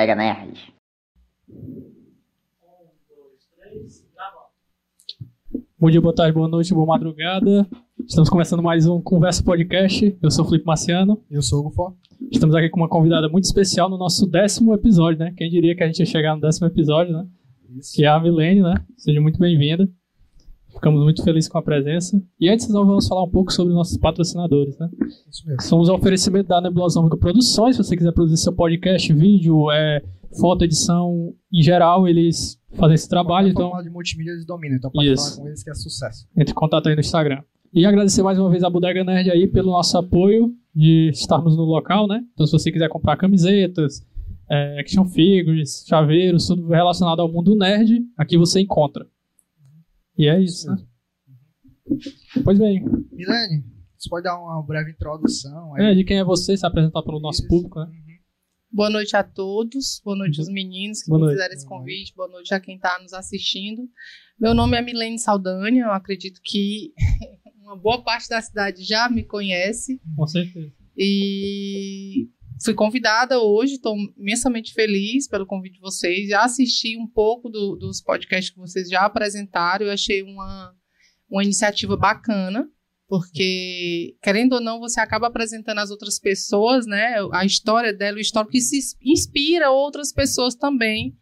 Bodega Nerd. Bom dia, boa tarde, boa noite, boa madrugada. Estamos começando mais um Conversa Podcast. Eu sou o Felipe Marciano. Eu sou o Gufó. Estamos aqui com uma convidada muito especial no nosso décimo episódio, né? Quem diria que a gente ia chegar no décimo episódio, né? Isso. Que é a Milene, né? Seja muito bem-vinda. Ficamos muito felizes com a presença. E antes nós vamos falar um pouco sobre nossos patrocinadores, né? Isso mesmo. Somos o oferecimento da Nebulosômica Produções. Se você quiser produzir seu podcast, vídeo, é, foto, edição, em geral, eles fazem esse trabalho. Então, formato de multimídia eles dominam, então pode Isso. falar com eles que é sucesso. entre em contato aí no Instagram. E agradecer mais uma vez a Bodega Nerd aí pelo nosso apoio de estarmos no local, né? Então, se você quiser comprar camisetas, é, action figures, chaveiros, tudo relacionado ao mundo nerd, aqui você encontra. E é isso, né? Pois bem, Milene, você pode dar uma breve introdução aí? é, de quem é você, se apresentar para o nosso Isso. público, né? Uhum. Boa noite a todos, boa noite aos meninos que fizeram esse convite, boa noite a quem está nos assistindo. Meu nome é Milene Saldanha, eu acredito que uma boa parte da cidade já me conhece Com certeza. e fui convidada hoje, estou imensamente feliz pelo convite de vocês. Já assisti um pouco do- dos podcasts que vocês já apresentaram, eu achei uma, uma iniciativa bacana. Porque, querendo ou não, você acaba apresentando às outras pessoas, né? A história dela, o histórico que se inspira outras pessoas também.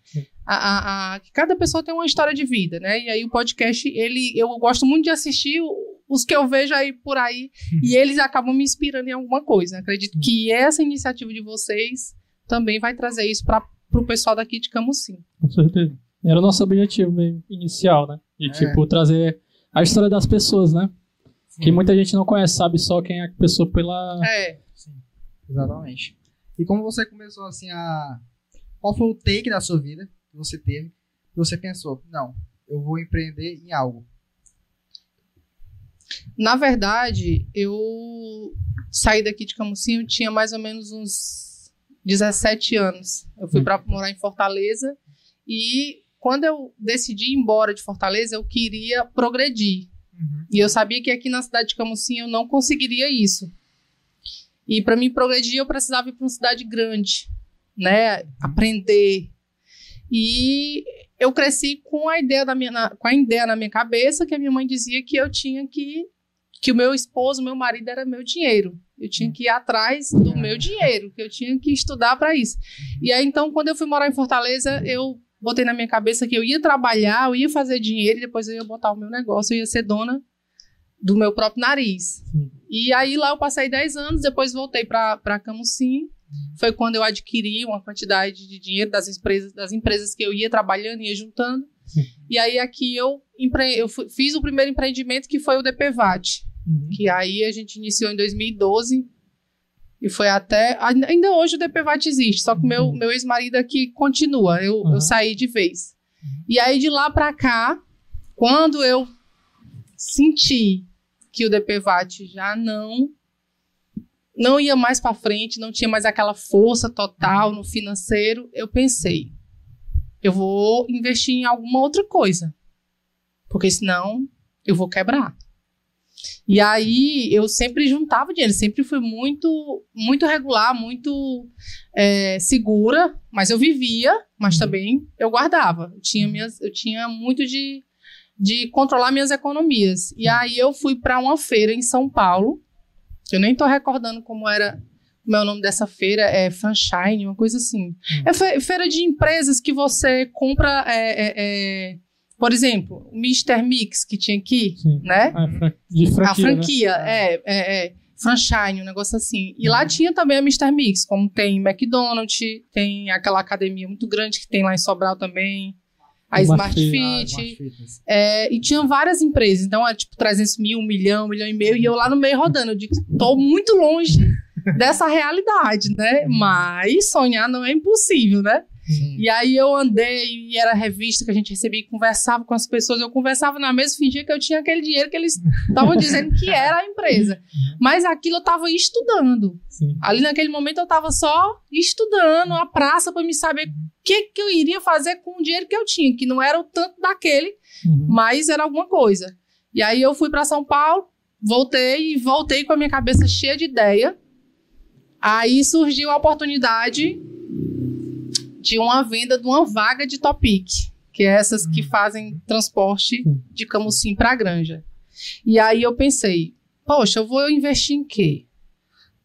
A, a- a- cada pessoa tem uma história de vida, né? E aí o podcast, ele, eu gosto muito de assistir o- os que eu vejo aí por aí e eles acabam me inspirando em alguma coisa. Acredito que essa iniciativa de vocês também vai trazer isso para o pessoal daqui de Camusim. Com certeza. Era o nosso objetivo mesmo, inicial, né? De, É. tipo, trazer a história das pessoas, né? Sim. Que muita gente não conhece, sabe só quem é a pessoa pela... É, Sim, exatamente. E como você começou assim a. Qual foi o take da sua vida que você teve? Que você pensou, não, eu vou empreender em algo. Na verdade, eu saí daqui de Camusim, eu tinha mais ou menos uns 17 anos. Eu fui Hum. para morar em Fortaleza e quando eu decidi ir embora de Fortaleza, eu queria progredir. E eu sabia que aqui na cidade de Camusim eu não conseguiria isso. E para mim progredir, eu precisava ir para uma cidade grande, né? Aprender. E eu cresci com a ideia da minha, na- com a ideia na minha cabeça que a minha mãe dizia que eu tinha que que o meu esposo, meu marido era meu dinheiro. Eu tinha que ir atrás do meu dinheiro, que eu tinha que estudar para isso. E aí então, quando eu fui morar em Fortaleza, eu botei na minha cabeça que eu ia trabalhar, eu ia fazer dinheiro e depois eu ia botar o meu negócio, eu ia ser dona do meu próprio nariz. Sim. E aí lá eu passei 10 anos, depois voltei para Camusim. Foi quando eu adquiri uma quantidade de dinheiro das empresas, das empresas que eu ia trabalhando, ia juntando. E aí aqui eu, empre... eu fiz o primeiro empreendimento que foi o DPVAT, Uhum. que aí a gente iniciou em 2012 e foi até ainda hoje o DPVAT existe, só que o meu Uhum. meu ex-marido aqui continua. Eu, Uhum. eu saí de vez. E aí de lá pra cá, quando eu senti que o DPVAT já não não ia mais pra frente, não tinha mais aquela força total no financeiro, eu pensei, eu vou investir em alguma outra coisa. Porque senão eu vou quebrar. E aí eu sempre juntava dinheiro, sempre fui muito, muito regular, muito é, segura, mas eu vivia, mas Uhum. também eu guardava. Eu tinha, minhas, eu tinha muito de, de controlar minhas economias. E aí eu fui para uma feira em São Paulo. Eu nem tô recordando como era como é o nome dessa feira, é Franchine, uma coisa assim. É fe- feira de empresas que você compra, é, é, é, por exemplo, o Mr. Mix que tinha aqui, Sim. né? Ah, franquia, a franquia, né? é, é, é. Franchine, um negócio assim. E Uhum. lá tinha também a Mr. Mix, como tem McDonald's, tem aquela academia muito grande que tem lá em Sobral também, a Smart Smart Fit. Ah, Fit. É, e tinham várias empresas, então era tipo 300 mil, um milhão, um milhão e meio, e eu lá no meio rodando. Eu digo, tô muito longe dessa realidade, né? Mas sonhar não é impossível, né? Sim. E aí eu andei e era revista que a gente recebia e conversava com as pessoas. Eu conversava na mesa, fingia que eu tinha aquele dinheiro que eles estavam dizendo que era a empresa. Mas aquilo eu estava estudando. Sim. Ali naquele momento eu estava só estudando a praça para me saber o que, que eu iria fazer com o dinheiro que eu tinha, que não era o tanto daquele, Uhum. mas era alguma coisa. E aí eu fui para São Paulo, voltei e voltei com a minha cabeça cheia de ideia. Aí surgiu a oportunidade de uma venda de uma vaga de Topic, que é essas que Hum. fazem transporte de Camusim para Granja. E aí eu pensei, poxa, eu vou investir em quê?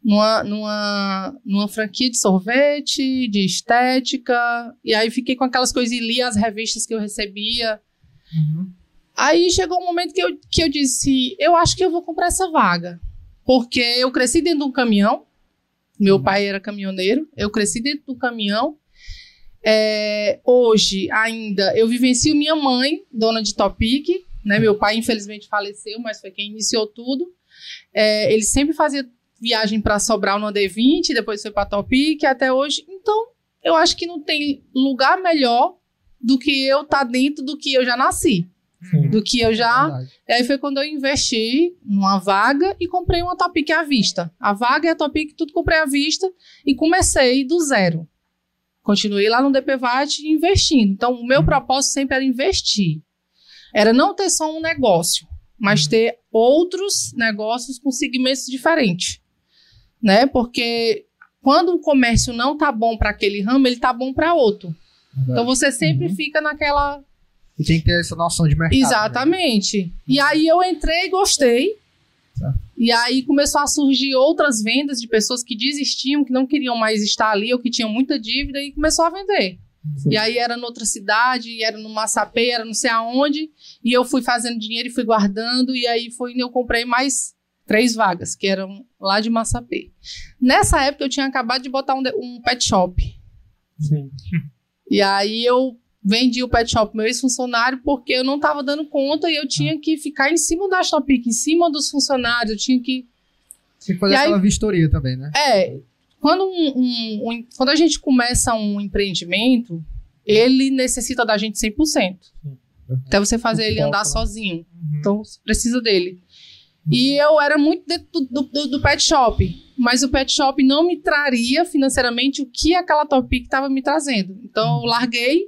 Numa, numa, numa franquia de sorvete, de estética. E aí fiquei com aquelas coisas e li as revistas que eu recebia. Uhum. Aí chegou um momento que eu, que eu disse: eu acho que eu vou comprar essa vaga. Porque eu cresci dentro de um caminhão. Meu pai era caminhoneiro. Eu cresci dentro do caminhão. É, hoje, ainda, eu vivencio minha mãe, dona de Topic. Né? Meu pai, infelizmente, faleceu, mas foi quem iniciou tudo. É, ele sempre fazia viagem para Sobral no D20, depois foi para Topic, até hoje. Então, eu acho que não tem lugar melhor do que eu estar dentro do que eu já nasci Sim. do que eu já. E aí foi quando eu investi numa vaga e comprei uma Topic à vista. A vaga e a Topic, tudo comprei à vista e comecei do zero. Continuei lá no DPVAT investindo. Então, o meu propósito sempre era investir. Era não ter só um negócio, mas ter outros negócios com segmentos diferentes. Né? Porque quando o comércio não tá bom para aquele ramo, ele tá bom para outro. Então você sempre fica naquela E tem que ter essa noção de mercado. né? Exatamente. E aí eu entrei e gostei. Tá. E aí começou a surgir outras vendas de pessoas que desistiam, que não queriam mais estar ali ou que tinham muita dívida e começou a vender. Sim. E aí era noutra cidade, era no Massapê, era não sei aonde, e eu fui fazendo dinheiro e fui guardando e aí foi eu comprei mais três vagas, que eram lá de Massapê. Nessa época eu tinha acabado de botar um, um pet shop. Sim. E aí eu vendi o pet shop pro meu ex-funcionário porque eu não estava dando conta e eu tinha que ficar em cima da Topic, em cima dos funcionários, eu tinha que... Tem que fazer E aí- aquela vistoria também, né? É, quando, um- um- um- quando a gente começa um empreendimento, ele necessita da gente 100%. Até você fazer ele andar né? sozinho. Uhum. Então, você precisa dele. E eu era muito dentro do, do- do pet shop. Mas o pet shop não me traria financeiramente o que aquela Topic estava me trazendo. Então, eu larguei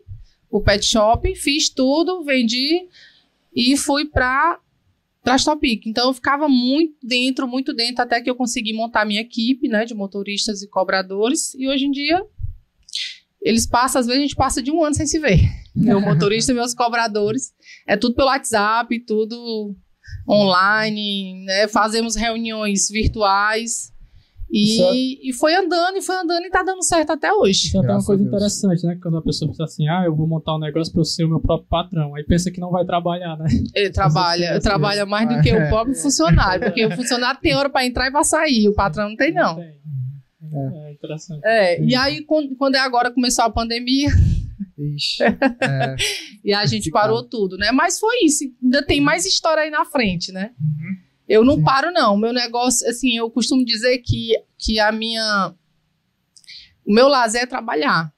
o pet shop, fiz tudo, vendi e fui para as Topic. Então, eu ficava muito dentro, muito dentro, até que eu consegui montar minha equipe né, de motoristas e cobradores. E hoje em dia, eles passam, às vezes a gente passa de um ano sem se ver. Meu motorista e meus cobradores. É tudo pelo WhatsApp, tudo online, né? Fazemos reuniões virtuais. E, Isso e foi andando, e foi andando, e tá dando certo até hoje. Isso é até uma coisa interessante, né? Quando a pessoa pensa assim, ah, eu vou montar um negócio pra eu ser o meu próprio patrão. Aí pensa que não vai trabalhar, né? Ele trabalha, certeza. trabalha mais do que o próprio funcionário, porque o funcionário tem hora para entrar e para sair, o patrão não tem, não. tem. É interessante. É, e aí, quando, é agora começou a pandemia, Ixi. É. e a gente Complicado. parou tudo, né? Mas foi isso. Ainda tem mais história aí na frente, né? Uhum. Eu não Sim. paro, não. O meu negócio, assim, eu costumo dizer que, que a minha. O meu lazer é trabalhar.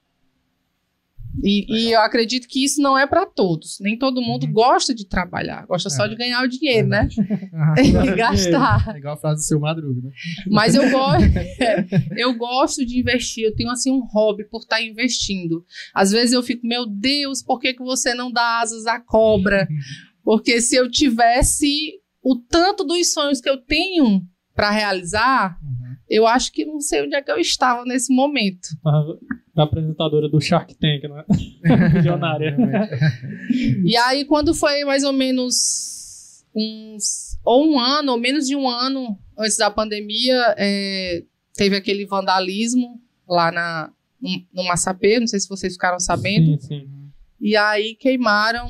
E, e eu acredito que isso não é para todos. Nem todo mundo Uhum. gosta de trabalhar, gosta só É. de ganhar o dinheiro, né? Aham. E gastar. É igual a frase do seu Madruga, né? Mas eu gosto, eu gosto de investir. Eu tenho assim um hobby por estar investindo. Às vezes eu fico, meu Deus, por que, que você não dá asas à cobra? Porque se eu tivesse o tanto dos sonhos que eu tenho para realizar, Uhum. eu acho que não sei onde é que eu estava nesse momento. A apresentadora do Shark Tank, né? Milionária. E aí, quando foi mais ou menos uns. ou um ano, ou menos de um ano antes da pandemia, é, teve aquele vandalismo lá na, no, no Massapê, não sei se vocês ficaram sabendo. Sim, sim. E aí queimaram.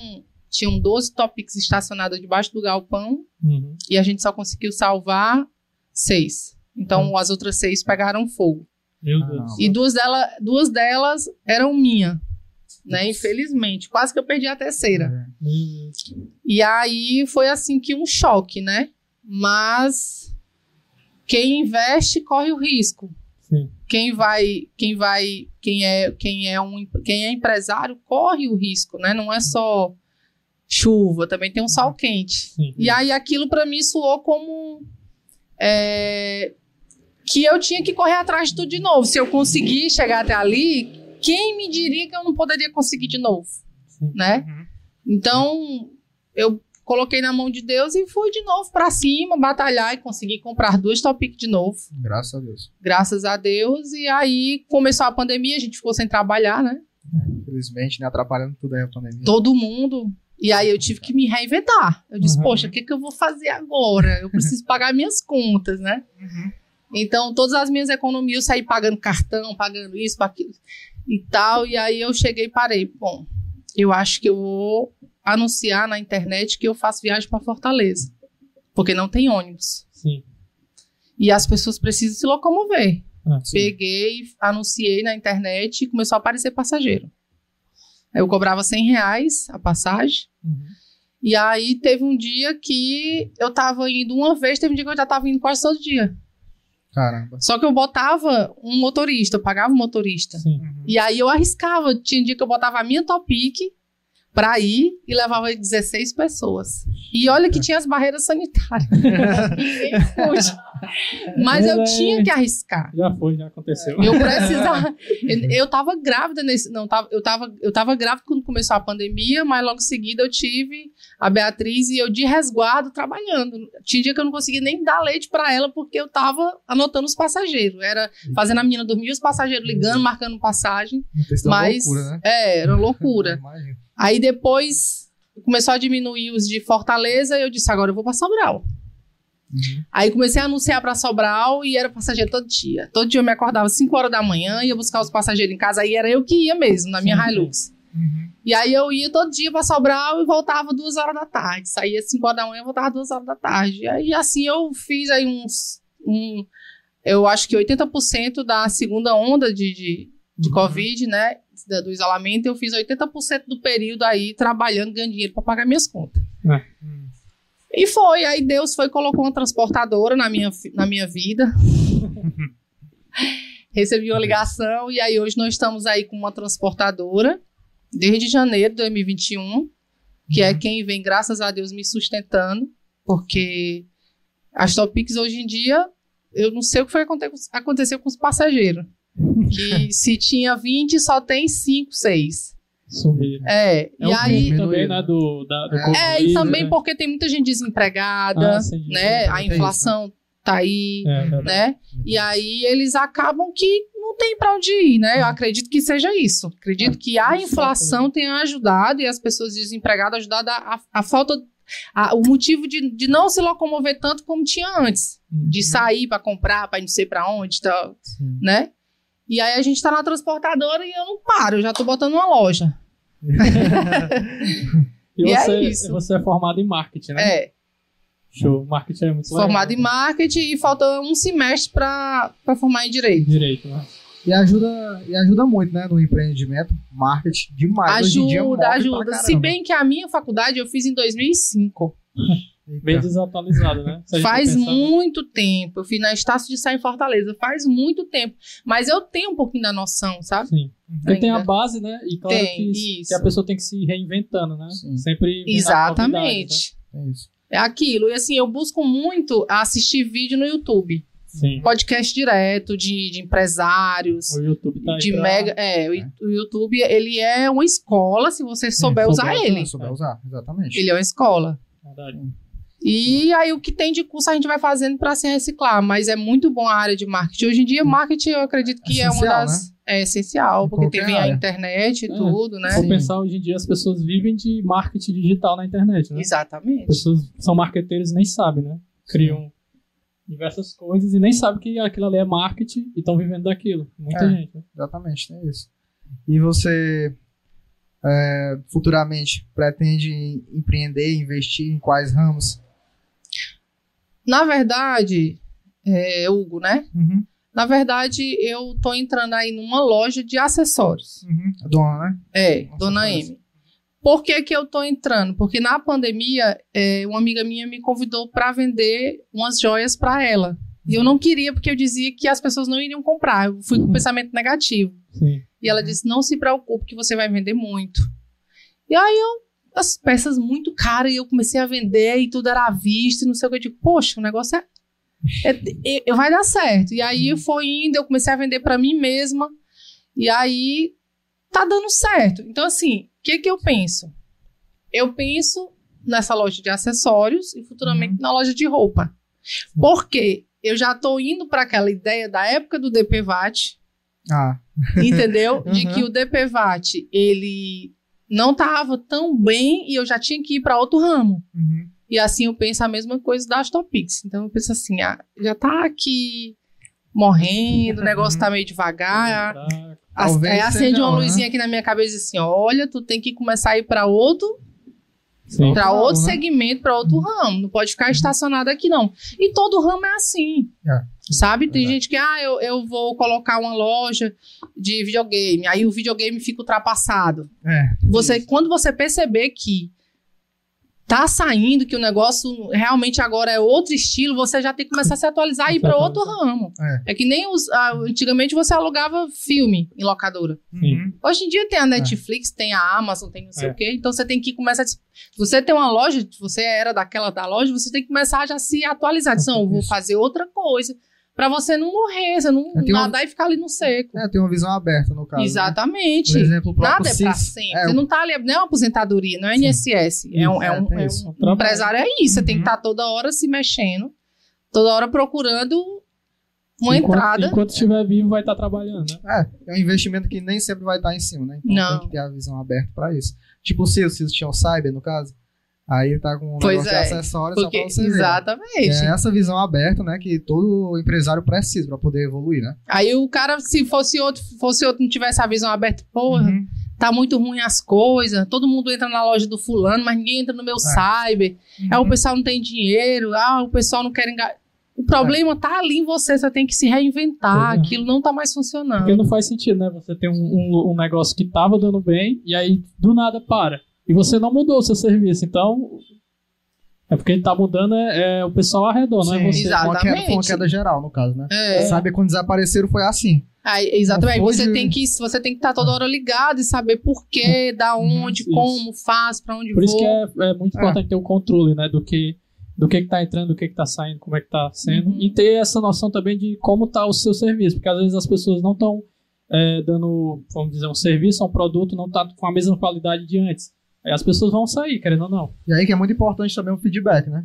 Tinham 12 Topics estacionados debaixo do galpão Uhum. e a gente só conseguiu salvar seis. Então as outras seis pegaram fogo. Meu Deus. E duas, dela, duas delas eram minha. Né? Infelizmente. Quase que eu perdi a terceira. Meu Deus. E aí foi assim que um choque, né? Mas quem investe corre o risco. Sim. Quem vai, quem vai, quem é, quem é um, quem é empresário corre o risco, né? Não é só chuva, também tem um sol quente. Sim. E aí aquilo pra mim soou como é, que eu tinha que correr atrás de tudo de novo. Se eu conseguir chegar até ali, quem me diria que eu não poderia conseguir de novo, Sim. né? Uhum. Então, eu coloquei na mão de Deus e fui de novo pra cima, batalhar e consegui comprar duas Topic de novo. Graças a Deus. Graças a Deus. E aí começou a pandemia, a gente ficou sem trabalhar, né? Infelizmente, né? Atrapalhando tudo aí a pandemia. Todo mundo. E aí eu tive que me reinventar. Eu disse, Uhum. poxa, o que, que eu vou fazer agora? Eu preciso pagar minhas contas, né? Então, todas as minhas economias eu saí pagando cartão, pagando isso, aquilo e tal. E aí eu cheguei e parei. Bom, eu acho que eu vou anunciar na internet que eu faço viagem para Fortaleza. Porque não tem ônibus. Sim. E as pessoas precisam se locomover. Ah, Peguei, anunciei na internet e começou a aparecer passageiro. Aí Eu cobrava 100 reais a passagem. Uhum. E aí teve um dia que eu tava indo uma vez, teve um dia que eu já tava indo quase todo dia. Caramba. Só que eu botava um motorista, eu pagava um motorista. Sim. E aí eu arriscava. Tinha dia que eu botava a minha Topic pra ir e levava 16 pessoas. E olha que tinha as barreiras sanitárias. Ninguém. Mas eu é- tinha que arriscar. Já foi, já aconteceu. Eu precisava. Eu, eu tava grávida nesse. Não, tava, eu, tava, eu tava grávida quando começou a pandemia, mas logo em seguida eu tive a Beatriz e eu de resguardo trabalhando. Tinha dia que eu não conseguia nem dar leite pra ela porque eu tava anotando os passageiros. Era fazendo a menina dormir, os passageiros ligando, marcando passagem. Mas. loucura, né? É, era loucura. Aí depois começou a diminuir os de Fortaleza e eu disse: agora eu vou pra Sobral. Uhum. Aí comecei a anunciar pra Sobral e era passageiro todo dia. Todo dia eu me acordava às 5 horas da manhã, ia buscar os passageiros em casa, aí era eu que ia mesmo, na minha Sim. Hilux. Uhum. E aí eu ia todo dia pra Sobral e voltava duas horas da tarde. Saía às 5 horas da manhã e voltava duas horas da tarde. E aí assim eu fiz aí uns. Um, eu acho que 80% da segunda onda de, de, de Uhum. Covid, né? Do isolamento, eu fiz 80% do período aí trabalhando, ganhando dinheiro pra pagar minhas contas. Uhum. E foi, aí Deus foi e colocou uma transportadora na minha, na minha vida. Recebi uma ligação e aí hoje nós estamos aí com uma transportadora desde janeiro de 2021, que é quem vem, graças a Deus, me sustentando, porque as Topics hoje em dia, eu não sei o que foi aconte- aconteceu com os passageiros. Que se tinha 20, só tem 5, 6. Sumiram. É, É e um aí. também, diminuído, né, do, da, do É, Covid, É, e também né? porque tem muita gente desempregada, Ah, sim, né? sim, A tem isso, inflação tá aí, É, né? E aí eles acabam que não tem para onde ir, né? Eu acredito que seja isso. Acredito que a inflação tenha ajudado e as pessoas desempregadas ajudado a, a, a falta, a- o motivo de, de não se locomover tanto como tinha antes, Uhum. de sair para comprar, para não sei para onde, tá, Sim. né? E aí a gente tá na transportadora e eu não paro, eu já tô botando uma loja. E, E é você, isso. você é formado em marketing, né? É, Show. Marketing é muito formado em legal. marketing e falta um semestre para formar em direito. Direito, né? E ajuda, e ajuda muito, né? No empreendimento, marketing, demais. Hoje em dia Ajuda, ajuda. Se bem que a minha faculdade eu fiz em 2005. Bem desatualizado, né? Faz pensar, né? muito tempo. Eu fiz na Estácio de Sá em Fortaleza. Faz muito tempo. Mas eu tenho um pouquinho da noção, sabe? Sim. Porque tem a base, né? E claro Tem, que, isso. que a pessoa tem que se reinventando, né? Sim. Sempre. Exatamente. É isso. É aquilo. E assim, eu busco muito assistir vídeo no YouTube. né? Sim. Podcast direto de, de empresários. O YouTube tá aí de pra- mega. É, o, o YouTube, ele é uma escola se você souber souber usar usar, ele. Souber usar, exatamente. Ele é uma escola. Verdade. E aí o que tem de curso a gente vai fazendo para se reciclar, mas é muito bom a área de marketing. Hoje em dia, marketing eu acredito que é uma Essencial, das é essencial, Em porque tem a internet e É. tudo, né? Se for Sim. pensar, hoje em dia as pessoas vivem de marketing digital na internet, né? As Exatamente. pessoas são marqueteiros e nem sabem, né? Criam diversas coisas e nem sabem que aquilo ali é marketing e estão vivendo daquilo. Muita É. gente. né? Exatamente, é isso. E você é, futuramente pretende empreender, investir em quais ramos? Na verdade, é, Hugo, né? Uhum. Na verdade, eu tô entrando aí numa loja de acessórios. Uhum. A dona, né? É, Nossa, Dona parece. M. Por que, que eu tô entrando? Porque na pandemia, é, uma amiga minha me convidou para vender umas joias para ela. E eu não queria, porque eu dizia que as pessoas não iriam comprar. Eu fui com Uhum. pensamento negativo. Sim. E ela Uhum. disse: não se preocupe, que você vai vender muito. E aí eu, as peças muito caras, e eu comecei a vender, e tudo era à vista, e não sei o que. Eu digo, poxa, o negócio é. é- é- vai dar certo. E aí foi indo, eu comecei a vender para mim mesma. E aí tá dando certo. Então, assim, o que que eu penso? Eu penso nessa loja de acessórios e futuramente na loja de roupa. Porque eu já tô indo para aquela ideia da época do DPVAT, Ah, entendeu? De Uhum. que o DPVAT, ele não tava tão bem e eu já tinha que ir para outro ramo. uhum. E assim eu penso a mesma coisa da Astopix. Então eu penso assim, ah, já tá aqui morrendo, o negócio tá meio devagar. Fraco. As- Aí acende uma né? luzinha aqui na minha cabeça assim: olha, tu tem que começar a ir para outro, para outro né? segmento, para outro ramo. Não pode ficar estacionado aqui, não. E todo ramo é assim. É. Sabe? Tem Verdade. gente que, ah, eu, eu vou colocar uma loja de videogame, aí o videogame fica ultrapassado. É. Você, quando você perceber que tá saindo, que o negócio realmente agora é outro estilo, você já tem que começar a se atualizar e ir para outro ramo. É. É que nem os, antigamente você alugava filme em locadora. Uhum. Hoje em dia tem a Netflix, tem a Amazon, tem não sei É. o quê. Então você tem que começar. A, se você tem uma loja, você era daquela da loja, você tem que começar já a se atualizar. Diz, Não, eu vou Isso. fazer outra coisa. Pra você não morrer, você não tenho uma- nadar e ficar ali no seco. É, tem uma visão aberta no caso. né? Exatamente. Por exemplo, o próprio Nada é pra CIS. sempre. É, você não tá ali, não é uma aposentadoria, não é INSS. É um, é um, É, é isso. um empresário, é isso. Você tem que Uhum. estar toda hora se mexendo, toda hora procurando uma enquanto, entrada. Enquanto estiver vivo, vai estar trabalhando, né? É, é um investimento que nem sempre vai estar em cima, né? Então Não. tem que ter a visão aberta pra isso. Tipo o Cis, o Cis tinha o Cyber, no caso. Aí ele tá com um Pois negócio é, de acessórios só Porque, pra você ver. exatamente. É essa visão aberta, né, que todo empresário precisa pra poder evoluir, né? Aí o cara, se fosse outro, fosse outro, não tivesse a visão aberta, porra, Uhum. tá muito ruim as coisas, todo mundo entra na loja do fulano, mas ninguém entra no meu cyber. Uhum. Ah, o pessoal não tem dinheiro, ah, o pessoal não quer engajar. O problema tá ali em você, você tem que se reinventar, Uhum. aquilo não tá mais funcionando. Porque não faz sentido, né? Você tem um, um, um negócio que tava dando bem e aí do nada para. E você não mudou o seu serviço. Então. É porque ele tá mudando é, é o pessoal ao redor, não é Sim, você. Foi uma, queda, foi uma Exatamente. queda geral, no caso, né? É. Sabe quando desapareceram foi assim. Aí, exatamente. Você de- tem que você tem que estar toda hora ligado e saber por quê, da onde, Isso. como faz, pra onde Por isso vou. que é, é muito É. importante ter o controle, né? Do que, do que, que tá entrando, do que, que tá saindo, como é que tá sendo. Uhum. E ter essa noção também de como tá o seu serviço. Porque às vezes as pessoas não estão dando, vamos dizer, um serviço, um produto, não tá com a mesma qualidade de antes. Aí as pessoas vão sair, querendo ou não. E aí que é muito importante também o feedback, né?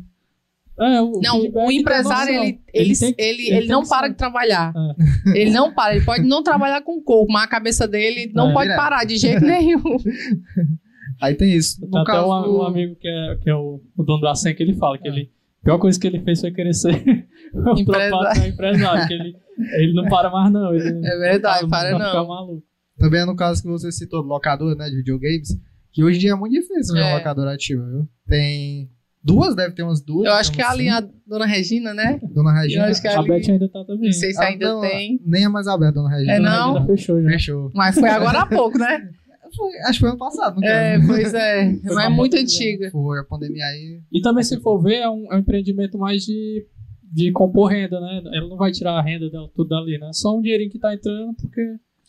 É, o Não, o empresário, ele, ele, ele, ele ele não para de trabalhar. Ele não para. Ele pode não trabalhar com o corpo, mas a cabeça dele não É. pode parar de jeito nenhum. Aí tem isso. No Tem até caso um, do- um amigo que é, que é o, o dono do Acen que ele fala que ele, a pior coisa que ele fez foi querer ser o Empresário. empresário, que ele, ele não para mais não. Ele, É verdade, para vai ficar não. maluco. Também é no caso que você citou, locador, né, de videogames, que hoje em dia é muito difícil ver É. uma locadora ativa, viu? Tem duas, deve ter umas duas. Eu acho que é ali cinco. a dona Regina, né? Dona Regina. Eu acho que é A ali- Beth ainda tá também. Não sei se Ah, ainda não, tem. Nem é mais aberta, Dona Regina. É, Dona não? Regina fechou já. Fechou. Mas foi agora há pouco, né? Foi- acho que foi ano passado, não É, pois é. Foi Mas é muito antiga. Foi a pandemia aí. E também, se for ver, é um, é um empreendimento mais de, de compor renda, né? Ela não vai tirar a renda dela tudo dali, né? Só um dinheirinho que tá entrando, porque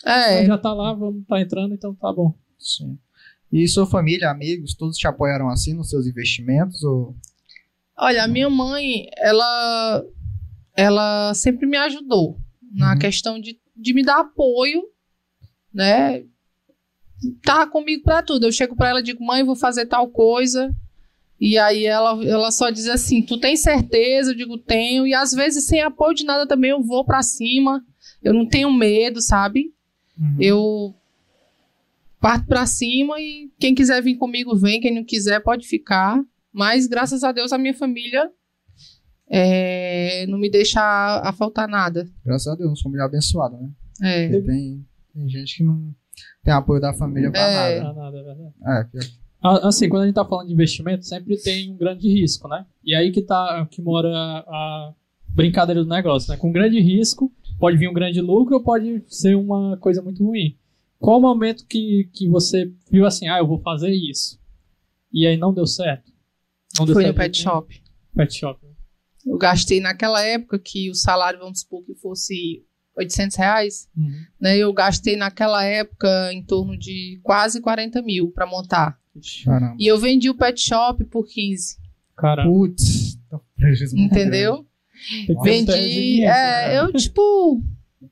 É. já tá lá, vamos tá entrando, então tá bom. Sim. E sua família, amigos, todos te apoiaram assim nos seus investimentos? Ou... Olha, a minha mãe, ela, ela sempre me ajudou na Uhum. questão de, de me dar apoio, né? Tá comigo pra tudo. Eu chego pra ela e digo, mãe, vou fazer tal coisa. E aí ela, ela só diz assim, tu tem certeza? Eu digo, tenho. E às vezes, sem apoio de nada também, eu vou pra cima. Eu não tenho medo, sabe? Uhum. Eu parto pra cima e quem quiser vir comigo vem, quem não quiser pode ficar. Mas graças a Deus a minha família é, não me deixa a, a faltar nada. Graças a Deus, uma família abençoada, né? É. Porque tem, tem gente que não tem apoio da família pra É. nada. É verdade. É, Assim, quando a gente tá falando de investimento, sempre tem um grande risco, né? E aí que tá que mora a brincadeira do negócio, né? Com grande risco, pode vir um grande lucro ou pode ser uma coisa muito ruim. Qual o momento que, que você viu assim, ah, eu vou fazer isso? E aí não deu certo? Não deu Foi no certo pet nenhum? shop. Pet shop. Eu gastei naquela época que o salário, vamos supor que fosse 800 reais, Uhum. né? Eu gastei naquela época em torno de quase 40 mil para montar. Caramba. E eu vendi o pet shop por 15, Caramba. Putz, tá um prejuízo muito entendeu? Vendi. É, né? eu, tipo,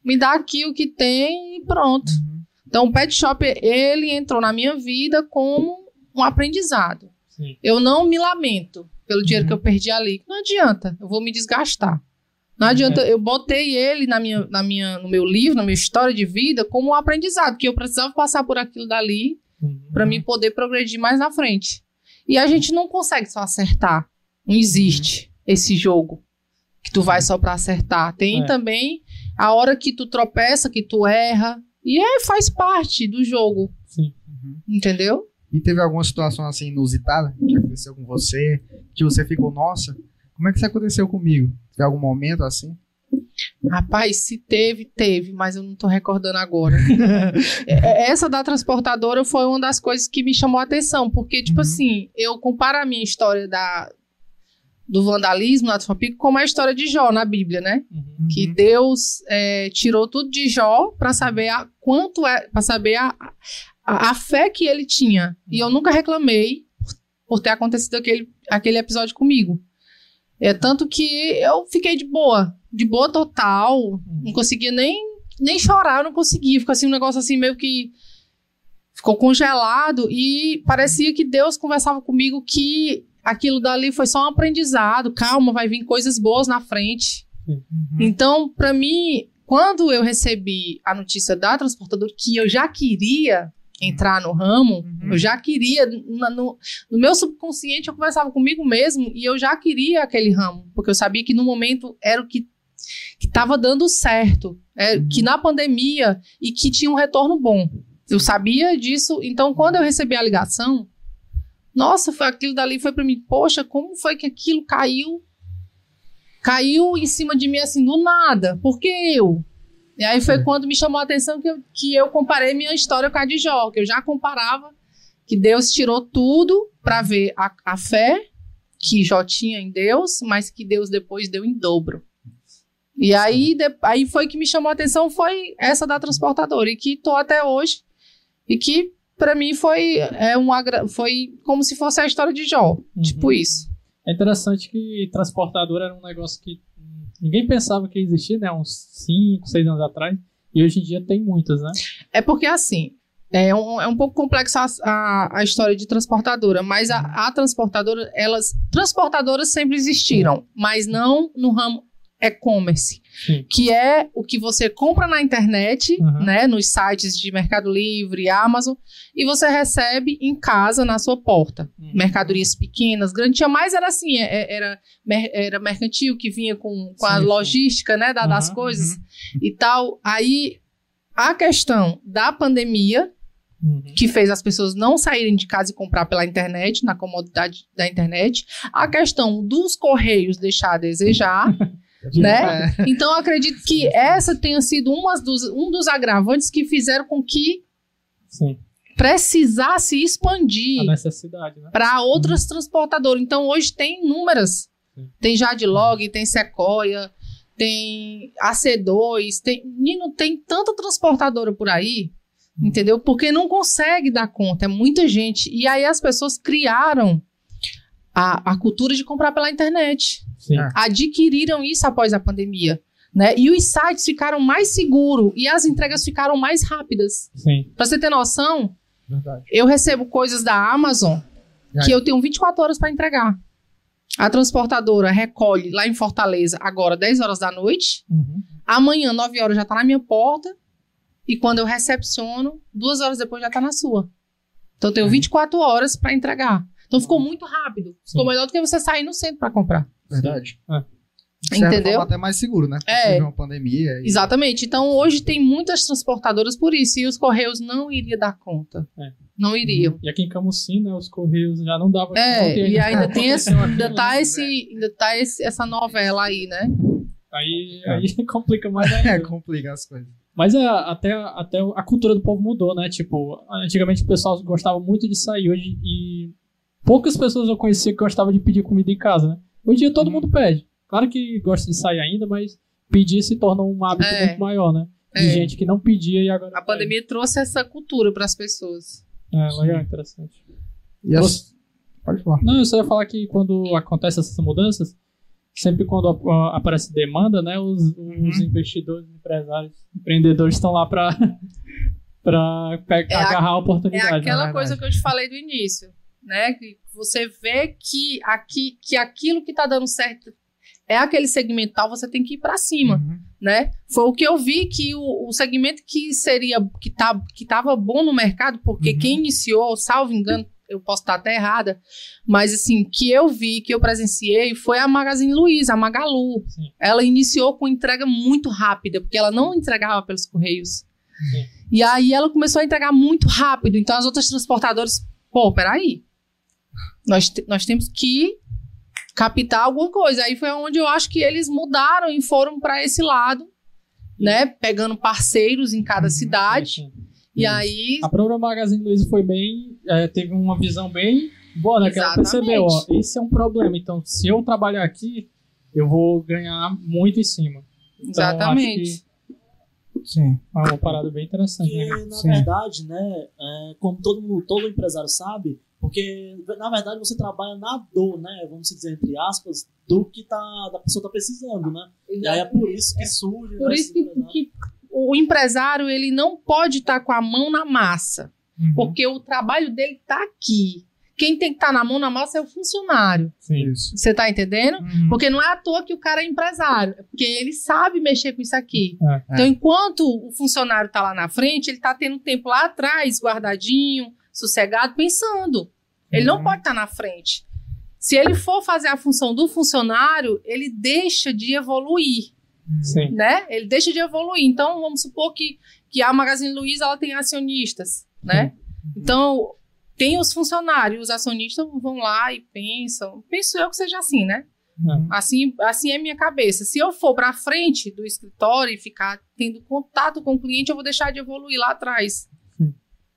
me dá aqui o que tem e pronto. Uhum. Então, o pet shop, ele entrou na minha vida como um aprendizado. Sim. Eu não me lamento pelo dinheiro Uhum. que eu perdi ali. Não adianta, eu vou me desgastar. Não adianta, eu botei ele na minha, na minha, no meu livro, na minha história de vida, como um aprendizado, que eu precisava passar por aquilo dali Uhum. para mim poder progredir mais na frente. E a gente não consegue só acertar. Não existe esse jogo que tu vai só pra acertar. Tem É. também a hora que tu tropeça, que tu erra. E é, faz parte do jogo, Sim. entendeu? E teve alguma situação assim inusitada que aconteceu com você, que você ficou, nossa, como é que isso aconteceu comigo? Teve algum momento assim? Rapaz, se teve, teve, mas eu não tô recordando agora. É, Essa da transportadora foi uma das coisas que me chamou a atenção, porque, tipo Uhum. assim, eu comparo a minha história da, do vandalismo na Pico com a história de Jó na Bíblia, né? Uhum. Que Uhum. Deus é, tirou tudo de Jó para saber a, quanto é, para saber a, a, a fé que ele tinha. E eu nunca reclamei por ter acontecido aquele, aquele episódio comigo. É tanto que eu fiquei de boa, de boa total, não conseguia nem, nem chorar, eu não conseguia. Ficou assim um negócio assim meio que ficou congelado e parecia que Deus conversava comigo que aquilo dali foi só um aprendizado. Calma, vai vir coisas boas na frente. Uhum. Então, para mim, quando eu recebi a notícia da transportadora que eu já queria entrar no ramo, Uhum. eu já queria, na- no, no meu subconsciente eu conversava comigo mesmo e eu já queria aquele ramo, porque eu sabia que no momento era o que estava dando certo, é, Uhum. que na pandemia e que tinha um retorno bom. Eu sabia disso, então quando eu recebi a ligação, nossa, foi aquilo dali foi para mim, poxa, como foi que aquilo caiu caiu em cima de mim assim do nada. Por que eu? E aí foi É. quando me chamou a atenção que eu, que eu comparei minha história com a de Jó, que eu já comparava que Deus tirou tudo para ver a, a fé que Jó tinha em Deus, mas que Deus depois deu em dobro. E aí, de- aí foi que me chamou a atenção foi essa da transportadora e que tô até hoje e que para mim foi é um foi como se fosse a história de Jó, tipo isso. É interessante que transportadora era um negócio que ninguém pensava que existia, né? Uns 5, 6 anos atrás. E hoje em dia tem muitas, né? É porque, assim, é um, é um pouco complexo a, a, a história de transportadora, mas a, a transportadora, elas. Transportadoras sempre existiram, mas não no ramo e-commerce, Sim. que é o que você compra na internet, Uhum. né, nos sites de Mercado Livre, Amazon, e você recebe em casa, na sua porta. Uhum. Mercadorias pequenas, grandes, tinha mais era assim, é- é- era, era mercantil que vinha com, com a Sim, sim. logística, né, da- das Uhum, coisas e tal. Aí, a questão da pandemia, Uhum. que fez as pessoas não saírem de casa e comprar pela internet, na comodidade da internet. A questão dos correios deixar a desejar, né? É. Então, eu acredito que essa tenha sido umas dos, um dos agravantes que fizeram com que Sim. precisasse expandir né? para outras transportadoras. Então, hoje tem inúmeras. Sim. Tem Jadlog, tem Sequoia, tem AC2, tem... Nino, tem tanta transportadora por aí, Hum. entendeu? Porque não consegue dar conta, é muita gente. E aí as pessoas criaram a, a cultura de comprar pela internet. Sim. É. Adquiriram isso após a pandemia. Né? E os sites ficaram mais seguros e as entregas ficaram mais rápidas. Sim. Pra você ter noção, Verdade. eu recebo coisas da Amazon que eu tenho 24 horas para entregar. A transportadora recolhe lá em Fortaleza agora 10 horas da noite. Uhum. Amanhã, 9 horas, já tá na minha porta. E quando eu recepciono, duas horas depois já tá na sua. Então eu tenho 24 horas para entregar. Então ficou muito rápido. Ficou Sim. melhor do que você sair no centro para comprar. Verdade. É. De certa Entendeu? forma, até mais seguro, né? É. Teve uma pandemia. E... Exatamente. Então hoje tem muitas transportadoras por isso. E os Correios não iriam dar conta. É. Não iriam. E aqui em Camusim, né, os Correios já não davam É, conta e ainda tem esse, ainda tá, né? esse, ainda tá esse, essa novela aí, né? Aí, aí complica mais ainda. É, complica as coisas. Mas é, até, até a cultura do povo mudou, né? Tipo, antigamente o pessoal gostava muito de sair hoje e poucas pessoas eu conhecia que gostavam de pedir comida em casa, né? Hoje em dia todo Uhum. mundo pede. Claro que gosta de sair ainda, mas pedir se tornou um hábito É. muito maior, né? De É. gente que não pedia e agora. A pandemia trouxe essa cultura para as pessoas. É, legal, interessante. E as... Pode falar. Não, eu só ia falar que quando acontecem essas mudanças, sempre quando a- a- aparece demanda, né, os, os Uhum. investidores, empresários, empreendedores estão lá para para É a- agarrar a É oportunidade. aquela verdade. coisa que eu te falei do início. né? Que você vê que, aqui, que aquilo que está dando certo é aquele segmental, você tem que ir para cima, uhum. né? Foi o que eu vi que o, o segmento que seria que tá, que tava bom no mercado, porque uhum. quem iniciou, salvo engano, eu posso estar até errada, mas assim, que eu vi, que eu presenciei, foi a Magazine Luiza, a Magalu. Sim. Ela iniciou com entrega muito rápida, porque ela não entregava pelos correios. Sim. E aí ela começou a entregar muito rápido. Então as outras transportadoras, pô, peraí. Nós, nós temos que captar alguma coisa. Aí foi onde eu acho que eles mudaram e foram para esse lado, né? Pegando parceiros em cada uhum, cidade. E aí. A própria Magazine Luiza foi bem. É, teve uma visão bem boa, né? Que ela percebeu, ó, esse é um problema. Então, se eu trabalhar aqui, eu vou ganhar muito em cima. Então, Exatamente. Sim. É uma parada bem interessante. Porque, né? na Sim. verdade, né, é, como todo, mundo, todo empresário sabe, porque, na verdade, você trabalha na dor, né? Vamos dizer, entre aspas, do que tá, da pessoa tá precisando, né? E aí é por isso que surge. Por né, isso que, que, o empresário ele não pode estar tá com a mão na massa. Uhum. Porque o trabalho dele está aqui. Quem tem que estar tá na mão na massa é o funcionário. Sim. Você está entendendo? Uhum. Porque não é à toa que o cara é empresário. É porque ele sabe mexer com isso aqui. É. Então, enquanto o funcionário está lá na frente, ele está tendo tempo lá atrás, guardadinho, sossegado, pensando. Ele não uhum. pode estar na frente. Se ele for fazer a função do funcionário, ele deixa de evoluir. Sim. Né? Ele deixa de evoluir. Então, vamos supor que, que a Magazine Luiza ela tem acionistas, né? Então, tem os funcionários, os acionistas vão lá e pensam. Penso eu que seja assim, né? Uhum. Assim, assim é minha cabeça. Se eu for para frente do escritório e ficar tendo contato com o cliente, eu vou deixar de evoluir lá atrás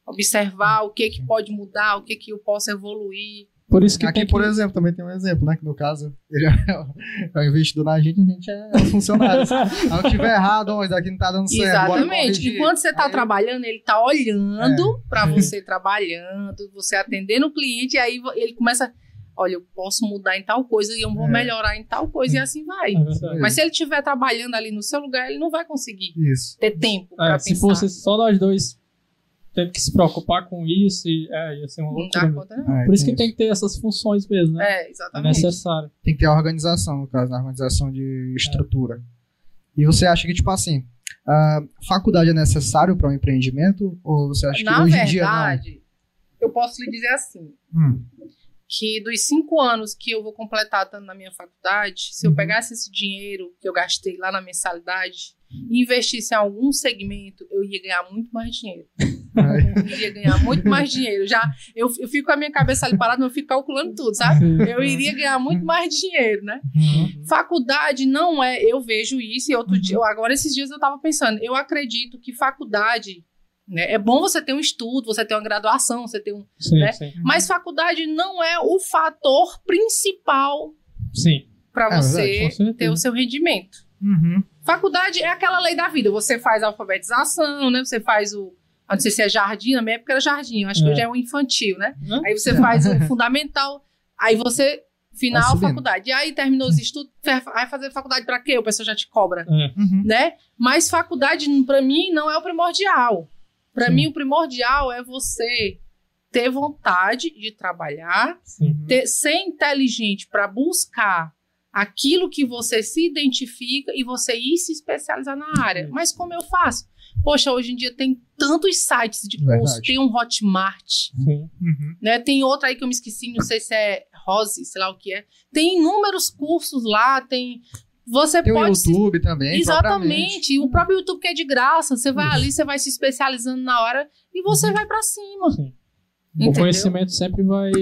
observar o que que pode mudar, o que que eu posso evoluir. Por isso que aqui, por que... exemplo, também tem um exemplo, né? Que no caso, ele é o investidor na gente, a gente é funcionário. Se eu tiver errado, ó, isso aqui não tá dando certo. Exatamente. Enquanto você tá aí... trabalhando, ele tá olhando é. para você trabalhando, você atendendo o cliente, e aí ele começa olha, eu posso mudar em tal coisa e eu vou é. melhorar em tal coisa e assim vai. É Mas se ele estiver trabalhando ali no seu lugar, ele não vai conseguir Isso. ter tempo é, para pensar. Se fosse só nós dois tendo que se preocupar com isso e é, ia ser uma loucura. Conta, Por isso que tem que ter essas funções mesmo, né? É, exatamente. É necessário. Tem que ter a organização, no caso, a organização de estrutura. É. E você acha que, tipo assim, a faculdade é necessário para um empreendimento? Ou você acha que Na hoje verdade, em dia não? eu posso lhe dizer assim. Hum. Que dos cinco anos que eu vou completar na minha faculdade, se eu uhum. pegasse esse dinheiro que eu gastei lá na mensalidade e investisse em algum segmento, eu ia ganhar muito mais dinheiro. Eu iria ganhar muito mais dinheiro. Já, eu, eu fico com a minha cabeça ali parada, eu fico calculando tudo, sabe? Eu iria ganhar muito mais dinheiro, né? Uhum. Faculdade não é, eu vejo isso, e outro uhum. dia, agora esses dias eu tava pensando, eu acredito que faculdade né? É bom você ter um estudo, você ter uma graduação, você ter um. Sim, né? sim. Mas faculdade não é o fator principal para é você ter o seu rendimento. Uhum. Faculdade é aquela lei da vida. Você faz alfabetização, né? Você faz o. Não sei se é jardim, na minha época era jardim, acho é. que hoje é o infantil, né? Uhum. Aí você faz o fundamental, aí você. Final, faculdade. E aí terminou os estudos, vai fazer faculdade para quê? O pessoal já te cobra, é. uhum. né? Mas faculdade, para mim, não é o primordial. Para mim, o primordial é você ter vontade de trabalhar, ter, ser inteligente para buscar aquilo que você se identifica e você ir se especializar na área. Mas como eu faço? Poxa, hoje em dia tem tantos sites de curso, Verdade. tem um Hotmart, uhum. né? Tem outro aí que eu me esqueci, não sei se é Rose, sei lá o que é. Tem inúmeros cursos lá, tem você tem pode. o YouTube se... também. Exatamente. O próprio YouTube que é de graça. Você vai ali, você vai se especializando na hora e você uhum. vai para cima. Sim. O conhecimento sempre vai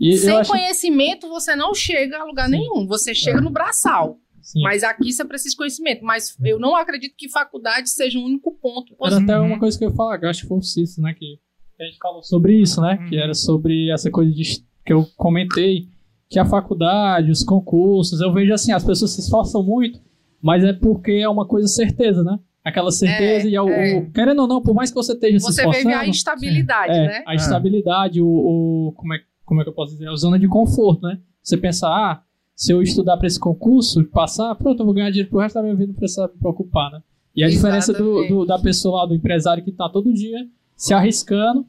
e Sem acho... conhecimento, você não chega a lugar Sim. nenhum. Você chega é. no braçal. Sim. Mas aqui você precisa de conhecimento. Mas eu não acredito que faculdade seja o único ponto. Era até uma coisa que eu ia falar, acho que foi o Cício, né? Que a gente falou sobre isso, né? Uhum. Que era sobre essa coisa de, que eu comentei, que a faculdade, os concursos, eu vejo assim, as pessoas se esforçam muito, mas é porque é uma coisa certeza, né? Aquela certeza é, e o, é. o, Querendo ou não, por mais que você esteja você se esforçando... Você vê a instabilidade, é, né? A instabilidade, o, o... Como é como é que eu posso dizer, a zona de conforto, né? Você pensar, ah, se eu estudar para esse concurso, passar, pronto, eu vou ganhar dinheiro pro resto da minha vida, não precisar me preocupar, né? E a diferença do, do, da pessoa lá, do empresário que está todo dia se arriscando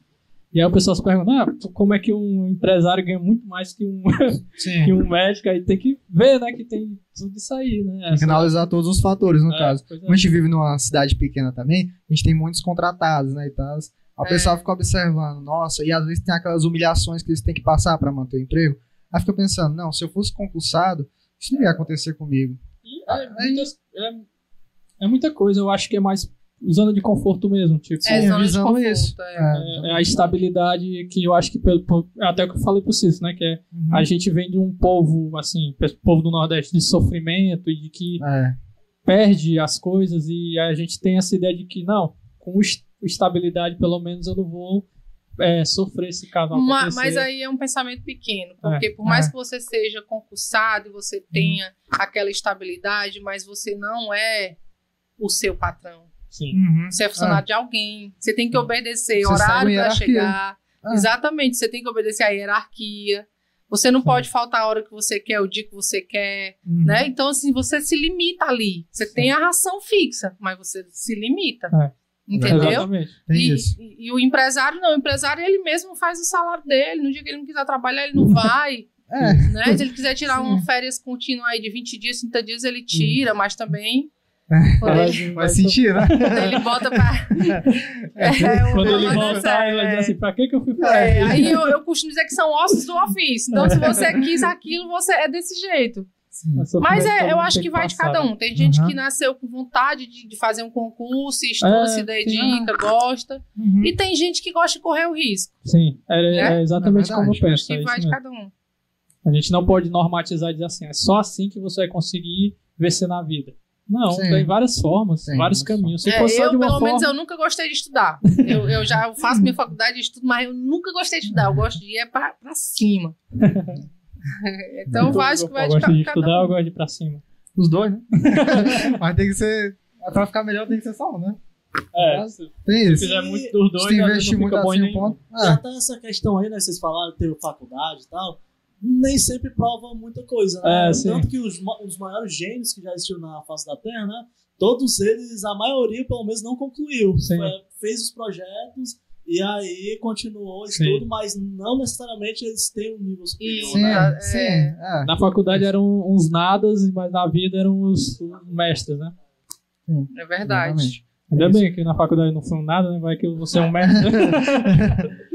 E aí o pessoal se pergunta, ah, como é que um empresário ganha muito mais que um, que um médico? Aí tem que ver, né, que tem tudo isso aí, né? Tem que analisar todos os fatores, no É, caso. é. Como a gente vive numa cidade pequena também, a gente tem muitos contratados, né, e tal. A É. pessoa fica observando, nossa, e às vezes tem aquelas humilhações que eles têm que passar para manter o emprego. Aí fica pensando, não, se eu fosse concursado, isso não ia acontecer comigo. E é, muitas- é- é muita coisa, eu acho que é mais zona de conforto mesmo, tipo, É, zona de conforto. isso. é. é, é a estabilidade que eu acho que, pelo, até o que eu falei pro Cícero, né, que é, Uhum. a gente vem de um povo, assim, povo do Nordeste, de sofrimento e de que É, perde as coisas e a gente tem essa ideia de que, não, com est- estabilidade, pelo menos eu não vou é, sofrer esse caso Ma- acontecer. Mas aí é um pensamento pequeno, porque por é. mais que você seja concursado e você tenha aquela estabilidade, mas você não é o seu patrão. Sim. uhum. Você é funcionário de alguém. Você tem que obedecer Você horário para hierarquia. chegar. Ah. Exatamente, você tem que obedecer a hierarquia. Você não Sim. pode faltar a hora que você quer, o dia que você quer, Uhum. né? Então, assim, você se limita ali. Você tem a ração fixa, mas você se limita. É. Entendeu? Exatamente. Tem E, isso. e- e o empresário não, o empresário ele mesmo faz o salário dele. No dia que ele não quiser trabalhar, ele não vai. É. né? Se ele quiser tirar Sim. uma férias contínua aí de 20 dias, 30 dias, ele tira, mas também. É. Quando ele, Faz sentido, né? quando ele bota pra. É, o Quando ele é voltar, ele vai dizer assim, pra que que eu fui é. fazer? É, aí eu, eu costumo dizer que são ossos do ofício. Então, se você quis aquilo, você é desse jeito. Mas é, eu acho que vai de cada um. Tem gente Uhum. que nasceu com vontade de, de fazer um concurso, estuda, É, se sim. dedica, gosta. Uhum. E tem gente que gosta de correr o risco. Sim, é, Né? é exatamente É como eu penso. que é vai de mesmo. cada um. A gente não pode normatizar e dizer assim, é só assim que você vai conseguir vencer na vida. Não, Sim. tem várias formas, Tem vários caminhos. Se É, eu, de uma pelo forma... menos, eu nunca gostei de estudar. Eu, eu já faço minha faculdade de estudo, mas eu nunca gostei de estudar. Eu gosto de ir é pra, pra cima. então, Eu- eu acho que eu vai de gosto ca- de estudar, um. eu gosto de ir pra cima. Os dois, né? Mas tem que ser. Pra ficar melhor tem que ser só um, né? É, se Tem se isso. fizer muito dos dois, Se investir muito fica bom em assim um ponto. E Ah, até essa questão aí, né? Vocês falaram ter faculdade e tal. Nem sempre prova muita coisa, né? É, sim. Tanto que os, os maiores gênios que já existiram na face da Terra, né? Todos eles, a maioria, pelo menos, não concluiu. Sim. É, fez os projetos e aí continuou o Sim. estudo, mas não necessariamente eles têm um nível superior, Isso. sim, né? É. sim. É. Na faculdade eram uns nadas, mas na vida eram os, os mestres, né? É verdade. Exatamente. Ainda É bem que na faculdade não foi um nada, né? Vai que você é um mestre.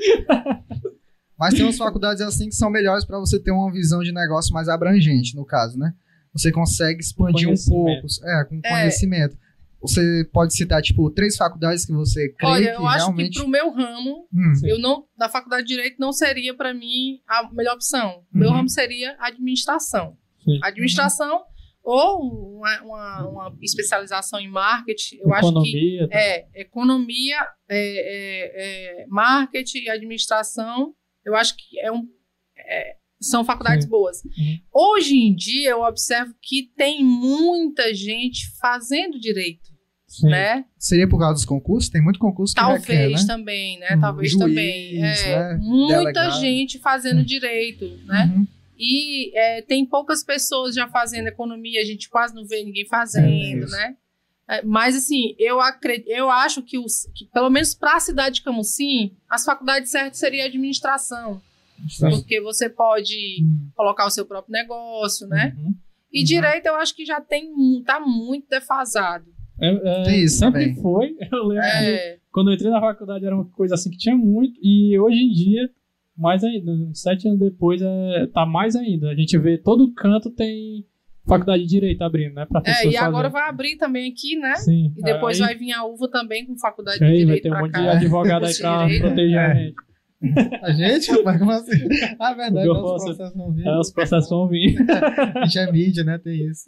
Mas tem umas faculdades assim que são melhores pra você ter uma visão de negócio mais abrangente, no caso, né? Você consegue expandir um pouco, é, com É. conhecimento. Você pode citar, tipo, três faculdades que você crê Olha, que eu acho realmente. que pro meu ramo, Hum, eu não, da faculdade de Direito não seria para mim a melhor opção. Meu Uhum. ramo seria administração. Sim. Administração ou uma, uma- uma especialização em marketing. Eu acho que Economia. tá? É, economia, é, é, é, marketing e administração, eu acho que é um, é, são faculdades Sim. boas. Uhum. Hoje em dia, eu observo que tem muita gente fazendo direito, Sim. né? Seria por causa dos concursos? Tem muito concurso que Talvez requer, né? também, né? Talvez juiz, também. É, né? Muita Delegado. gente fazendo direito, né? Uhum. E é, tem poucas pessoas já fazendo economia, a gente quase não vê ninguém É, fazendo, né? É, mas assim, eu acredito, eu acho que, os, que pelo menos para a cidade de Camusim, as faculdades certas seria administração, porque você pode Hum. colocar o seu próprio negócio, né? Uhum. E direito eu acho que já tem tá muito defasado. É, é, Tem isso sempre também. foi. Eu lembro que É, quando eu entrei na faculdade era uma coisa assim que tinha muito, e hoje em dia, mais ainda, sete anos depois, é, tá mais ainda. A gente vê todo canto tem faculdade de direito abrindo, né? Pra é, e agora vai abrir também aqui, né? Sim. E depois aí, vai vir a uva também com faculdade de aí vai direito ter um monte cá. de advogado aí pra direito. proteger a É. gente. A gente, rapaz, como assim? Ah, é verdade, posso- processos vão vir. É, os processos vão vir. A gente é mídia, né? Tem isso.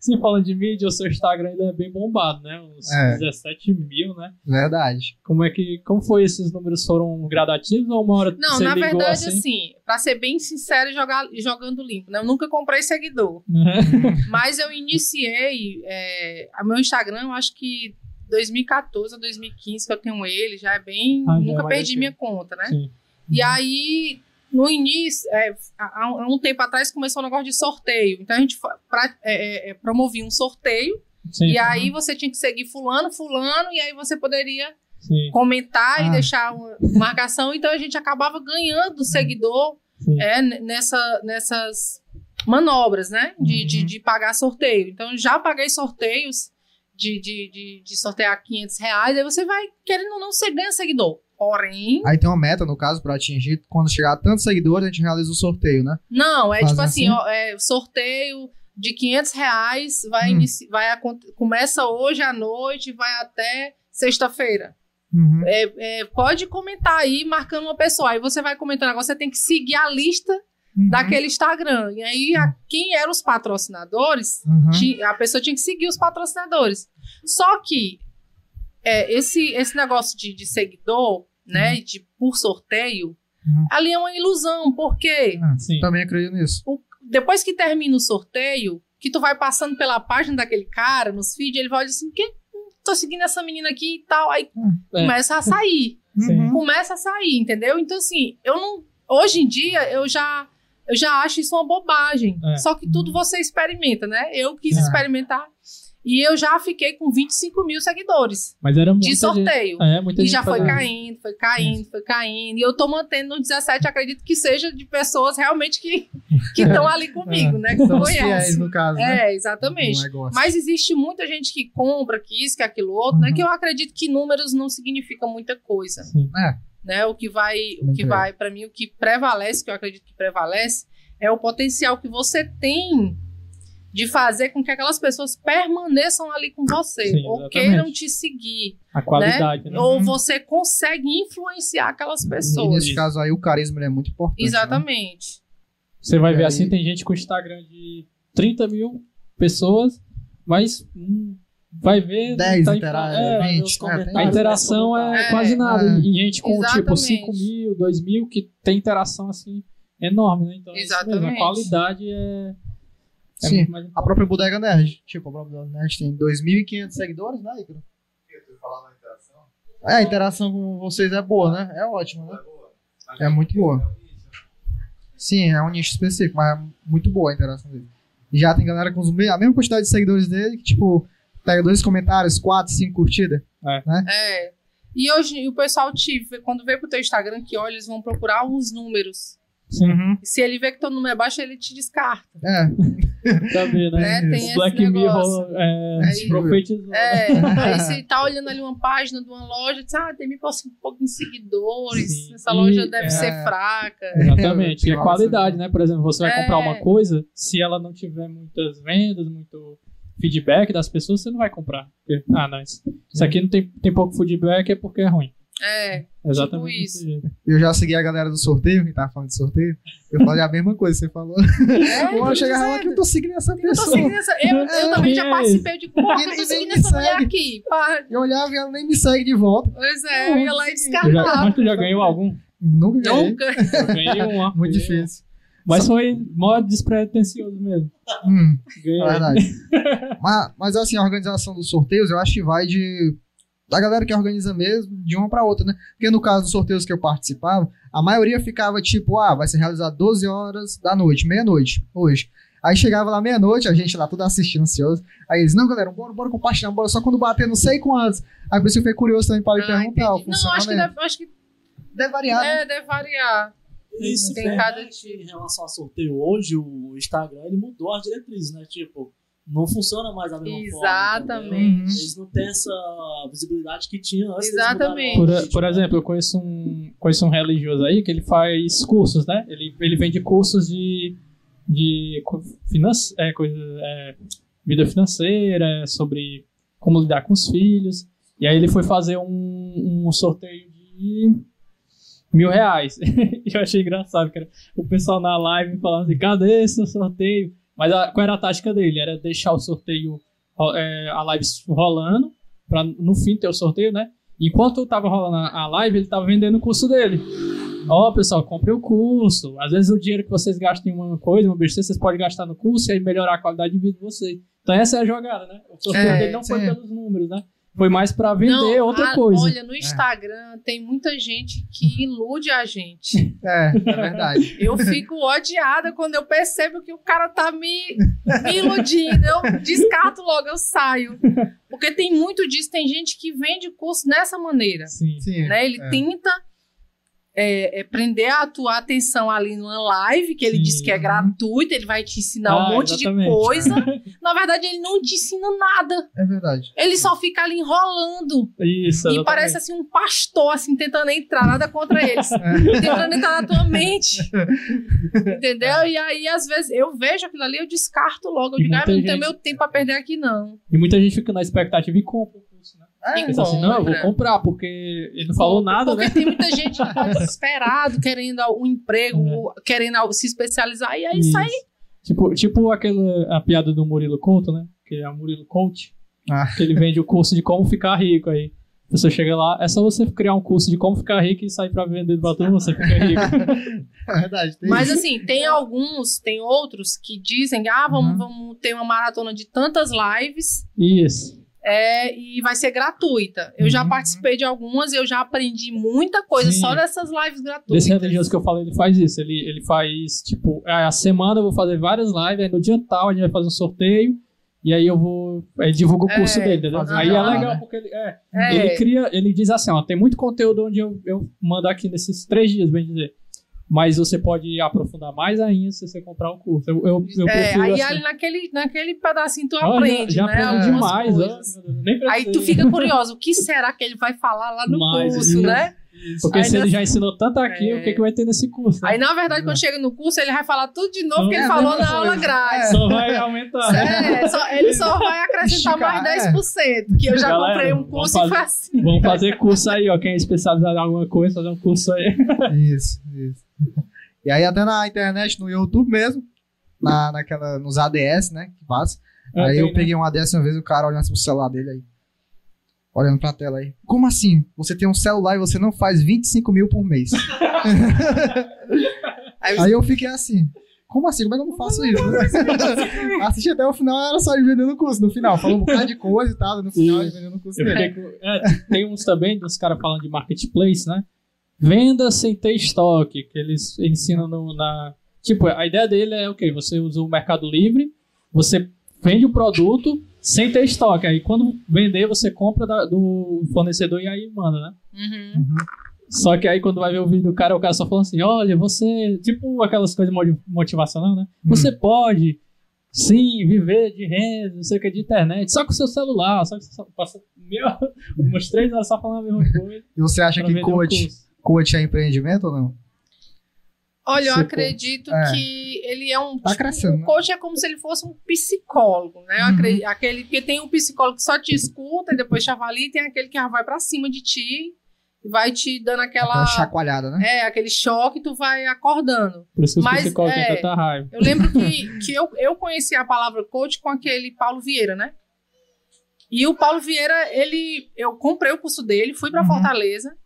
Sim, falando de mídia, o seu Instagram ainda é bem bombado, né? Uns É. 17 mil, né? Verdade. Como é que. Como foi esses números? Foram gradativos ou uma hora Não, você na ligou verdade, assim? assim, pra ser bem sincero e jogar, jogando limpo, né? Eu nunca comprei seguidor. Mas eu iniciei é, a meu Instagram, eu acho que 2014 ou 2015 que eu tenho ele, já é bem. Ah, já é nunca perdi minha conta, né? Sim. E aí, no início, é, há, um tempo atrás começou um negócio de sorteio. Então a gente pra- é, é, é, promovia um sorteio, Sim. e aí você tinha que seguir fulano, fulano, e aí você poderia Sim, comentar e Ah. deixar uma marcação, então a gente acabava ganhando seguidor sim. é, nessa, nessas manobras, né? De, de, Uhum. de pagar sorteio. Então, já paguei sorteios de, de, de, de sortear 500 reais, aí você vai, querendo ou não, você ganha seguidor. Porém, Aí tem uma meta, no caso, pra atingir. Quando chegar a tantos seguidores, a gente realiza o sorteio, né? não, é tipo assim, assim? ó, é, sorteio de 500 reais, vai, Hum. inici- vai acon- começa hoje à noite, vai até sexta-feira. Uhum. É, é, pode comentar aí, marcando uma pessoa. Aí você vai comentando. Agora você tem que seguir a lista Uhum. daquele Instagram. E aí, a- quem eram os patrocinadores, Uhum. a pessoa tinha que seguir os patrocinadores. Só que é, esse, esse negócio de, de seguidor, né, de por sorteio, Uhum. ali é uma ilusão, porque Ah, Sim. Também acredito nisso. o- depois que termina o sorteio, que tu vai passando pela página daquele cara, nos feeds, ele vai dizer assim, que tô seguindo essa menina aqui e tal, aí É. começa a sair. Uhum. começa a sair, entendeu? Então, assim, eu não. Hoje em dia, eu já. Eu já acho isso uma bobagem. É. Só que tudo você experimenta, né? Eu quis É. experimentar. E eu já fiquei com 25 mil seguidores Mas era muita de sorteio. Gente, é, muita E gente já foi fazendo. caindo, foi caindo, foi caindo. E eu tô mantendo no 17, acredito que seja de pessoas realmente que estão ali comigo, né? Que São fiéis, no caso, né? É, exatamente. Um. Mas existe muita gente que compra, que isso, que aquilo outro, né? Uhum. Que eu acredito que números não significam muita coisa Sim. É. né? O que vai, o Bem que creio. vai para mim, o que prevalece, que eu acredito que prevalece, é o potencial que você tem de fazer com que aquelas pessoas permaneçam ali com você, Sim, ou exatamente. queiram te seguir, A qualidade, né? ou Uhum. você consegue influenciar aquelas E pessoas. nesse caso aí, o carisma é muito importante. né? Exatamente. Você vai E ver aí- assim, tem gente com Instagram de 30 mil pessoas, mas hum, vai ver. não 10 tá intera- é, vai ver 20, os é, a interação é, É, quase nada. é. E gente com tipo Exatamente. 5 mil, 2 mil, que tem interação assim enorme, né? Então, é isso mesmo, a Exatamente. qualidade é. É Sim. muito mais A própria Bodega Nerd. Tipo, a própria Bodega Nerd tem 2.500 seguidores, né, Ícaro? É, a interação com vocês é boa, né? É ótima, né? É muito boa. Sim, é um nicho específico, mas é muito boa a interação dele. E já tem galera com a mesma quantidade de seguidores dele, que, tipo, pega dois comentários, quatro, cinco curtidas. É. E hoje o pessoal te, quando vê pro teu Instagram que olha, eles vão procurar os números. Sim, E se ele vê que teu número é baixo, ele te descarta. É, pra ver, né? Né? Tem esse Black negócio. Mirror é, Aí- profetizou. É, aí você tá olhando ali uma página de uma loja, diz, ah, tem mil e pouquinhos seguidores, Sim. essa loja E- deve é. ser fraca. Exatamente. E a lá qualidade, você- né? Por exemplo, você vai É. comprar uma coisa, se ela não tiver muitas vendas, muito feedback das pessoas, você não vai comprar. Ah, não, isso, isso aqui não tem, tem pouco feedback, é porque é ruim. É, Exatamente. Tipo isso. desse jeito. eu já segui a galera do sorteio, que tava falando de sorteio. Eu falei a mesma coisa que você falou. é Eu tô chegar lá que eu tô seguindo essa Eu tô pessoa. seguindo essa. Eu, eu É, também já é participei de. Porra, eu tô seguindo essa mulher aqui. Pá. Eu olhava e ela nem me segue de volta. Pois é, eu ia lá e já- descartava. mas tu já ganhou algum? Nunca ganhei. Nunca. Eu ganhei um, ó. Muito difícil. Mas foi mó despretensioso mesmo. Hum. Ganhei. É verdade. mas, mas assim, a organização dos sorteios, eu acho que vai de. Da galera que organiza mesmo, de uma pra outra, né? Porque no caso dos sorteios que eu participava, a maioria ficava tipo, ah, vai ser realizado 12 horas da noite, meia-noite, hoje. Aí chegava lá meia-noite, a gente lá tudo assistindo, ansioso. Aí eles, não, galera, bora, bora compartilhar, bora só quando bater não sei quantos. Aí por isso eu fiquei curioso também para lhe Ah, perguntar o. Não, acho que, deve, acho que Deve variar, né? é, deve variar. Isso Tem tem cada né, que em relação ao sorteio hoje, o Instagram ele mudou as diretrizes, né? Tipo, não funciona mais da mesma forma. Exatamente. entendeu? Eles não têm essa visibilidade que tinha antes. Exatamente. Por, por exemplo, eu conheço um, conheço um religioso aí que ele faz cursos, né? Ele, ele vende cursos de, de finance, é, coisa, é, vida financeira, sobre como lidar com os filhos. E aí ele foi fazer um, um sorteio de mil reais. Eu achei engraçado, cara. O pessoal na live falando assim, cadê esse sorteio? Mas a- qual era a tática dele? Era deixar o sorteio, é, a live rolando, pra no fim ter o sorteio, né? Enquanto tava rolando a live, ele tava vendendo o curso dele. Ó, pessoal, compre o curso. Às vezes o dinheiro que vocês gastam em uma coisa, uma besteira, vocês podem gastar no curso e aí melhorar a qualidade de vida de vocês. Então essa é a jogada, né? O sorteio É, dele não foi pelos números, né? Foi mais pra vender Não, outra a- coisa. Olha, no Instagram tem muita gente que ilude a gente. É, é verdade. Eu fico odiada quando eu percebo que o cara tá me, me iludindo. Eu descarto logo, eu saio. Porque tem muito disso. Tem gente que vende curso dessa maneira. Sim. Sim. né? Ele É. tenta é, é, prender a tua atenção ali numa live, que ele Sim. diz que é gratuito, ele vai te ensinar Ah, um monte exatamente. de coisa. Na verdade, ele não te ensina nada. É verdade. Ele só fica ali enrolando. Isso. E exatamente. parece assim um pastor, assim, tentando entrar, nada contra eles. É. tentando entrar na tua mente. Entendeu? E aí, às vezes, eu vejo aquilo ali, eu descarto logo. Eu E digo, ah, não tenho gente- meu tempo pra perder aqui, não. E muita gente fica na expectativa e compra? É, Pensa assim, não, eu vou compra. comprar, porque ele não falou nada, Porque né? tem muita gente que tá desesperado, querendo um emprego, querendo se especializar, e aí sai. Isso. Tipo, tipo aquela a piada do Murilo Couto, né? Que é o Murilo Coach. Ah. Que ele vende o curso de como ficar rico aí. Você chega lá, é só você criar um curso de como ficar rico e sair pra vender pra todo mundo, você fica rico. É verdade. Tem Mas isso. assim, tem alguns, tem outros que dizem, ah, vamos, Uhum. vamos ter uma maratona de tantas lives Isso. É, e vai ser gratuita. Eu já Uhum. participei de algumas e eu já aprendi muita coisa Sim. só dessas lives gratuitas. Desse religioso que eu falei, ele faz isso. Ele, ele faz, tipo, é, a semana eu vou fazer várias lives, aí no dia tal a gente vai fazer um sorteio, e aí eu vou. Aí divulga o curso É, dele, entendeu? Aí é jabá, legal, né? porque ele, é, É. ele cria, ele diz assim, ó, tem muito conteúdo onde eu, eu mando aqui nesses três dias, bem dizer. Mas você pode aprofundar mais ainda se você comprar o curso. Eu, eu, eu É, aí assim. ali naquele, naquele pedacinho tu já- aprende, já, né? aprendi demais, Deus, nem Aí tu fica curioso, o que será que ele vai falar lá no Mas, curso, isso. né? Porque Aí se ele já ensinou tanto aqui, É. o que, que vai ter nesse curso? né? Aí, na verdade, quando chega no curso, ele vai falar tudo de novo que ele É falou na aula grátis. Só vai aumentar. É, só- ele só vai acrescentar Esticar, mais é. 10%, que eu já Galera, comprei um curso fazer- e foi assim. Vamos fazer curso aí, ó. Quem é especializado em alguma coisa, fazer um curso aí. Isso, isso. E aí até na internet, no YouTube mesmo, na, naquela, nos ADS, né? Que passa. aí tem, eu né? peguei um ADS uma vez, o cara olhando assim pro celular dele aí. Olhando pra tela aí. Como assim? Você tem um celular e você não faz 25 mil por mês. Aí, aí eu fiquei assim. Como assim? Como é que eu não faço isso? Assisti até o final, era só ele vendendo o curso. No final, falou um bocado de coisa e tal. No final, ele vendendo o curso dele. é, tem uns também, dos caras falando de marketplace, né? Venda sem ter estoque, que eles ensinam no- na. Tipo, a ideia dele é o quê? Você usa o Mercado Livre, você vende o produto sem ter estoque. Aí quando vender, você compra da- do fornecedor e aí manda, né? Uhum. Só que aí quando vai ver o vídeo do cara, o cara só fala assim, olha, você. Tipo aquelas coisas moti- motivacional, né? Você pode sim viver de renda, não sei o que, de internet, só com o seu celular, só que você passa meu, umas três horas só falando a mesma coisa. E você acha que coach, curso. Coach é empreendimento ou não? Olha, eu acredito É. que ele é um. Tá crescendo, O né? coach é como se ele fosse um psicólogo, né? Uhum. acredito- aquele, porque tem um psicólogo que só te escuta e depois te avalia, e tem aquele que vai pra cima de ti e vai te dando aquela. Aquela chacoalhada, né? É, aquele choque e tu vai acordando. Por isso que Mas, psicólogos têm é, tanta raiva. Eu lembro que, que eu, eu conheci a palavra coach com aquele Paulo Vieira, né? E o Paulo Vieira, ele. Eu comprei o curso dele, fui pra Uhum. Fortaleza.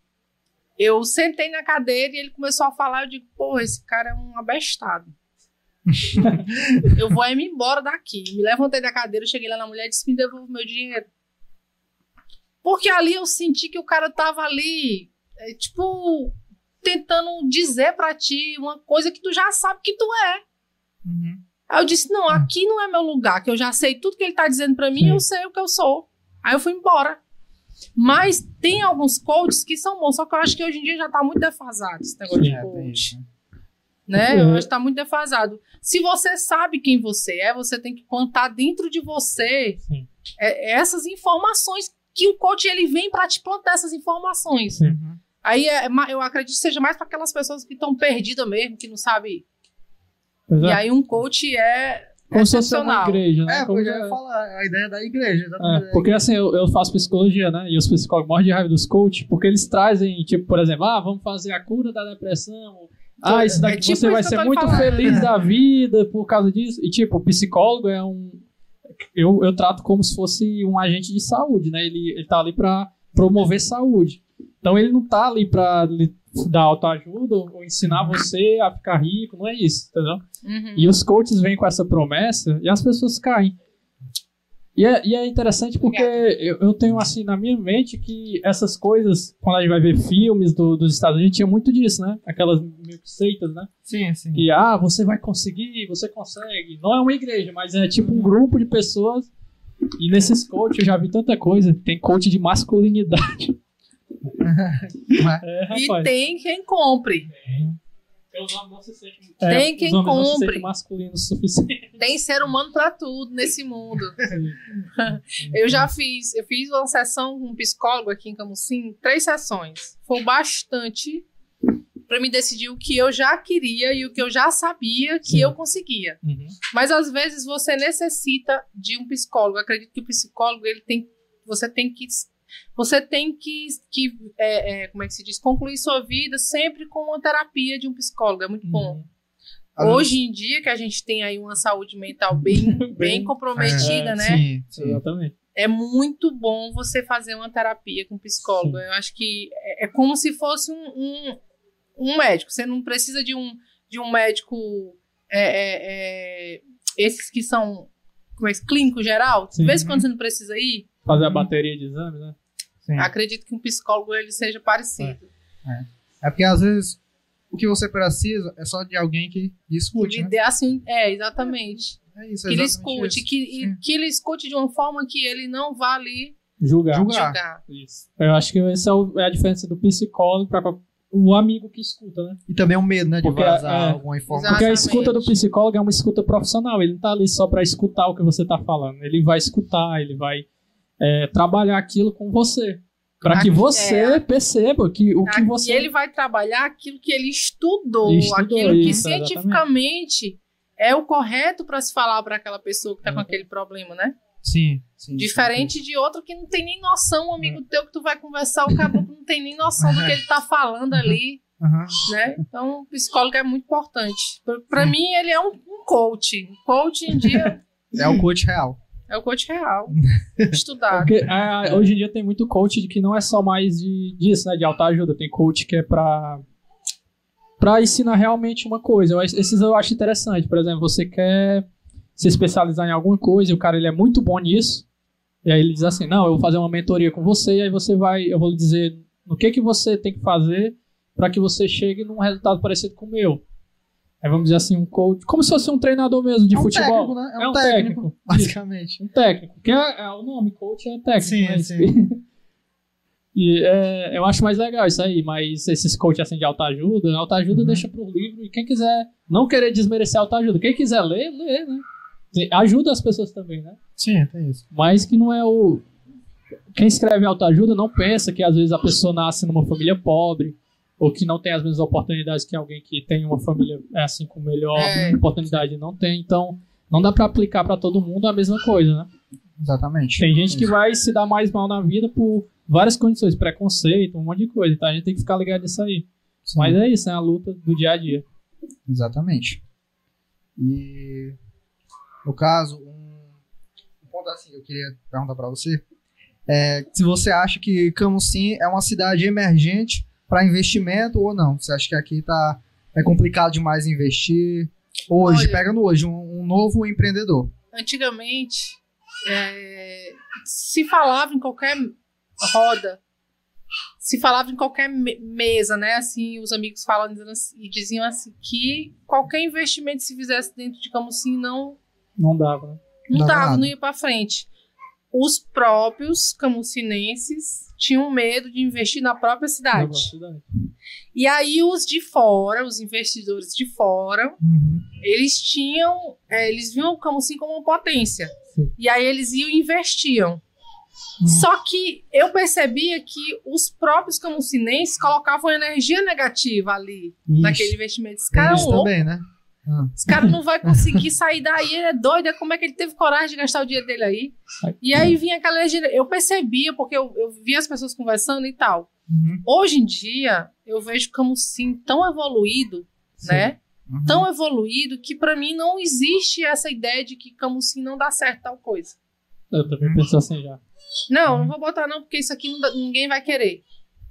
Eu sentei na cadeira e ele começou a falar. Eu digo, porra, esse cara é um abestado. eu vou é me embora daqui. Me levantei da cadeira, cheguei lá na mulher e disse: me devolve meu dinheiro. Porque ali eu senti que o cara tava ali, é, tipo, tentando dizer pra ti uma coisa que tu já sabe que tu é. Uhum. Aí eu disse: não, aqui não é meu lugar, que eu já sei tudo que ele tá dizendo pra mim, Sim. eu sei o que eu sou. Aí eu fui embora. Mas tem alguns coaches que são bons, só que eu acho que hoje em dia já tá muito defasado esse negócio Sim. de É, coach. né? Né? É. Eu acho que tá muito defasado. Se você sabe quem você é, você tem que plantar dentro de você é, essas informações que o coach ele vem pra te plantar essas informações. Sim. Uhum. Aí é eu acredito que seja mais para aquelas pessoas que estão perdidas mesmo, que não sabem. E é, aí um coach é como se fosse uma igreja, né? É, Como porque eu é- ia falar a ideia da igreja. exatamente. É, porque assim, eu, eu faço psicologia, né? E os psicólogos morrem de raiva dos coaches, porque eles trazem, tipo, por exemplo, ah, vamos fazer a cura da depressão. Ah, isso daqui É tipo você vai isso eu ser muito falando. feliz da vida por causa disso. E, tipo, o psicólogo é um. Eu, eu trato como se fosse um agente de saúde, né? Ele, ele tá ali pra promover saúde. Então ele não tá ali pra dar autoajuda ou ou ensinar você a ficar rico, não é isso, entendeu? Uhum. E os coaches vêm com essa promessa e as pessoas caem. E é, e é interessante porque eu, eu tenho assim na minha mente que essas coisas, quando a gente vai ver filmes do- dos Estados Unidos, tinha muito disso, né? Aquelas meio que seitas, né? Sim, sim. Que, ah, você vai conseguir, você consegue. Não é uma igreja, mas é tipo um grupo de pessoas. E nesses coaches eu já vi tanta coisa. Tem coach de masculinidade. É, E tem quem compre. Tem os quem compre. sentem masculinos o suficiente. Tem ser humano pra tudo nesse mundo. Eu já fiz, eu fiz uma sessão com um psicólogo aqui em Camusim, três sessões. Foi bastante pra me decidir o que eu já queria e o que eu já sabia que Sim. eu conseguia. Uhum. Mas às vezes você necessita de um psicólogo. Eu acredito que o psicólogo ele tem, você tem que você tem que, que é, é, como é que se diz, concluir sua vida sempre com uma terapia de um psicólogo. É muito bom. Uhum. Hoje em dia que a gente tem aí uma saúde mental bem, bem Bem- comprometida, É, né? Sim, sim. Exatamente. É muito bom você fazer uma terapia com um psicólogo. Sim. Eu acho que é, é como se fosse um, um, um médico. Você não precisa de um, de um médico. é, é, é, esses que são como é, que- clínico geral. De vez em quando você não precisa ir. Fazer a Uhum. bateria de exames, né? Sim. Acredito que um psicólogo ele seja parecido. É porque às vezes o que você precisa é só de alguém que Que escute, lhe né? dê assim, é, exatamente. É isso, Que ele escute, isso. que, e, que ele escute de uma forma que ele não vá ali Julgar. Julgar. julgar. Isso. Eu acho que essa é, é a diferença do psicólogo para o amigo que escuta, né? E também o medo, né? De Porque, vazar é, alguma informação. Porque a escuta do psicólogo é uma escuta profissional. Ele não tá ali só para escutar o que você tá falando. Ele vai escutar, ele vai é, trabalhar aquilo com você. Para que você é. perceba que o que E você. ele vai trabalhar aquilo que ele estudou, estudou aquilo que isso, cientificamente é o correto para se falar para aquela pessoa que tá com Uhum. aquele problema, né? Sim, sim. Diferente de outro que não tem nem noção, um amigo teu que tu vai conversar, o caboclo não tem nem noção do que ele tá falando ali, Aham. né? Então, o psicólogo é muito importante. Pra- Pra mim, ele é um, um coach. Um coach em dia É o coach real. É o coach real. Estudado. Porque é, hoje em dia tem muito coach que não é só mais de, disso, né? De autoajuda. Tem coach que é pra, pra ensinar realmente uma coisa. Eu esses eu acho interessante. Por exemplo, você quer se especializar em alguma coisa e o cara ele é muito bom nisso. E aí ele diz assim: Não, eu vou fazer uma mentoria com você. E aí você vai, eu vou lhe dizer no que, que você tem que fazer para que você chegue num resultado parecido com o meu. Aí vamos dizer assim: um coach, como se fosse um treinador mesmo de é um futebol. técnico, né? É um, É um técnico, técnico. Isso. basicamente. Um técnico. Que é, é o nome, coach é técnico. Sim, né? sim. E é, eu acho mais legal isso aí, mas esses coach assim de autoajuda, autoajuda Uhum. deixa pro livro e quem quiser não querer desmerecer a autoajuda, quem quiser ler, lê, né? Ajuda as pessoas também, né? Sim, tem isso. Mas que não é o. Quem escreve autoajuda não pensa que às vezes a pessoa nasce numa família pobre, ou que não tem as mesmas oportunidades que alguém que tem uma família é, assim com melhor É. oportunidade não tem. Então, não dá pra aplicar pra todo mundo a mesma coisa, né? Exatamente. Tem gente que vai se dar mais mal na vida por várias condições, preconceito, um monte de coisa. Então a gente tem que ficar ligado nisso aí. Sim, Mas é isso, é a luta do dia a dia. Exatamente. E no caso, um, um ponto assim que eu queria perguntar pra você é se você acha que Camusim é uma cidade emergente para investimento ou não. Você acha que aqui tá é complicado demais investir? Hoje, Olha- pegando hoje, um, um novo empreendedor. antigamente é, se falava em qualquer roda, se falava em qualquer me- mesa, né? Assim, os amigos falam assim- e diziam assim que qualquer investimento que se fizesse dentro de Camusim não Não dava, né? não Dava dava, nada. não ia para frente. Os próprios camucinenses tinham medo de investir na própria cidade. E aí os de fora, os investidores de fora, eles tinham, é, eles viam o Camusim como uma potência. Sim. E aí eles iam e investiam. Uhum. Só que eu percebia que os próprios camucinenses colocavam energia negativa ali, naquele investimento. Esse cara é um louco, também, né? Esse cara não vai conseguir sair daí, ele é doido, é como é que ele teve coragem de gastar o dinheiro dele aí? E aí vinha aquela energia, eu percebia, porque eu, eu via as pessoas conversando e tal. Uhum. Hoje em dia, eu vejo o Camusim tão evoluído, né? Uhum. tão evoluído que pra mim não existe essa ideia de que Camusim não dá certo tal coisa. Eu também penso assim já. Não, não vou botar não, porque isso aqui não dá- ninguém vai querer.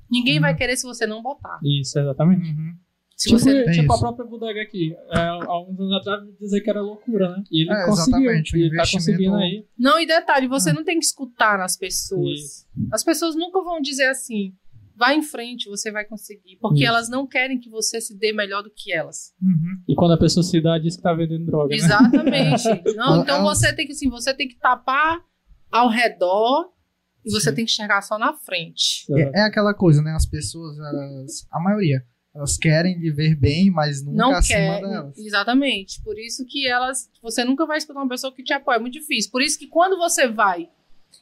Ninguém vai querer se você não botar. Isso, exatamente. Uhum. Se Tipo, você Tem tipo a isso. própria bodega aqui. É, há uns anos atrás dizer que era loucura, né? E ele É, conseguiu. ele tá conseguindo aí. Não, e detalhe, Ah. você não tem que escutar nas pessoas. As pessoas nunca vão dizer assim, vai em frente, você vai conseguir. Porque Isso. elas não querem que você se dê melhor do que elas. Uhum. E quando a pessoa se dá, diz que tá vendendo droga, né? Exatamente. Não, Ela- então você tem que assim, você tem que tapar ao redor e você tem que enxergar só na frente. É, é aquela coisa, né? As pessoas, elas, a maioria, elas querem lhe ver bem, mas nunca Não acima quer. delas. Exatamente. Por isso que elas. Você nunca vai escutar uma pessoa que te apoia. É muito difícil. Por isso que quando você vai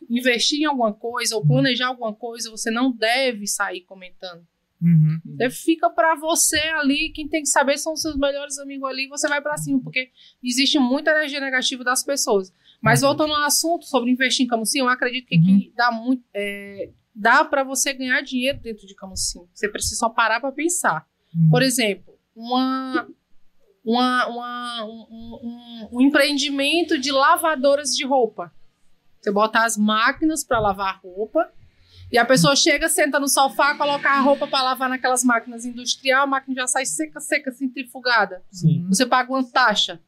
investir em alguma coisa ou planejar alguma coisa, você não deve sair comentando. Uhum. Você fica pra você ali, quem tem que saber são os seus melhores amigos ali, você vai pra cima, porque existe muita energia negativa das pessoas. Mas voltando ao assunto sobre investir em Camusim, eu acredito que aqui dá muito. é, dá para você ganhar dinheiro dentro de Camusim. Você precisa só parar pra pensar. Uhum. Por exemplo, uma, uma, uma- um, um- um empreendimento de lavadoras de roupa. Você bota as máquinas para lavar roupa e a pessoa chega, senta no sofá, coloca a roupa para lavar naquelas máquinas industrial, a máquina já sai seca, seca, centrifugada. Sim. Você paga uma taxa.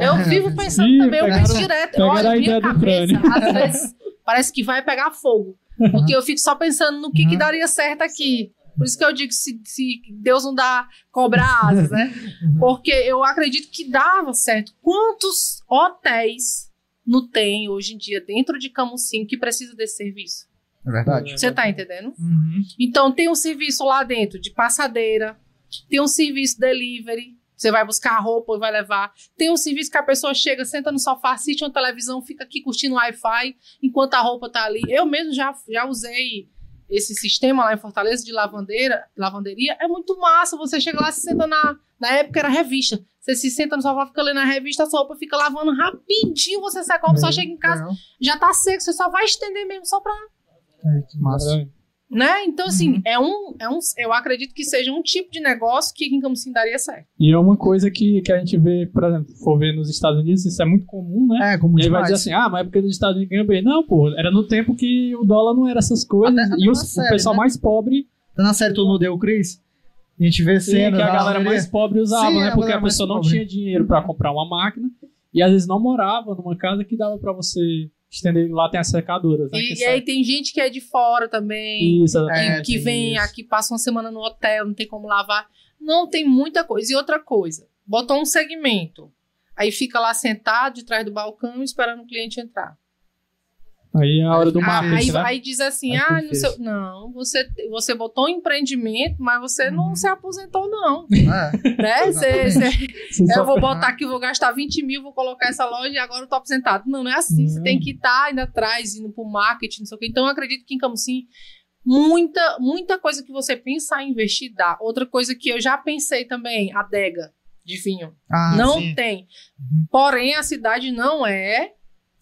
Eu vivo pensando Ih, também, eu penso direto. Olha, a minha cabeça, às vezes, parece que vai pegar fogo. Porque eu fico só pensando no que, que Uhum. daria certo aqui. Por isso que eu digo, se, se Deus não dá cobrar asas, né? Uhum. Porque eu acredito que dava certo. Quantos hotéis não tem hoje em dia dentro de Camusim que precisa desse serviço? É verdade. Você tá entendendo? Uhum. Então tem um serviço lá dentro de passadeira, tem um serviço delivery, você vai buscar a roupa e vai levar. Tem um serviço que a pessoa chega, senta no sofá, assiste uma televisão, fica aqui curtindo Wi-Fi enquanto a roupa tá ali. Eu mesmo já, já usei esse sistema lá em Fortaleza de lavandeira, lavanderia. É muito massa. Você chega lá, se senta na. Na época era revista. Você se senta no sofá, fica lendo a revista, a sua roupa fica lavando rapidinho. Você sai com a roupa, só chega em casa, Legal. já tá seco. Você só vai estender mesmo, só pra É, que massa. Né? Então, assim, Uhum. é, um, é um. Eu acredito que seja um tipo de negócio que aqui em Camusim daria certo. E é uma coisa que, que a gente vê, por exemplo, se for ver nos Estados Unidos, isso é muito comum, né? É, como E aí vai demais. dizer assim, ah, mas é porque nos Estados Unidos ganha bem. Não, pô, era no tempo que o dólar não era essas coisas. Até- até e os- o série, pessoal né? mais pobre, Tá na série Todo Mundo Deu Cris? A gente vê sim, cena que a galera lavanderia. mais pobre usava, Sim, né? a Porque a mais pessoa não pobre. tinha dinheiro pra comprar uma máquina. E às vezes não morava numa casa que dava pra você estender. Lá tem as secadoras, né? E, e aí tem gente que é de fora também, Isso, que, É, que vem isso. aqui, passa uma semana no hotel, não tem como lavar. Não tem muita coisa. E outra coisa, botou um segmento. Aí fica lá sentado de trás do balcão esperando o cliente entrar. Aí é a hora do marketing, aí, né? aí diz assim: ah, feio. seu- não, você, você botou um empreendimento, mas você não Uhum. se aposentou, não. É, Né? Você só- Eu vou botar aqui, vou gastar 20 mil, vou colocar essa loja e agora eu tô aposentado. Não, não é assim. Você Não. tem que estar ainda atrás, indo pro marketing, não sei o quê. Então, eu acredito que em Camusim, muita, muita coisa que você pensar em investir dá. Outra coisa que eu já pensei também, adega de vinho. Ah, não sim. tem. Uhum. Porém, a cidade não é,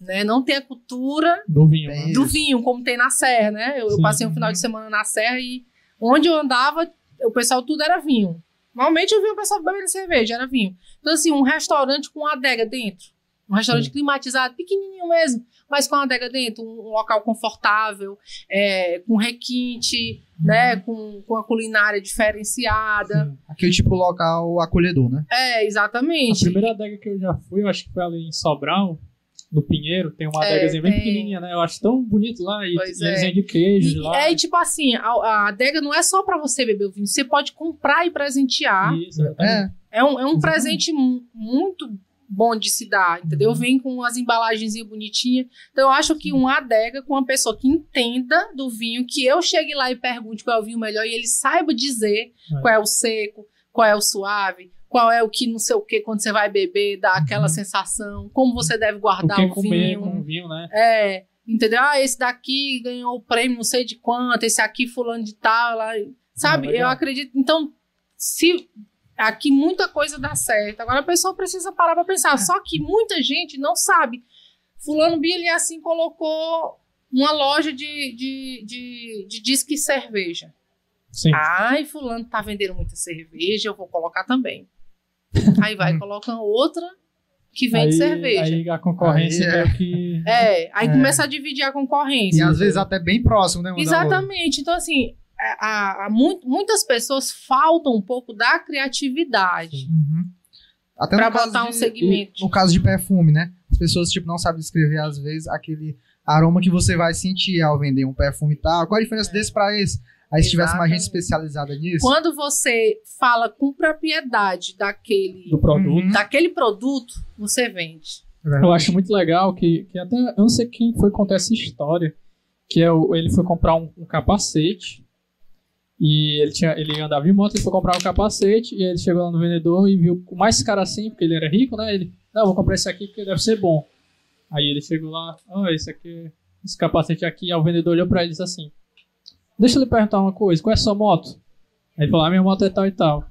né? Não tem a cultura do vinho, né? do vinho, como tem na Serra, né? Eu, eu passei um final de semana na Serra e onde eu andava, o pessoal tudo era vinho. Normalmente eu via o pessoal bebendo cerveja, era vinho. Então, assim, um restaurante com adega dentro. Um restaurante Sim. climatizado, pequenininho mesmo, mas com adega dentro. Um, um local confortável, é, com requinte, né? Com, com a culinária diferenciada. Sim. Aquele tipo local acolhedor, né? É, A exatamente. primeira adega que eu já fui, eu acho que foi ali em Sobral, no Pinheiro, tem uma É, bem tem. pequenininha, né? Eu acho tão bonito lá. E, Pois e é. vendem queijo de E, lá. é, e tipo assim, a, a adega não é só pra você beber o vinho, você pode comprar e presentear. Isso. É. É um, é um presente mu- muito bom de se dar, entendeu? Vem com as embalagens bonitinhas. Então, eu acho que uma adega com uma pessoa que entenda do vinho, que eu chegue lá e pergunte qual é o vinho melhor e ele saiba dizer É. qual é o seco, qual é o suave, qual é o que não sei o que quando você vai beber, dá aquela Uhum. sensação, como você deve O guardar que o vinho. com vinho, né? É, entendeu? Ah, esse daqui ganhou o prêmio não sei de quanto, esse aqui fulano de tal, lá, sabe? Ah, eu acredito. Então, se aqui muita coisa dá certo, agora a pessoa precisa parar pra pensar. Só que muita gente não sabe. Fulano Billy assim colocou uma loja de, de, de, de disque cerveja. Sim. Ai, fulano tá vendendo muita cerveja, eu vou colocar também. Aí vai, coloca outra que vende aí, cerveja. Aí a concorrência Aí é. meio que. É, aí É. começa a dividir a concorrência. E às vezes até bem próximo, né? um. Exatamente. Então, assim, a, a, muito, muitas pessoas faltam um pouco da criatividade Uhum. Até para no caso botar um de- segmento. No caso de perfume, né? As pessoas, tipo, não sabem descrever, às vezes, aquele aroma que você vai sentir ao vender um perfume e tal. Qual a diferença desse pra esse? Aí, se tivesse uma gente especializada nisso... Quando você fala com propriedade daquele, Do produto. Uhum. daquele produto, você vende. Eu acho muito legal que, que até eu não sei quem foi contar essa história, que é o, ele foi comprar um, um capacete e ele tinha ele andava de moto, ele foi comprar um capacete e ele chegou lá no vendedor e viu o mais caro assim, porque ele era rico, né? Ele, não, vou comprar esse aqui porque deve ser bom. Aí ele chegou lá, ah, esse aqui, esse capacete aqui, aí o vendedor olhou pra ele e disse assim: "Deixa eu lhe perguntar uma coisa, qual é a sua moto?" Aí ele falou: "A minha moto é tal e tal."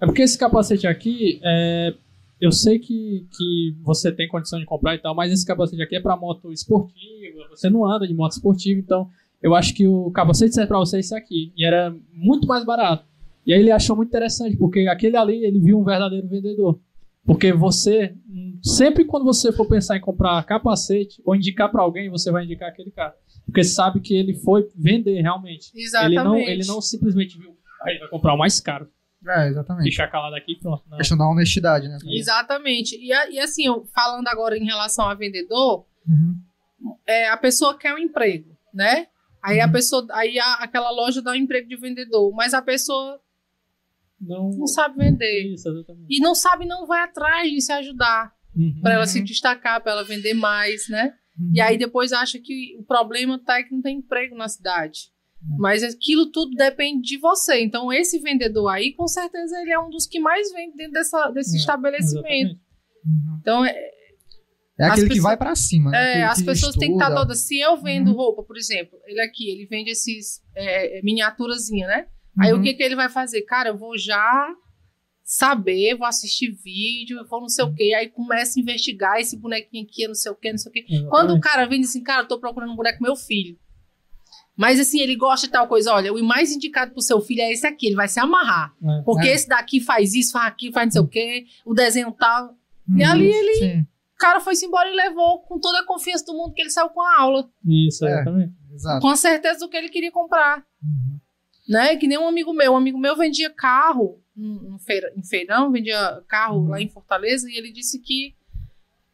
É porque esse capacete aqui é eu sei que, que você tem condição de comprar e tal, mas esse capacete aqui é para moto esportiva, você não anda de moto esportiva, então eu acho que o capacete serve para você esse aqui. E era muito mais barato. E aí ele achou muito interessante, porque aquele ali ele viu um verdadeiro vendedor. Porque você, sempre quando você for pensar em comprar capacete ou indicar para alguém, você vai indicar aquele cara. Porque sabe que ele foi vender realmente. Exatamente. Ele não, ele não simplesmente viu, aí vai comprar o mais caro. É, exatamente. Ficar calado aqui e pronto. Não. Questão da honestidade, né? Exatamente. E, a- e assim, falando agora em relação a vendedor, Uhum. é, a pessoa quer um emprego, né? Aí a Uhum. pessoa, aí a- aquela loja dá um emprego de vendedor, mas a pessoa Não, não sabe vender. Isso, exatamente. E não sabe, não vai atrás de se ajudar, Uhum. para ela se destacar, para ela vender mais, né? Uhum. E aí depois acha que o problema tá é que não tem emprego na cidade. Uhum. Mas aquilo tudo depende de você. Então, esse vendedor aí, com certeza, ele é um dos que mais vende dentro dessa, desse É, estabelecimento. Uhum. Então, é, É aquele As que pessoas- vai pra cima, né? É, as pessoas têm que estar estuda. todas. Se eu vendo Uhum. roupa, por exemplo, ele aqui, ele vende esses é, miniaturazinha, né? Aí o Uhum. que, que ele vai fazer? Cara, eu vou já saber, vou assistir vídeo, vou não sei o quê. Aí começa a investigar esse bonequinho aqui, não sei o quê, não sei o quê. Quando o cara vem assim, cara, eu tô procurando um boneco meu filho. Mas assim, ele gosta de tal coisa. Olha, o mais indicado pro seu filho é esse aqui, ele vai se amarrar. É. Porque É. esse daqui faz isso, faz aquilo, faz não sei o quê, o desenho tal. E Uhum. ali ele- Sim, O cara foi-se embora e levou com toda a confiança do mundo que ele saiu com a aula. Isso, É. exato. com a certeza do que ele queria comprar. Né? Que nem um amigo meu. Um amigo meu vendia carro em, em feira- em feirão, vendia carro Uhum. lá em Fortaleza, e ele disse que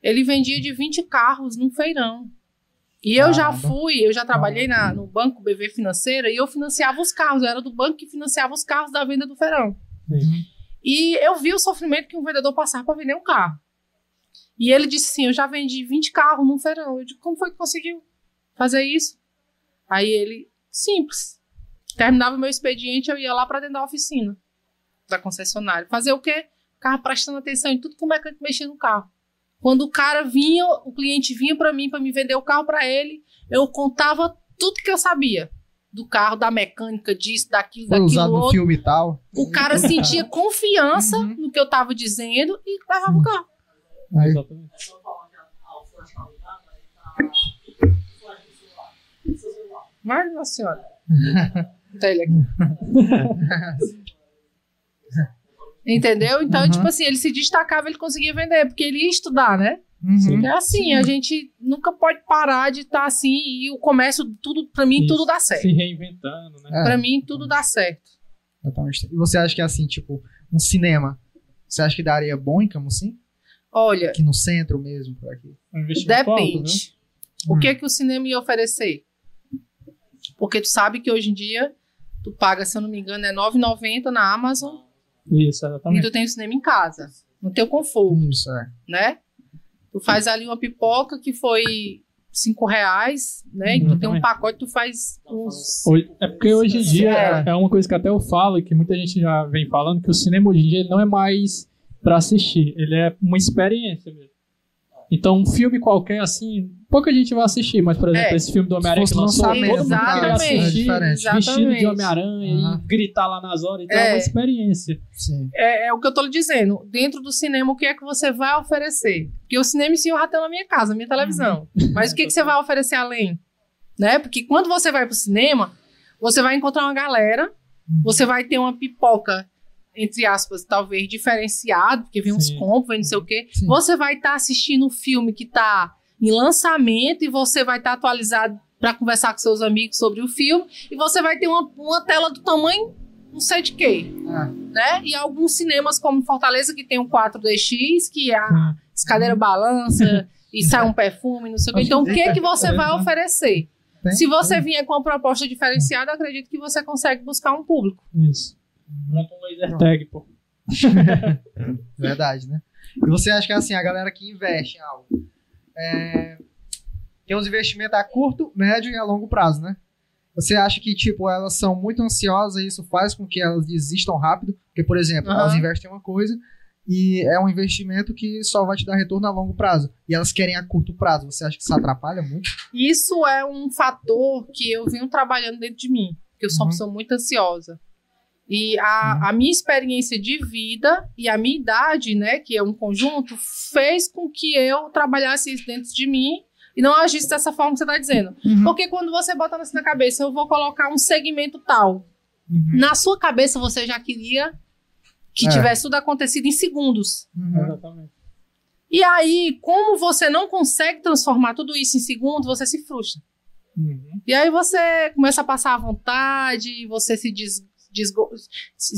ele vendia de 20 carros num feirão. E eu já fui, eu já trabalhei na- no banco BV Financeira e eu financiava os carros. Eu era do banco que financiava os carros da venda do feirão. Uhum. E eu vi o sofrimento que um vendedor passava para vender um carro. E ele disse assim: Eu já vendi 20 carros num feirão. Eu digo: Como foi que conseguiu fazer isso? Aí ele, simples. Terminava o meu expediente, eu ia lá para dentro da oficina da concessionária. Fazer o quê? Ficava prestando atenção em tudo que o mecânico mexia no carro. Quando o cara vinha, o cliente vinha para mim para me vender o carro para ele, eu contava tudo que eu sabia. Do carro, da mecânica, disso, daquilo, Foi daquilo usado no outro. filme e tal. O cara sentia confiança Uhum. no que eu tava dizendo e levava o carro. Aí. Mas, nossa senhora. Tá ele aqui. Entendeu? Então, Uhum. tipo assim, ele se destacava, ele conseguia vender, porque ele ia estudar, né? uhum. É assim, a gente nunca pode parar de estar assim e o comércio, tudo, pra mim, Isso. tudo dá certo. Se reinventando, né? É. Pra mim, tudo dá certo. Exatamente. E você acha que assim, tipo, um cinema, você acha que daria bom em Camusim? Olha, Aqui no centro mesmo, por aqui? Um alto, viu? depende. O que é que o cinema ia oferecer? Porque tu sabe que hoje em dia tu paga, se eu não me engano, é R$ 9,90 na Amazon Isso, e exatamente. tu tem o cinema em casa, no teu conforto, Isso, é. né? Tu faz ali uma pipoca que foi cinco reais, né? E tu tem um pacote, tu faz uns... É porque hoje em dia É. é uma coisa que até eu falo e que muita gente já vem falando que o cinema hoje em dia não é mais pra assistir, ele é uma experiência mesmo. Então, um filme qualquer assim, pouca gente vai assistir, mas por exemplo, É. esse filme do Homem-Aranha que lançou, todo mundo queria Exatamente. É assistir diferente. vestido de. Homem-Aranha Aham. e gritar lá nas horas, então é, É. uma experiência. Sim. É, é o que eu tô lhe dizendo. Dentro do cinema, o que é que você vai oferecer? Porque o cinema em si eu já tenho na minha casa, na minha televisão. Mas o que, que você vai oferecer além? Né? Porque quando você vai pro cinema, você vai encontrar uma galera, você vai ter uma pipoca, entre aspas, talvez diferenciado, porque vem uns Sim. compros, vem não sei o quê. Sim. Você vai estar assistindo um filme que tá em lançamento e você vai estar atualizado para conversar com seus amigos sobre o filme, e você vai ter uma, uma tela do tamanho não sei de quê. Ah. Né? E alguns cinemas, como Fortaleza, que tem um 4DX, que a escadeira balança e sai um perfume, não sei o quê. Então, o que, que você vai oferecer? Tem? Se você vier com uma proposta diferenciada, acredito que você consegue buscar um público. Isso. Monta um laser tag, pô. Verdade, né? E você acha que assim, a galera que investe em algo é, tem uns investimentos a curto, médio e a longo prazo, né? Você acha que, tipo, elas são muito ansiosas e isso faz com que elas desistam rápido? Porque, por exemplo, Aham. elas investem em uma coisa e é um investimento que só vai te dar retorno a longo prazo. E elas querem a curto prazo. Você acha que isso atrapalha muito? Isso é um fator que eu venho trabalhando dentro de mim, porque eu sou uma Uhum. pessoa muito ansiosa. E a, a minha experiência de vida e a minha idade, né, que é um conjunto, fez com que eu trabalhasse isso dentro de mim e não agisse dessa forma que você está dizendo. Porque quando você bota isso na cabeça, eu vou colocar um segmento tal. Uhum. Na sua cabeça você já queria que É. tivesse tudo acontecido em segundos. Uhum. Exatamente. E aí, como você não consegue transformar tudo isso em segundos, você se frustra. Uhum. E aí você começa a passar à vontade, você se des, desgo-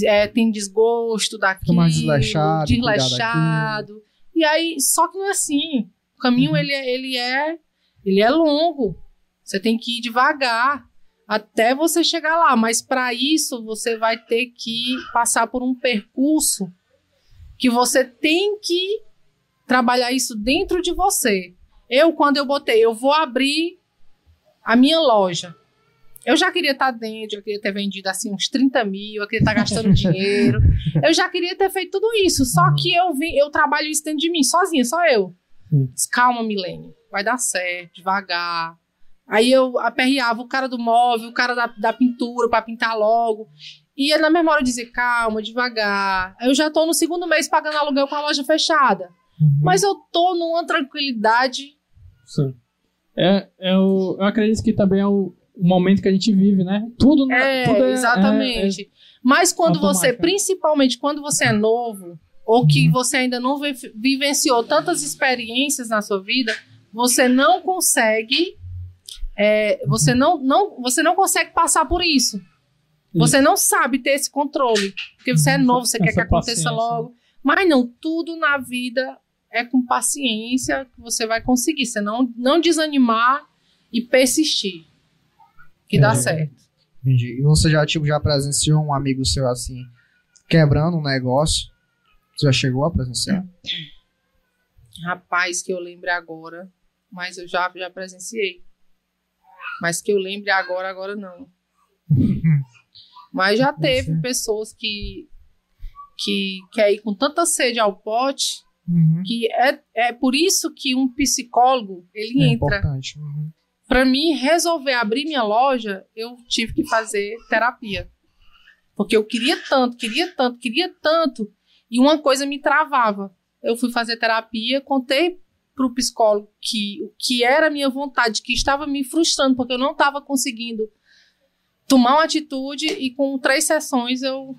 é, tem desgosto daquilo, mais desleixado, desleixado. E aí, só que não é assim. O caminho Uhum. ele, é- ele é ele é longo. Você tem que ir devagar até você chegar lá, mas para isso você vai ter que passar por um percurso que você tem que trabalhar isso dentro de você. Eu, quando eu botei, eu vou abrir a minha loja. Eu já queria estar dentro, eu queria ter vendido assim uns 30 mil, eu queria estar gastando dinheiro. Eu já queria ter feito tudo isso. Só Uhum. que eu vim, eu trabalho isso dentro de mim, sozinha, só eu. Disse, Calma, Milênio, vai dar certo, devagar. Aí eu aperreava o cara do móvel, o cara da, da pintura para pintar logo. E na mesma hora eu dizia, calma, devagar. Eu já tô no segundo mês pagando aluguel com a loja fechada. Uhum. Mas eu tô numa tranquilidade. Sim. É, é eu acredito que também é o, o momento que a gente vive, né? Tudo, né? É, tudo exatamente. Mas quando você, principalmente quando você é novo, ou que Uhum. você ainda não vi- vivenciou tantas experiências na sua vida, você não consegue. é, você, não, não, você não consegue passar por isso. Você não sabe ter esse controle. Porque você é novo, você quer essa que aconteça paciência, logo. Mas não, tudo na vida é com paciência que você vai conseguir. Você não, não desanimar e persistir. Que dá É. certo. Entendi. E você já, tipo, já presenciou um amigo seu assim, quebrando um negócio? Você já chegou a presenciar? Rapaz, que eu lembre agora, mas eu já, já presenciei. Mas que eu lembre agora, agora não. Mas já teve Sim. pessoas que que quer ir com tanta sede ao pote Uhum. que é, é por isso que um psicólogo ele É entra. importante. Uhum. Para mim resolver abrir minha loja, eu tive que fazer terapia. Porque eu queria tanto, queria tanto, queria tanto, e uma coisa me travava. Eu fui fazer terapia, contei pro psicólogo que o que era a minha vontade, que estava me frustrando, porque eu não estava conseguindo tomar uma atitude, e com três sessões eu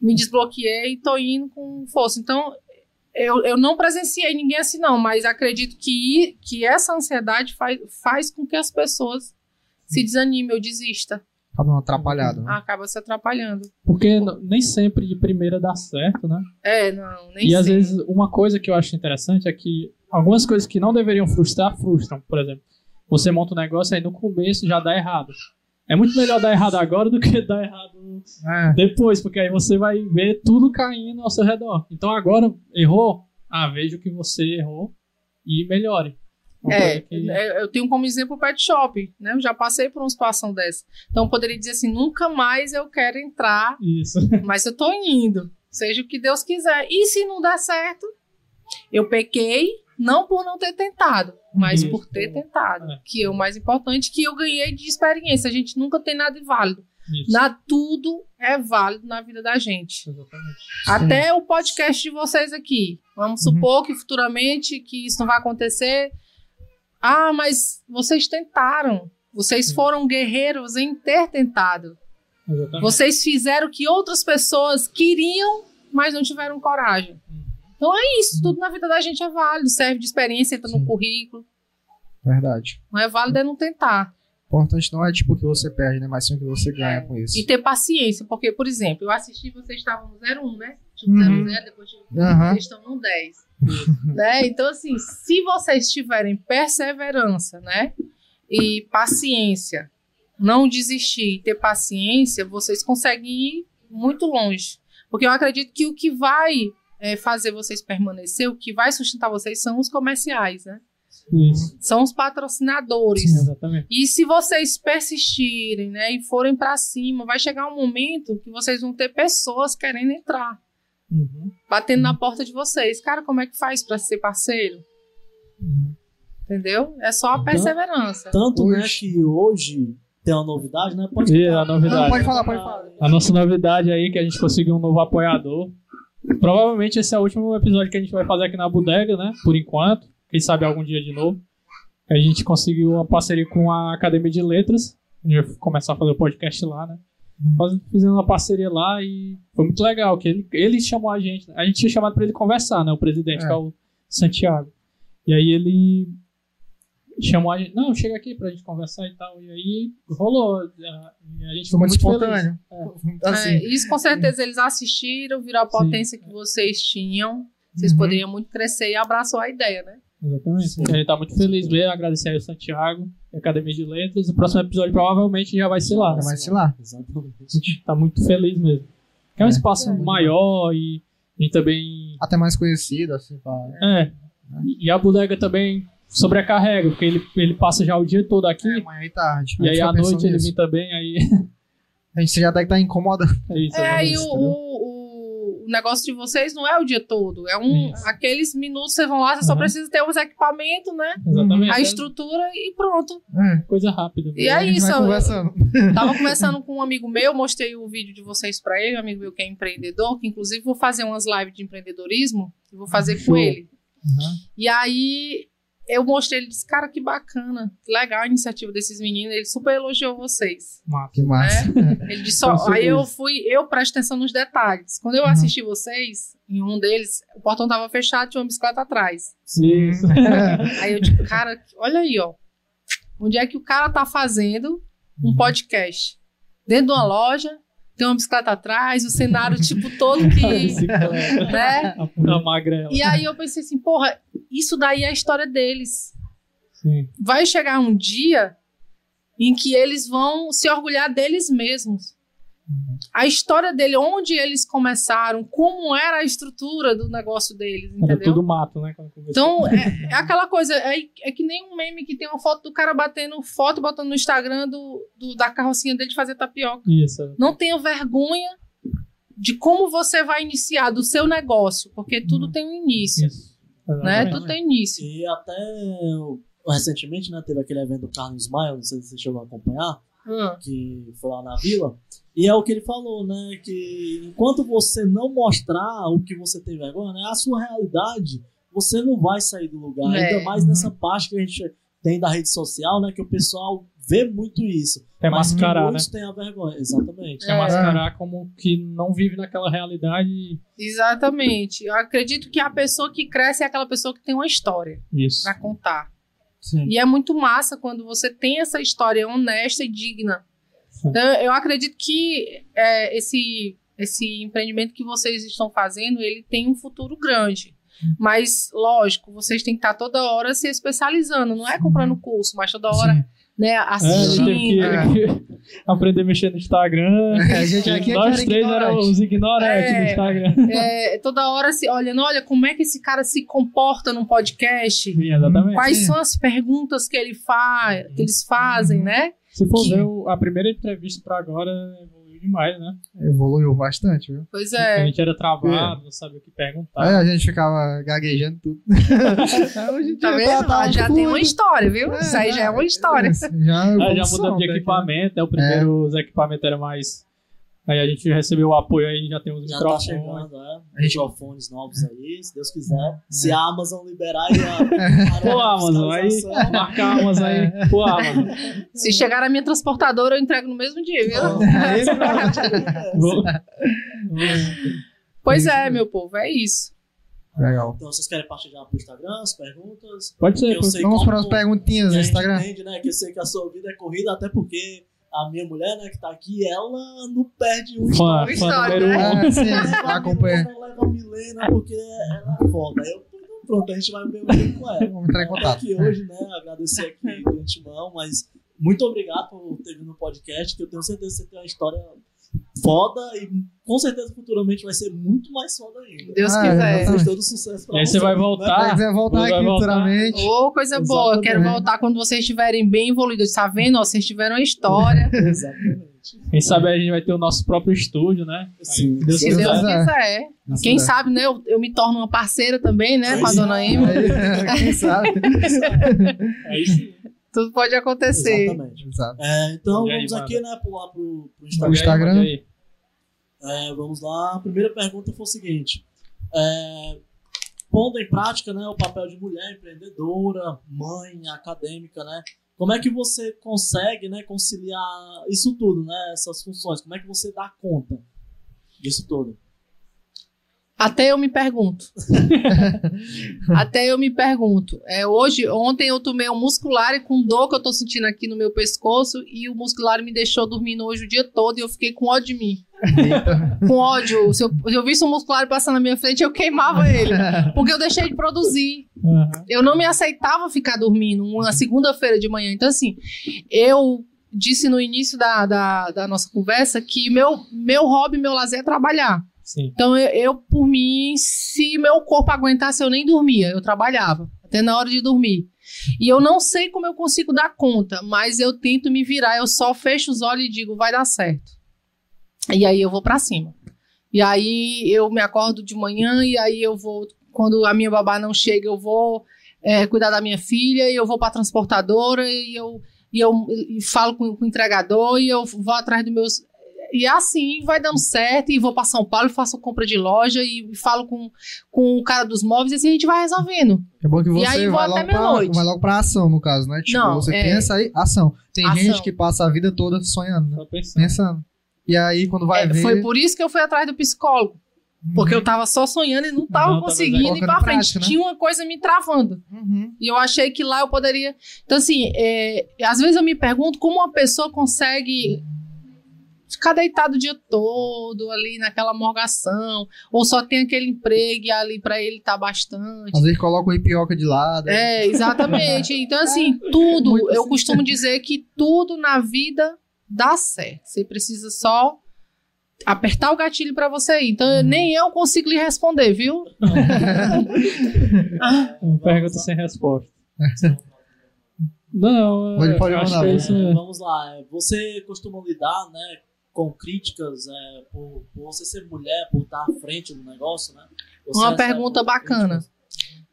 me desbloqueei e tô indo com força. Então, eu, eu não presenciei ninguém assim, não, mas acredito que, que essa ansiedade faz, faz com que as pessoas se desanimem ou desista. Acaba uma atrapalhada, né? Acaba se atrapalhando. Porque nem sempre de primeira dá certo, né? É, não, nem e sei. às vezes uma coisa que eu acho interessante é que algumas coisas que não deveriam frustrar, frustram. Por exemplo, você monta um negócio aí no começo já dá errado. É muito melhor dar errado agora do que dar errado É. depois, porque aí você vai ver tudo caindo ao seu redor. Então agora errou, ah, veja o que você errou e melhore. Uma É, que- é, eu tenho como exemplo o pet shop, né? Eu já passei por uma situação dessa. Então eu poderia dizer assim, nunca mais eu quero entrar, Isso. mas eu tô indo. Seja o que Deus quiser. E se não der certo, eu pequei, não por não ter tentado, mas Isso. por ter tentado. É. Que é o mais importante, que eu ganhei de experiência. A gente nunca tem nada inválido. Isso. Na, tudo é válido na vida da gente. Exatamente. Até o podcast de vocês aqui. Vamos Uhum. supor que futuramente que isso não vai acontecer. Ah, mas vocês tentaram. Vocês Sim. foram guerreiros em ter tentado. Exatamente. Vocês fizeram o que outras pessoas queriam, mas não tiveram coragem. Uhum. Então é isso. Tudo na vida da gente é válido. Serve de experiência, entra Sim. no currículo. Verdade. Não é válido é não tentar. O importante não é tipo o que você perde, né? Mas sim o que você ganha com isso. E ter paciência, porque, por exemplo, eu assisti, vocês estavam no 01, né? Tipo Uhum. 00, depois de Aham. vocês estão no 10. né? Então, assim, se vocês tiverem perseverança, né? E paciência, não desistir e ter paciência, vocês conseguem ir muito longe. Porque eu acredito que o que vai é, fazer vocês permanecer, o que vai sustentar vocês são os comerciais, né? Isso. São os patrocinadores. Sim, exatamente. E se vocês persistirem, né, e forem pra cima, vai chegar um momento que vocês vão ter pessoas querendo entrar, Uhum. batendo na porta de vocês. Cara, como é que faz pra ser parceiro? Entendeu? É só a Então- perseverança. Tanto né, que hoje tem uma novidade, né? Pode E a novidade. Não, pode falar, pode falar. A nossa novidade aí é que a gente conseguiu um novo apoiador. Provavelmente esse é o último episódio que a gente vai fazer aqui na bodega, né? Por enquanto. Quem sabe algum dia de novo. A gente conseguiu uma parceria com a Academia de Letras. A gente vai começar a fazer o podcast lá, né? Fizemos uma parceria lá e foi muito legal. Que ele, ele chamou a gente. A gente tinha chamado pra ele conversar, né? O presidente, É. que é o Santiago. E aí ele chamou a gente. Não, chega aqui pra gente conversar e tal. E aí rolou. A, a gente Foi ficou muito espontâneo. Assim. É, isso com certeza eles assistiram, viram a potência que vocês tinham. Vocês Uhum. poderiam muito crescer e abraçou a ideia, né? Exatamente. A gente tá muito feliz mesmo, agradecer aí o Santiago, e a Academia de Letras. O próximo episódio provavelmente já vai ser lá. Já vai ser lá. Exatamente. A gente tá muito feliz mesmo. É um É. espaço É. maior e, e também. Até mais conhecido, assim. Pra... É. E a bodega também sobrecarrega, porque ele, ele passa já o dia todo aqui. É, manhã e tarde. e aí fica à noite pensando ele nisso. vem também, aí A gente já deve estar incomodando. é isso. É, né? e o, o, o negócio de vocês não é o dia todo. É um. Isso. Aqueles minutos vocês vão lá, você só Uhum. precisa ter os equipamentos, né? Exatamente. A é estrutura e pronto. É. Coisa rápida. E é gente isso. conversando. Tava conversando com um amigo meu, mostrei o vídeo de vocês pra ele, um amigo meu que é empreendedor, que inclusive vou fazer umas lives de empreendedorismo, e vou fazer com ele. Uhum. E aí eu mostrei, ele disse, cara, que bacana, que legal a iniciativa desses meninos, ele super elogiou vocês. Massa. Que massa. Ele disse, ó, aí eu fui, eu presto atenção nos detalhes. Quando eu Uhum. assisti vocês, em um deles, o portão tava fechado, tinha uma bicicleta atrás. Isso. Aí eu digo, cara, olha aí, ó. Onde é que o cara tá fazendo um podcast? Dentro de uma loja, tem uma bicicleta atrás, o cenário, tipo, todo que. Bicicleta. né? A, a magrela. E aí eu pensei assim, porra, isso daí é a história deles. Sim. Vai chegar um dia em que eles vão se orgulhar deles mesmos. A história dele, onde eles começaram, como era a estrutura do negócio deles, Era entendeu? tudo mato, né? Então, é, é aquela coisa, é, é que nem um meme que tem uma foto do cara batendo foto, botando no Instagram do, do- da carrocinha dele de fazer tapioca. Isso. Não tenha vergonha de como você vai iniciar do seu negócio, porque tudo Uhum. tem um início, Isso. né? Tudo tem início. E até recentemente, né, teve aquele evento do Carlos Maia, não sei se você chegou a acompanhar, Hum. que foi lá na vila. E é o que ele falou, né? Que enquanto você não mostrar o que você tem vergonha, né? A sua realidade, você não vai sair do lugar. É. Ainda mais nessa parte que a gente tem da rede social, né? Que o pessoal vê muito isso. É mas que mascarar, né? muitos têm a vergonha. Exatamente. É É. mascarar como que não vive naquela realidade. Exatamente. Eu acredito que a pessoa que cresce é aquela pessoa que tem uma história Isso. pra contar. Sim. E é muito massa quando você tem essa história honesta e digna. Sim. Então, eu acredito que é, esse, esse empreendimento que vocês estão fazendo, ele tem um futuro grande. Mas, lógico, vocês têm que estar toda hora se especializando. Não é comprando curso, mas toda hora Sim. Né, assistindo. que, É. aprender a mexer no Instagram. É, a gente aqui é Nós três ignorante. éramos os ignorantes É. no Instagram. É, toda hora se olhando, olha como é que esse cara se comporta num podcast. Sim, exatamente. Quais Sim. são as perguntas que, ele fa que eles fazem, né? Se for Que- ver o- a primeira entrevista pra agora, demais, né? Evoluiu bastante, viu? Pois A é. gente era travado, não sabia o que perguntar. Aí a gente ficava gaguejando tudo. Hoje Tá vendo? tá já tem uma história, viu? É, Isso aí já é uma é, história. Já, Aí já evolução, mudamos de equipamento, né? O primeiro os equipamentos eram mais. Aí a gente recebeu o apoio aí, já tem os Já tá microfones. chegando, né? A gente- Microfones novos aí, se Deus quiser. Se a Amazon liberar aí a. Pô, Amazon, aí fiscalização. marca a Amazon aí. Pô, Amazon. Se chegar a minha transportadora, eu entrego no mesmo dia, viu? Vou- Pois é, meu povo, é isso. Legal. Então, vocês querem partilhar pro Instagram as perguntas? Pode ser, Vamos para as perguntinhas no Instagram. entende, né? Que eu sei que a sua vida é corrida, até porque a minha mulher, né, que tá aqui, ela não perde um Fã, story. fã História, número né? um. Ah, sim, Leva a acompanha. Milena, leva a Milena, porque ela é foda. Eu, pronto, a gente vai ver o vídeo com ela. Vamos entrar em Até contato. aqui hoje, né? Agradecer aqui de antemão, mas muito obrigado por ter vindo no podcast, que eu tenho certeza que você tem uma história foda e com certeza futuramente vai ser muito mais foda ainda. Deus Ah, quiser. exatamente. Desejo todo sucesso pra E aí você vai voltar. voltar Vai aqui voltar. futuramente. Ô, coisa boa. Eu quero Exatamente. voltar quando vocês estiverem bem envolvidos. Tá vendo? Ó, vocês tiveram uma história. Exatamente. Quem sabe a gente vai ter o nosso próprio estúdio, né? Sim. Deus Se Deus quiser. Deus quiser. quiser. Quem sabe, né? Eu, eu me torno uma parceira também, né? Com a dona é. Emma. Aí, Quem sabe? Aí sim. Tudo pode acontecer. Exatamente. Exato. É, então E aí, vamos mano? aqui, né, pular pro, pro O Instagram. Instagram. É, vamos lá. A primeira pergunta foi o seguinte: é, pondo em prática, né, o papel de mulher empreendedora, mãe, acadêmica, né? Como é que você consegue, né, conciliar isso tudo, né, essas funções? Como é que você dá conta disso tudo? Até eu me pergunto. Até eu me pergunto. É, hoje, ontem eu tomei um muscular com dor que eu tô sentindo aqui no meu pescoço e o muscular me deixou dormindo hoje o dia todo e eu fiquei com ódio de mim. Com ódio. Se eu, se eu visse um muscular passando na minha frente, eu queimava ele. Porque eu deixei de produzir. Aham. Eu não me aceitava ficar dormindo uma segunda-feira de manhã. Então, assim, eu disse no início da, da, da nossa conversa que meu, meu hobby, meu lazer é trabalhar. Sim. Então, eu, eu, por mim, se meu corpo aguentasse, eu nem dormia, eu trabalhava, até na hora de dormir. E eu não sei como eu consigo dar conta, mas eu tento me virar, eu só fecho os olhos e digo, vai dar certo. E aí eu vou pra cima. E aí eu me acordo de manhã e aí eu vou, quando a minha babá não chega, eu vou é, cuidar da minha filha e eu vou pra transportadora e eu, e eu e falo com, com o entregador e eu vou atrás dos meus e assim vai dando certo, e vou para São Paulo, faço compra de loja e falo com, com o cara dos móveis, e assim a gente vai resolvendo. É bom que você aí vou vai, até logo pra, vai logo pra ação, no caso, né? Tipo, Não, você é- pensa aí, ação. Tem Ação. gente que passa a vida toda sonhando, né? Pensando. Pensando. E aí, quando vai É, ver... foi por isso que eu fui atrás do psicólogo, porque eu tava só sonhando e não tava Não, tava conseguindo ir pra frente. prática, né? Tinha uma coisa me travando. Uhum. E eu achei que lá eu poderia. Então, assim, é, às vezes eu me pergunto como uma pessoa consegue ficar deitado o dia todo ali naquela morgação, ou só tem aquele emprego e ali pra ele tá bastante. Às vezes coloca o ipioca de lado. É, exatamente. Então, assim, tudo, Muito eu assim. costumo dizer que tudo na vida dá certo. Você precisa só apertar o gatilho pra você ir. Então, nem eu consigo lhe responder, viu? Uma pergunta sem resposta. Não, Pode- eu pode mandar, que é isso. É, vamos lá. é, Você costuma lidar, né, com críticas é, por, por você ser mulher, por estar à frente do negócio, né? Você Uma pergunta bacana.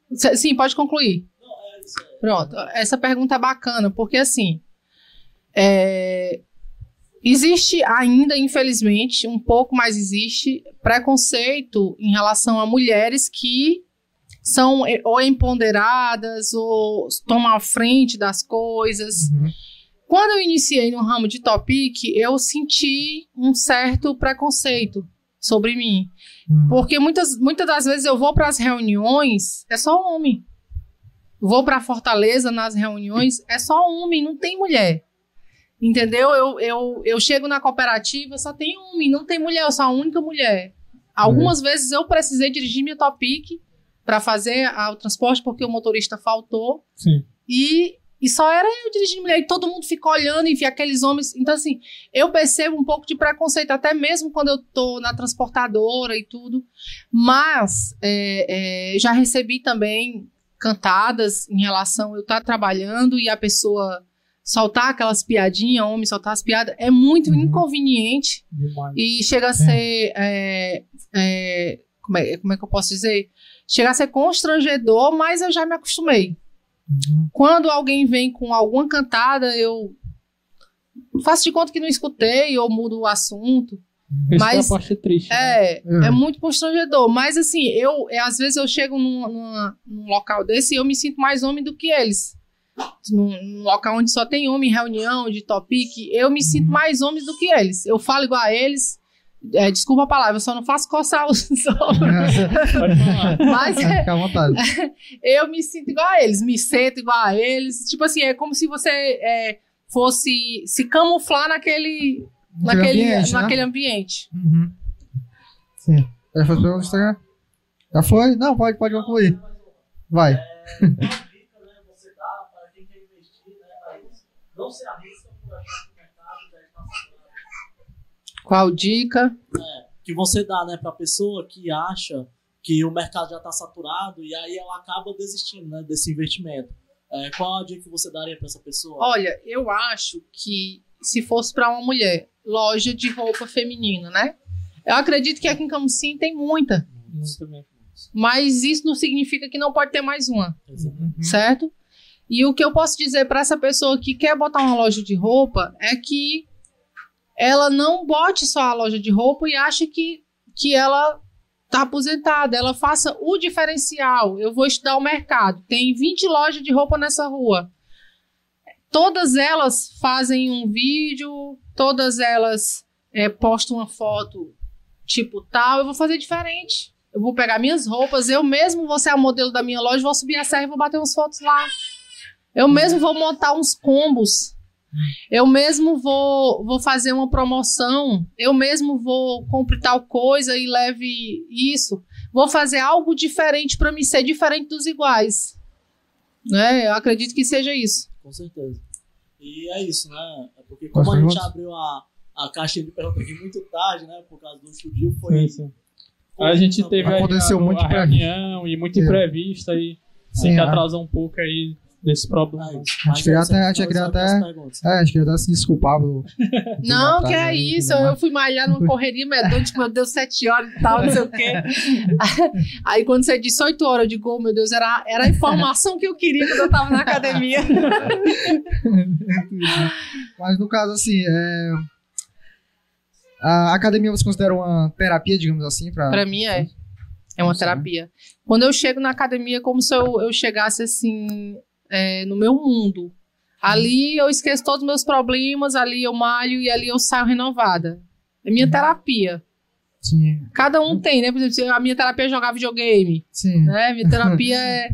críticas? Sim, pode concluir. Não, é isso aí. Pronto, essa pergunta é bacana, porque assim, é, existe ainda, infelizmente, um pouco mais existe preconceito em relação a mulheres que são eh, ou empoderadas ou tomam a frente das coisas. Uhum. Quando eu iniciei no ramo de topic, eu senti um certo preconceito sobre mim. Uhum. Porque muitas, muitas das vezes eu vou para as reuniões, é só homem. Vou para Fortaleza nas reuniões, é só homem, não tem mulher. Entendeu? Eu, eu, eu chego na cooperativa, só tem homem, não tem mulher, eu sou a única mulher. Algumas vezes eu precisei dirigir minha Topic para fazer a- o transporte porque o motorista faltou. Sim. E, e só era eu dirigindo mulher, e todo mundo ficou olhando e via aqueles homens. Então, assim, eu percebo um pouco de preconceito, até mesmo quando eu tô na transportadora e tudo. Mas é, é, já recebi também cantadas em relação a eu estar trabalhando e a pessoa soltar aquelas piadinhas, homem soltar as piadas, é muito Uhum. inconveniente. Demais. E chega a ser. é, é, como, é, como é que eu posso dizer? Chega a ser constrangedor, mas eu já me acostumei. Uhum. Quando alguém vem com alguma cantada, eu faço de conta que não escutei ou mudo o assunto. Isso Mas- é a parte triste. né? É, Uhum. é muito constrangedor. Mas assim, eu é, às vezes eu chego num, numa- num local desse e eu me sinto mais homem do que eles. Num, num local onde só tem homem, reunião de topic, eu me sinto mais homem do que eles. Eu falo igual a eles. É, desculpa a palavra, eu só não faço coçar os falar. Mas é, Fica à vontade. eu me sinto igual a eles, me sinto igual a eles. Tipo assim, é como se você é, fosse se camuflar naquele, naquele, ambiente, né? naquele ambiente. Uhum. Sim. Já foi pelo Instagram? Já foi? Não, pode, pode concluir. Vai. Uma dica, né, você dá para quem quer investir, né, para isso. Não se arrisca por achar que o mercado já está saturado. Qual dica? que você dá, né, para pessoa que acha que o mercado já está saturado e aí ela acaba desistindo, né, desse investimento. É, qual a dica que você daria para essa pessoa? Olha, eu acho que se fosse para uma mulher, loja de roupa feminina, né? Eu acredito que aqui em Camusim tem muita, Muito bem. mas isso não significa que não pode ter mais uma. Exatamente. certo? E o que eu posso dizer para essa pessoa que quer botar uma loja de roupa é que ela não bote só a loja de roupa e ache que, que ela tá aposentada. Ela faça o diferencial. Eu vou estudar o mercado. Tem 20 lojas de roupa nessa rua. Todas elas fazem um vídeo, todas elas é, postam uma foto tipo tal. Eu vou fazer diferente. Eu vou pegar minhas roupas, eu mesmo vou ser a modelo da minha loja, vou subir a serra e vou bater umas fotos lá. Eu mesmo vou montar uns combos. Eu mesmo vou, vou fazer uma promoção. Eu mesmo vou comprar tal coisa e leve isso. Vou fazer algo diferente para me ser diferente dos iguais. Né? Eu acredito que seja isso. Com certeza. E é isso, né? É porque como a gente abriu a, a caixinha de perguntas aqui muito tarde, né? Por causa do estúdio, foi. Sim, sim. A gente teve aí Aconteceu a, muito a reunião e muito imprevisto aí. Sim, gente é. atrasou um pouco aí desse problema. Ah. A gente queria até- a gente queria até-. É, acho que ele até se desculpava. Não, que é isso. Eu fui malhar numa correria medonha, tipo, meu Deus, sete horas e tal, não sei o quê. Aí quando você disse oito horas, eu digo, oh, meu Deus, era, era a informação que eu queria quando eu tava na academia. Mas no caso, assim, é... a academia você considera uma terapia, digamos assim? Pra... Pra mim é. É uma terapia. Quando eu chego na academia, é como se eu, eu chegasse assim, é, no meu mundo. Ali eu esqueço todos os meus problemas, ali eu malho e ali eu saio renovada. É minha terapia. Sim, Cada um tem, né? Por exemplo, a minha terapia é jogar videogame, sim. né? Minha terapia é,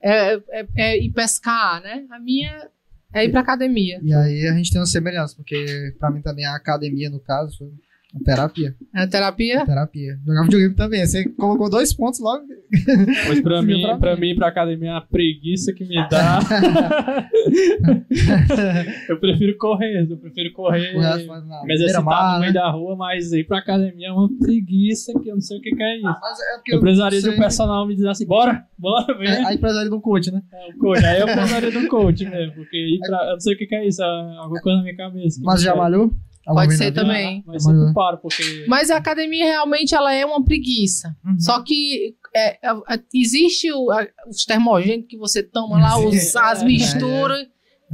é, é- é ir pescar, né? A minha é ir pra academia. E aí a gente tem uma semelhança, porque pra mim também a academia, no caso, terapia. É terapia? Terapia. Jogar videogame também. Você colocou dois pontos logo. Mas pra mim, pra pra mim. pra academia é uma preguiça que me dá. eu prefiro correr, eu prefiro correr. Na Me exercitar beira-mar, no meio né? da rua, mas ir pra academia é uma preguiça que eu não sei o que, que é isso. Mas é porque Eu precisaria de um personal me dizer assim, bora, bora, vem. É, a empresária do coach, né? É, o coach. Aí eu precisaria do coach mesmo, porque ir pra, eu não sei o que, que é isso, é alguma coisa na minha cabeça. Mas já sei. malhou? Pode ser também. Paro, porque. Mas a academia realmente ela é uma preguiça. Uhum. Só que é, é, é, existe o- a- os termogênicos que você toma lá, os, as É, misturas,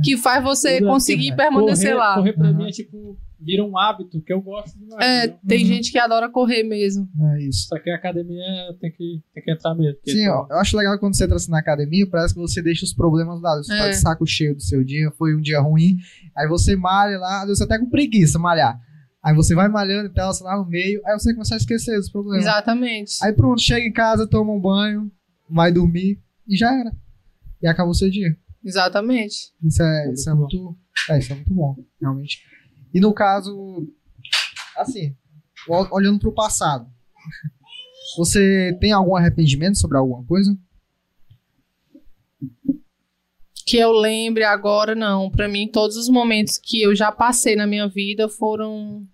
que faz você Tudo conseguir assim, permanecer correr, lá. Correr pra Uhum. mim é tipo, vira um hábito que eu gosto demais. É, tem Uhum. gente que adora correr mesmo. É isso. Só que a academia tem que, tem que entrar mesmo. Sim, pô, ó, eu acho legal quando você entra assim na academia, parece que você deixa os problemas lá. Você tá É. de saco cheio do seu dia, foi um dia ruim, aí você malha lá, às vezes você até com preguiça malhar. Aí você vai malhando e tal, você lá no meio, aí você começa a esquecer dos problemas. Exatamente. Aí pronto, chega em casa, toma um banho, vai dormir e já era. E acabou o seu dia. Exatamente. Isso é, É isso é muito muito. É, isso é muito bom, realmente. E no caso, assim, ol- olhando pro passado, você tem algum arrependimento sobre alguma coisa? Que eu lembre agora, não. Pra mim, todos os momentos que eu já passei na minha vida foram.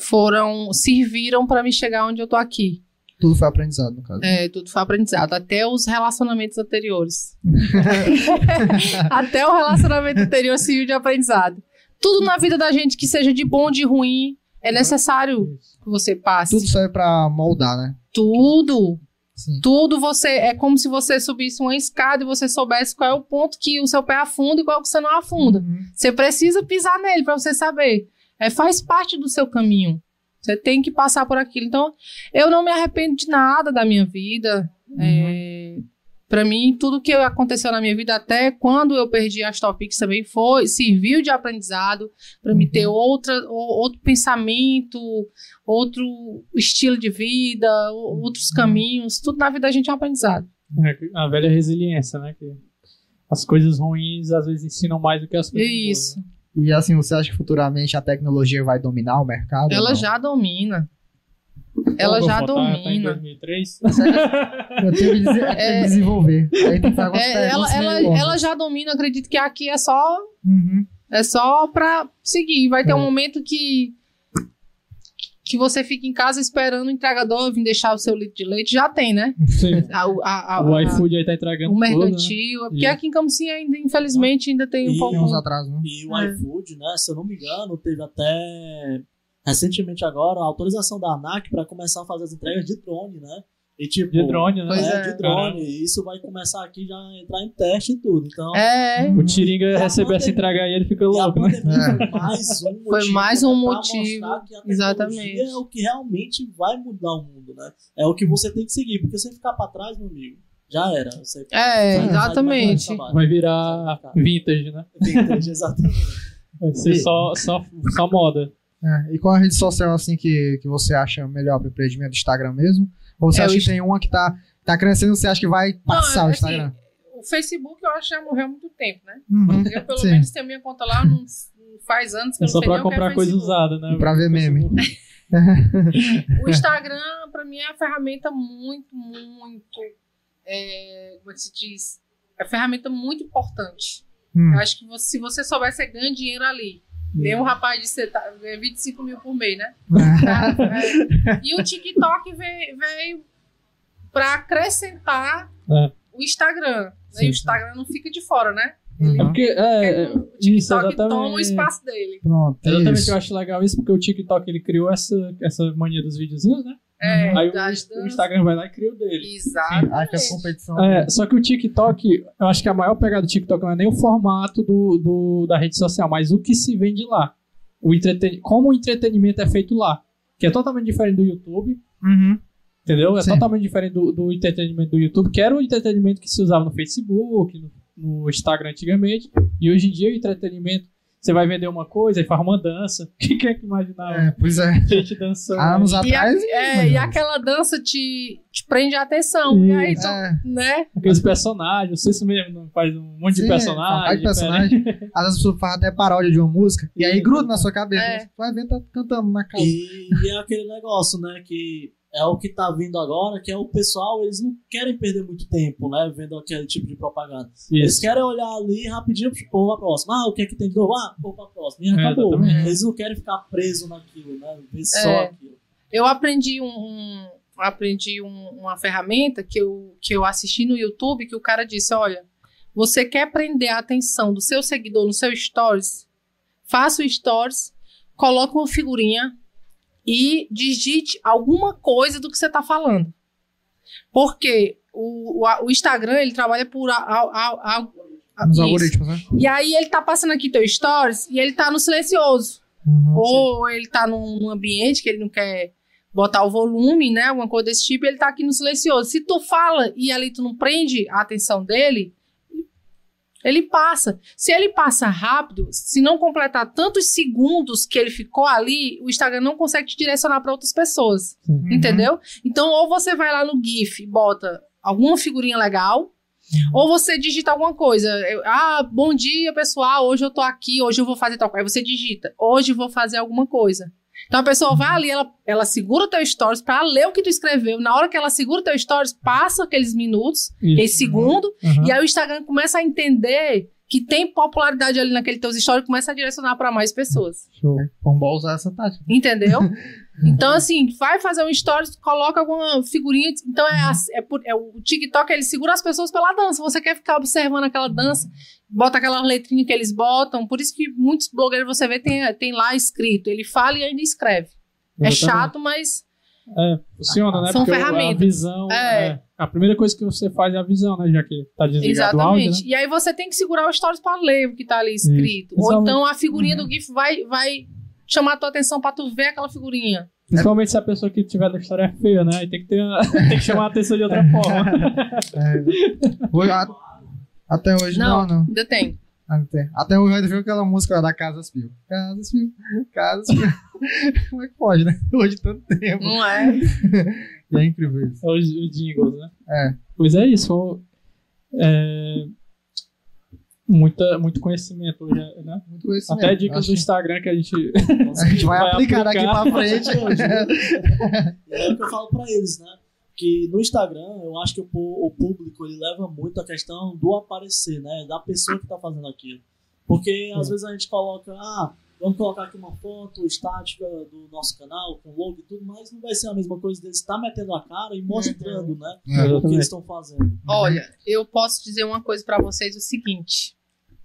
foram. serviram pra me chegar onde eu tô aqui. Tudo foi aprendizado, no caso. É, tudo foi aprendizado. Até os relacionamentos anteriores. Até o relacionamento anterior serviu de aprendizado. Tudo na vida da gente que seja de bom, de ruim, é necessário que você passe. Tudo serve pra moldar, né? Tudo. Sim. Tudo você. É como se você subisse uma escada e você soubesse qual é o ponto que o seu pé afunda e qual que você não afunda. Uhum. Você precisa pisar nele pra você saber. É, faz parte do seu caminho. Você tem que passar por aquilo. Então, eu não me arrependo de nada da minha vida. É, Pra mim, tudo que aconteceu na minha vida, até quando eu perdi as topics também, foi, serviu de aprendizado para me ter outra, outro pensamento, outro estilo de vida, outros caminhos. Tudo na vida da gente é um aprendizado. É, a velha resiliência, né? Que as coisas ruins às vezes ensinam mais do que as coisas boas. Isso. né? E assim, você acha que futuramente a tecnologia vai dominar o mercado? Ela já domina. Ela já botar, tá em domina. 2003. Eu tenho que, é, desenvolver. Aí É, ela, ela, ela já domina, acredito que aqui é só Uhum. É só pra seguir. Vai ter É. um momento que que você fica em casa esperando o entregador vir deixar o seu litro de leite. Já tem, né? Sim. A- a- a- O a- iFood aí tá entregando o tudo, né? mercantil. Porque E- aqui em Camcinha ainda, infelizmente, ainda tem um E- pouco. Tem uns atrasos, né? E o É. iFood, né, se eu não me engano, teve até recentemente agora a autorização da ANAC para começar a fazer as entregas de drone, né? E tipo, De drone, né? Pois é, é. de drone. E isso vai começar aqui já a entrar em teste e tudo. Então, É, O Tiringa recebeu essa entrega aí, ele fica louco, né? pandemia É. foi mais um motivo. Foi mais um motivo, exatamente. É o que realmente vai mudar o mundo, né? É o que você tem que seguir. Porque se você ficar pra trás, meu amigo, já era. Você é, exatamente. Vai virar vintage, né? Vintage, exatamente. Vai ser só, só, só moda. É, E qual a rede social assim que, que você acha melhor para empreendimento? Instagram mesmo? Ou você É, acha que tem uma que tá, tá crescendo você acha que vai passar o é Instagram? O Facebook eu acho que já morreu há muito tempo, né? Uhum. Eu, pelo Sim. menos, tenho minha conta lá, não, não faz anos que É eu não só que é comprar coisa Facebook. usada, né? E pra ver meme. O Instagram, pra mim, é uma ferramenta muito, muito. é, como é que se diz? É uma ferramenta muito importante. Hum. Eu acho que você- se você souber, você ganha dinheiro ali. Tem um rapaz de seta- ganha 25 mil por mês, né? É. E o TikTok veio, veio pra acrescentar É. o Instagram. Sim. E o Instagram não fica de fora, né? É Uhum. porque, é, é, o isso, TikTok toma o espaço dele. Pronto, é Exatamente, isso. eu acho legal isso, porque o TikTok ele criou essa, essa mania dos videozinhos, né? É, Aí o, das o. Instagram vai lá e cria o dele. Que a competição. É, só que o TikTok, eu acho que a maior pegada do TikTok não é nem o formato do, do- da rede social, mas o que se vende lá. O entreten... Como o entretenimento é feito lá. Que é totalmente diferente do YouTube, Uhum. entendeu? É Sim. totalmente diferente do, do entretenimento do YouTube, que era o entretenimento que se usava no Facebook, no, no Instagram antigamente. E hoje em dia o entretenimento, você vai vender uma coisa e faz uma dança. Quem quer que imaginar É, pois é. gente dançando? Há anos E, a- atrás. é, e aquela dança te, te prende a atenção. E aí, tu, É. né? Aqueles personagens, você mesmo não faz um monte de Sim, personagens. faz personagem. Às vezes pessoa faz até paródia de uma música e aí Sim. gruda na sua cabeça. É. Você vai ver, tá cantando na casa. E, e é aquele negócio, né? Que é o que tá vindo agora, que é o pessoal, eles não querem perder muito tempo, né? Vendo aquele tipo de propaganda. Eles Isso. querem olhar ali rapidinho pô, pra próxima. Ah, o que é que tem de novo? Ah, pô, pra próxima. E É, acabou. exatamente. Eles não querem ficar presos naquilo, né? Ver só É. aquilo. Eu aprendi um, um- aprendi um- uma ferramenta que eu, que eu assisti no YouTube que o cara disse: olha, você quer prender a atenção do seu seguidor no seu stories? Faça o stories, coloque uma figurinha e digite alguma coisa do que você está falando. Porque o, o, o Instagram ele trabalha por a- a- a- Nos algoritmos, né? E aí ele tá passando aqui teu stories e ele tá no silencioso. Uhum. Ou ele tá num, num ambiente que ele não quer botar o volume, né? Alguma coisa desse tipo, ele tá aqui no silencioso. Se tu fala e ali tu não prende a atenção dele, ele passa. Se ele passa rápido, se não completar tantos segundos que ele ficou ali, o Instagram não consegue te direcionar para outras pessoas. Uhum. Entendeu? Então, ou você vai lá no GIF e bota alguma figurinha legal, ou você digita alguma coisa. Eu- ah, bom dia, pessoal. Hoje eu tô aqui, hoje eu vou fazer tal coisa. Aí você digita, hoje eu vou fazer alguma coisa. Então a pessoa vai ali, ela, ela segura o teu stories pra ler o que tu escreveu. Na hora que ela segura o teu stories, passa aqueles minutos, aquele segundo, Uhum. e aí o Instagram começa a entender que tem popularidade ali naquele teus stories começa a direcionar pra mais pessoas. Show. Vamos usar essa tática. Entendeu? Então, assim, vai fazer um stories, coloca alguma figurinha. Então, é, as- é, por- é o TikTok, ele segura as pessoas pela dança. Você quer ficar observando aquela dança, bota aquelas letrinhas que eles botam. Por isso que muitos blogueiros você vê tem, tem lá escrito. Ele fala e ainda escreve. É Exatamente. chato, mas É, funciona, né? São Porque o- a ferramentas. visão. É. é, a primeira coisa que você faz é a visão, né? Já que tá desligado o áudio, Exatamente. né? E aí você tem que segurar o stories pra ler o que tá ali escrito. Isso. Ou Exatamente. então a figurinha Uhum. do GIF vai, vai chamar a tua atenção pra tu ver aquela figurinha. Principalmente se a pessoa que tiver da história é feia, né? Aí tem que, ter tem que chamar a atenção de outra forma. É. Hoje- a- até hoje não, Não, não. ainda tem. Até, até hoje ainda viu aquela música lá da Casas Fio. Casas Fio, Casas Fio. Como é que pode, né? Hoje tanto tempo. Não é? E é incrível isso. É os, os jingles, né? É. Pois é isso. É, muita, muito conhecimento hoje, né? Muito conhecimento. Até dicas Acho do Instagram que a gente. A gente vai, vai aplicar daqui aplicar. pra frente. É o que eu falo pra eles, né? Que no Instagram, eu acho que o, o público ele leva muito a questão do aparecer, né? Da pessoa que tá fazendo aquilo. Porque às vezes a gente coloca, ah, vamos colocar aqui uma foto estática do nosso canal, com logo e tudo, mas não vai ser a mesma coisa deles estar metendo a cara e mostrando, né? É. O que eles estão fazendo. Olha, eu posso dizer uma coisa pra vocês o seguinte: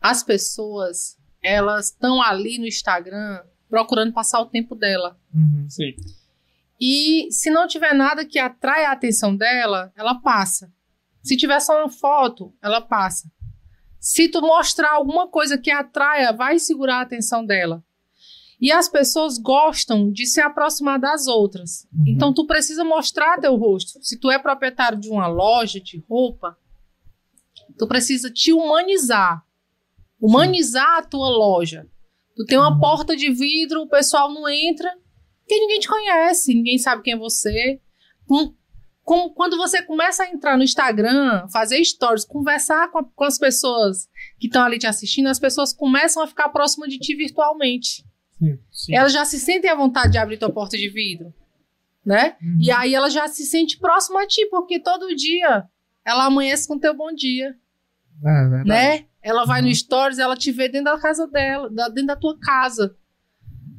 as pessoas, elas estão ali no Instagram procurando passar o tempo dela. Uhum. Sim. E se não tiver nada que atrai a atenção dela, ela passa. Se tiver só uma foto, ela passa. Se tu mostrar alguma coisa que atraia, vai segurar a atenção dela. E as pessoas gostam de se aproximar das outras. Uhum. Então tu precisa mostrar teu rosto. Se tu é proprietário de uma loja de roupa, tu precisa te humanizar. Humanizar a tua loja. Tu tem uma Uhum. porta de vidro, o pessoal não entra, porque ninguém te conhece, ninguém sabe quem é você. Com- com- quando você começa a entrar no Instagram, fazer stories, conversar com, a- com as pessoas que estão ali te assistindo, as pessoas começam a ficar próximas de ti virtualmente. Sim. Sim. Elas já se sentem à vontade de abrir tua porta de vidro, né? Uhum. E aí ela já se sente próxima a ti, porque todo dia ela amanhece com teu bom dia, É né? Ela vai Uhum. no stories, ela te vê dentro da casa dela, dentro da tua casa.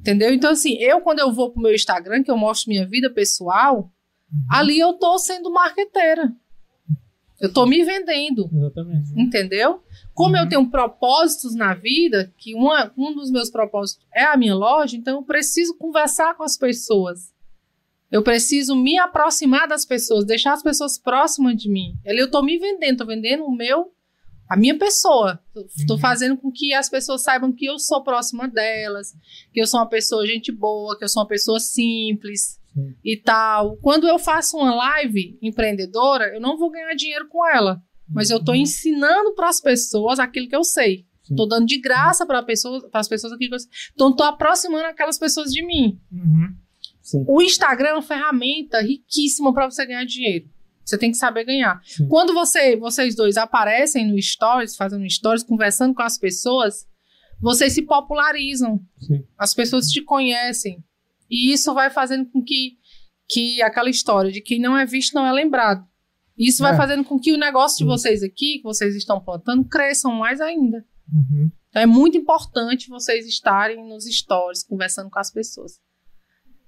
Entendeu? Então, assim, eu, quando eu vou pro meu Instagram, que eu mostro minha vida pessoal, Uhum. ali eu tô sendo marqueteira. Eu tô me vendendo. Exatamente. Entendeu? Como eu Uhum. tenho propósitos na vida, que uma, um dos meus propósitos é a minha loja, então eu preciso conversar com as pessoas. Eu preciso me aproximar das pessoas, deixar as pessoas próximas de mim. Ali eu tô me vendendo, tô vendendo o meu, a minha pessoa. Tô Uhum. fazendo com que as pessoas saibam que eu sou próxima delas, que eu sou uma pessoa gente boa, que eu sou uma pessoa simples Sim. e tal. Quando eu faço uma live empreendedora, eu não vou ganhar dinheiro com ela. Mas eu estou ensinando para as pessoas aquilo que eu sei. Estou dando de graça para pessoas, as pessoas aquilo que eu sei. Então, estou aproximando aquelas pessoas de mim. Uhum. O Instagram é uma ferramenta riquíssima para você ganhar dinheiro. Você tem que saber ganhar. Sim. Quando você, vocês dois aparecem no Stories, fazendo Stories, conversando com as pessoas, vocês se popularizam. Sim. As pessoas te conhecem. E isso vai fazendo com que, que aquela história de quem não é visto não é lembrado. Isso vai É. fazendo com que o negócio de vocês aqui, que vocês estão plantando, cresçam mais ainda. Uhum. Então é muito importante vocês estarem nos stories, conversando com as pessoas.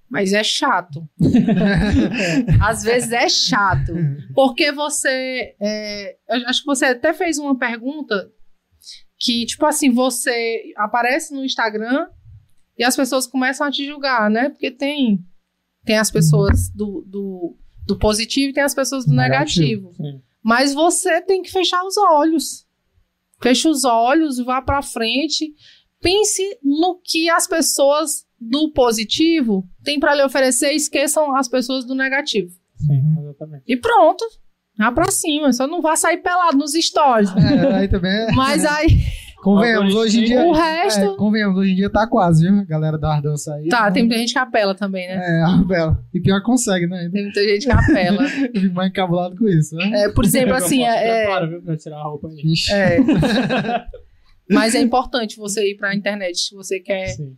Mas é chato. Às vezes é chato. Porque você. é, eu acho que você até fez uma pergunta que, tipo assim, você aparece no Instagram e as pessoas começam a te julgar, né? Porque tem, tem as pessoas do, do, do positivo e tem as pessoas do Negativo. negativo. Mas você tem que fechar os olhos. Feche os olhos, vá pra frente. Pense no que as pessoas do positivo têm pra lhe oferecer e esqueçam as pessoas do negativo. Sim, Uhum. exatamente. E pronto. Vá pra cima. Só não vá sair pelado nos stories. É, aí também. é- Mas aí, Convenhamos, hoje em dia. o resto. É, convenhamos, hoje em dia tá quase, viu? A galera da Ardança aí. Tá, né? tem muita gente que apela também, né? É, a Bela. E pior que consegue, né? Tem muita gente que apela. Eu fico mais encabulado com isso, né? É, por exemplo, assim, é, viu, pra tirar a roupa aí. Ixi. é- Mas é importante você ir pra internet. Se você quer Sim.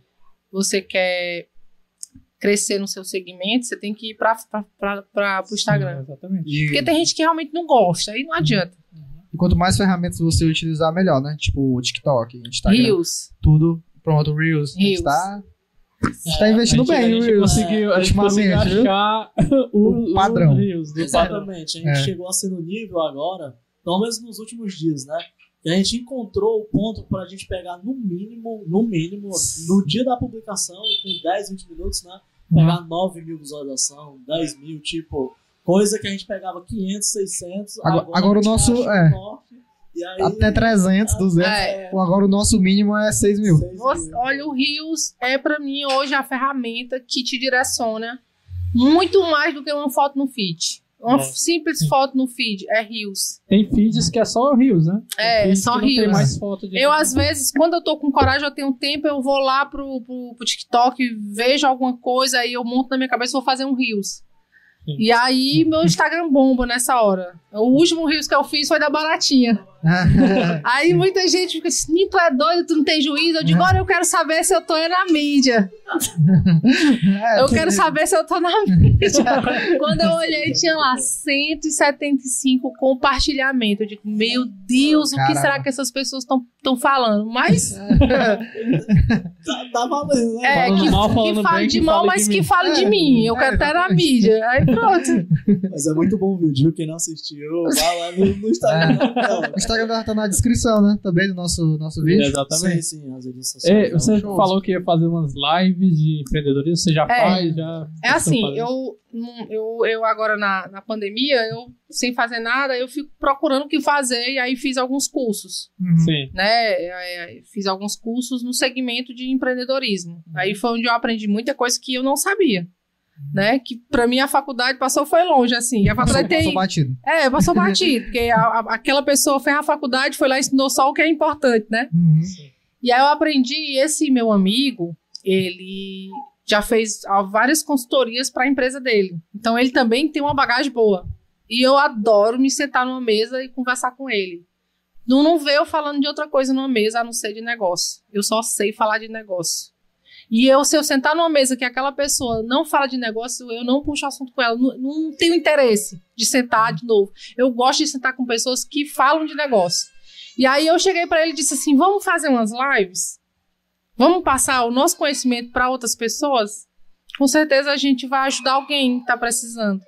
Você quer crescer no seu segmento, você tem que ir para o Instagram. Sim, exatamente. E, Porque tem gente que realmente não gosta, aí não adianta. e quanto mais ferramentas você utilizar, melhor, né? Tipo o TikTok, Instagram, Rios. tudo. Pronto, Reels. A gente Reels. tá, a gente tá investindo a gente, bem a no gente Reels. conseguiu, a gente conseguiu achar o, O padrão. Reels. Exatamente. A gente É. chegou a ser no nível agora, pelo menos nos últimos dias, né? Que a gente encontrou o ponto para a gente pegar no mínimo, no mínimo, no dia da publicação, com 10, 20 minutos, né? Pegar 9 mil visualizações, 10 mil, tipo, coisa que a gente pegava 500, 600. Agora- agora o nosso- é. e aí, Até 300, 200. É. Ou Agora o nosso mínimo é 6 mil. mil. olha, o Rios é para mim hoje a ferramenta que te direciona Muito mais do que uma foto no feed. Uma É, simples sim. foto no feed é Reels. Tem feeds que é só Reels, né? É, só de Eu, às vezes, quando eu tô com coragem, eu tenho tempo, eu vou lá pro, pro, pro TikTok, vejo alguma coisa, aí eu monto na minha cabeça e vou fazer um. Sim. E aí, meu Instagram bomba nessa hora. O último Reels que eu fiz foi da Baratinha. Aí muita gente fica assim, "Nito, tu é doido, tu não tem juízo. Eu digo, agora eu quero saber se eu tô é na mídia. É, Eu quero saber se eu tô na mídia. Quando eu olhei, tinha lá 175 compartilhamentos. Eu digo, meu Deus, o que será que essas pessoas estão falando? Mas Tá, tá valendo, né? é, Falando que, mal, que falando fale bem, de que mal, mas de que fale de É, mim. Eu é, quero estar na mídia. Aí pronto. Mas é muito bom o vídeo, viu? Quem não assistiu, vai lá no, no Instagram. Não, O Instagram dela tá na descrição, né? Também do nosso, nosso vídeo. Exatamente. Sim, sim, as redes sociais. É, você Shows. falou que ia fazer umas lives de empreendedorismo, você já É. faz, já. É assim, eu, eu, eu agora na, na pandemia, eu sem fazer nada, eu fico procurando o que fazer e aí fiz alguns cursos. Uhum. Sim. né? é, Fiz alguns cursos no segmento de empreendedorismo. Aí foi onde eu aprendi muita coisa que eu não sabia. Né? Que pra mim a faculdade passou foi longe, assim. A Passou, faculdade tem. passou batido. É, passou batido, porque a- a- aquela pessoa fez a faculdade, foi lá e ensinou só o que é importante, né? Uhum. E aí eu aprendi, e esse meu amigo, ele já fez várias consultorias para a empresa dele. Então ele também tem uma bagagem boa. E eu adoro me sentar numa mesa e conversar com ele. Não, não vê eu falando de outra coisa numa mesa a não ser de negócio. Eu só sei falar de negócio. E eu, se eu sentar numa mesa que aquela pessoa não fala de negócio, eu não puxo assunto com ela. Não, não tenho interesse de sentar de novo. Eu gosto de sentar com pessoas que falam de negócio. E aí eu cheguei para ele e disse assim: vamos fazer umas lives? Vamos passar o nosso conhecimento para outras pessoas? Com certeza a gente vai ajudar alguém que está precisando.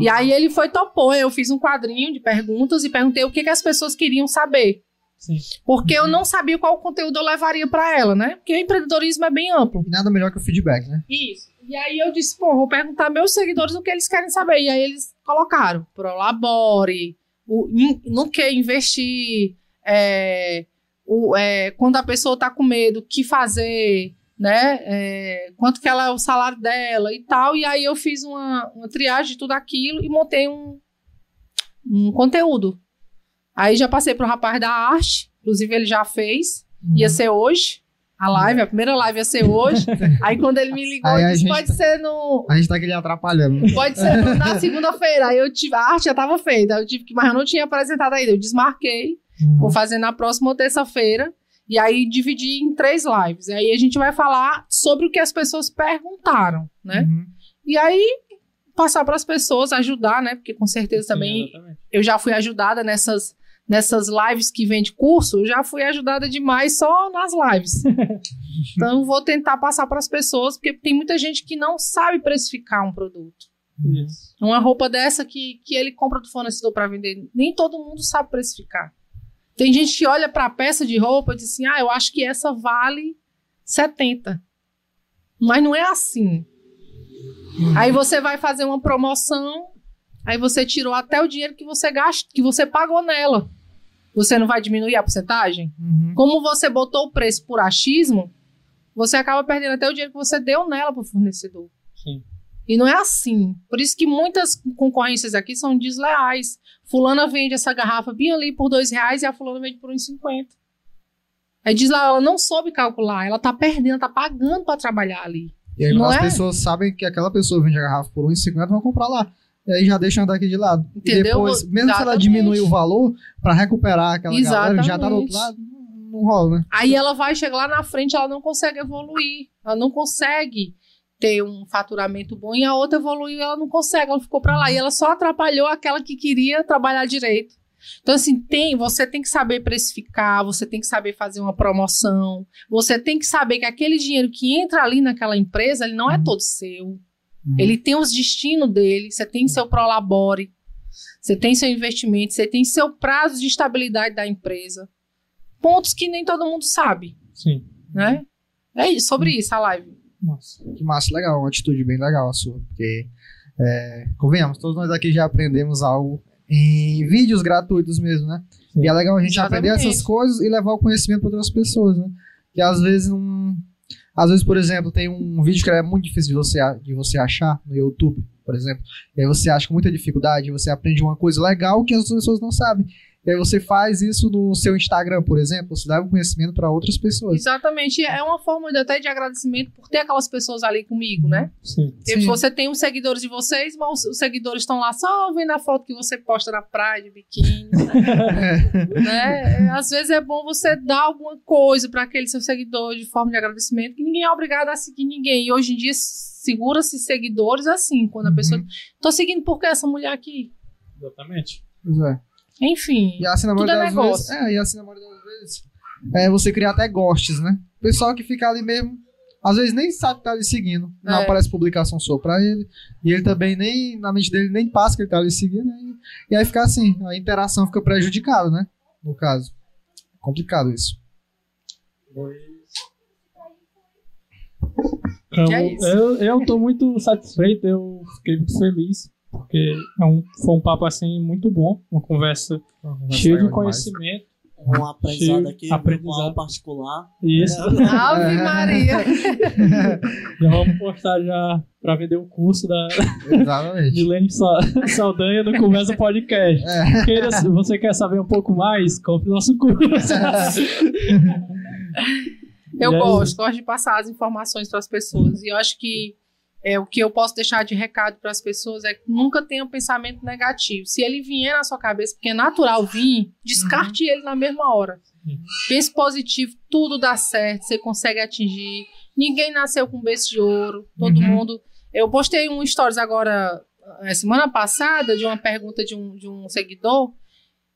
E aí ele foi topou. Eu fiz um quadrinho de perguntas e perguntei o que, que as pessoas queriam saber. Sim. Porque eu não sabia qual conteúdo eu levaria para ela, né? Porque o empreendedorismo é bem amplo. E nada melhor que o feedback, né? Isso. E aí eu disse, pô, vou perguntar meus seguidores o que eles querem saber. E aí eles colocaram Prolabore, o, in- no que investir, é, o, é, quando a pessoa tá com medo, o que fazer, né? É, quanto que ela é o salário dela e tal. E aí eu fiz uma, uma triagem de tudo aquilo e montei um, um conteúdo. Aí já passei pro rapaz da arte, inclusive ele já fez, ia ser hoje. A live, a primeira live ia ser hoje. Aí quando ele me ligou, a disse, pode tá- ser no. A gente tá aqui atrapalhando. Pode ser no- na segunda-feira. Aí eu tive. A arte já tava feita. Eu tive que, mas eu não tinha apresentado ainda. Eu desmarquei. Vou fazer na próxima terça-feira. E aí dividi em três lives. E aí a gente vai falar sobre o que as pessoas perguntaram, né? Uhum. E aí passar para as pessoas, ajudar, né? Porque com certeza também Exatamente. eu já fui ajudada nessas, nessas lives que vende curso, eu já fui ajudada demais só nas lives. então vou tentar passar para as pessoas, porque tem muita gente que não sabe precificar um produto. Isso. Uma roupa dessa que, que ele compra do fornecedor para vender, nem todo mundo sabe precificar. Tem gente que olha para a peça de roupa e diz assim: "Ah, eu acho que essa vale 70". Mas não é assim. Aí você vai fazer uma promoção, aí você tirou até o dinheiro que você gasta, que você pagou nela. Você não vai diminuir a porcentagem? Uhum. Como você botou o preço por achismo, você acaba perdendo até o dinheiro que você deu nela para o fornecedor. Sim. E não é assim. Por isso que muitas concorrências aqui são desleais. Fulana vende essa garrafa bem ali por dois reais e a fulana vende por 1,50. Aí diz lá, ela não soube calcular, ela tá perdendo, tá pagando para trabalhar ali. E aí, Não as é? pessoas sabem que aquela pessoa vende a garrafa por 1,50, vão comprar lá. E aí já deixam daqui de lado. E Entendeu? depois, mesmo se ela Exatamente. diminuir o valor, pra recuperar aquela galera que já tá do outro Exatamente. lado, não rola, né? Aí ela vai chegar lá na frente, ela não consegue evoluir. Ela não consegue ter um faturamento bom. E a outra evoluiu, ela não consegue, ela ficou pra lá. E ela só atrapalhou aquela que queria trabalhar direito. Então, assim, tem, você tem que saber precificar, você tem que saber fazer uma promoção, você tem que saber que aquele dinheiro que entra ali naquela empresa, ele não é todo seu. Ele tem os destinos dele, você tem seu prolabore, você tem seu investimento, você tem seu prazo de estabilidade da empresa. Pontos que nem todo mundo sabe, Sim. né? É isso, sobre isso a live. Nossa. Que massa, legal, uma atitude bem legal a sua. Porque, é, convenhamos, todos nós aqui já aprendemos algo em vídeos gratuitos mesmo, né? Sim. E é legal a gente Exatamente. aprender essas coisas e levar o conhecimento para outras pessoas, né? Que às vezes não. Às vezes, por exemplo, tem um vídeo que é muito difícil de você, de você achar no YouTube, por exemplo. E aí você acha com muita dificuldade, você aprende uma coisa legal que as outras pessoas não sabem. E aí você faz isso no seu Instagram, por exemplo, você leva o conhecimento para outras pessoas. Exatamente. É uma forma de, até de agradecimento por ter aquelas pessoas ali comigo, né? Sim. Porque Sim. você tem os seguidores de vocês, mas os- seguidores estão lá só vendo a foto que você posta na praia de biquíni. né? É, Às vezes é bom você dar alguma coisa para aquele seu seguidor de forma de agradecimento, que ninguém é obrigado a seguir ninguém. E hoje em dia segura-se seguidores assim, quando a Uhum. pessoa. Tô seguindo porque essa mulher aqui. Exatamente. Pois é. Enfim. E assim, na Tudo maioria é das vezes. É, e assim, na maioria das vezes. É você criar até gostes, né? O pessoal que fica ali mesmo. Às vezes nem sabe que tá ali seguindo. Não É. aparece publicação sua pra ele. E ele também nem, na mente dele, nem passa que ele tá ali seguindo. E, e aí fica assim, a interação fica prejudicada, né? No caso. Complicado isso. Que é isso. eu, eu tô muito satisfeito, eu fiquei muito feliz, porque é um, foi um papo assim muito bom, uma conversa cheia de conhecimento. Um aprendizado aqui, aprendizado. aula particular. Isso. Ave Maria. Já vamos postar já pra vender o curso da. Milene Sa- Saldanha no Conversa Podcast. É. Queira, se você quer saber um pouco mais, compre nosso curso. Eu gosto, gosto de passar as informações para as pessoas. E eu acho que é, o que eu posso deixar de recado para as pessoas é que nunca tenha um pensamento negativo. Se ele vier na sua cabeça, porque é natural vir, descarte ele na mesma hora. Uhum. Pense positivo, tudo dá certo, você consegue atingir. Ninguém nasceu com berço de ouro, todo Uhum. mundo. Eu postei um stories agora, eh, semana passada, de uma pergunta de um, de um seguidor,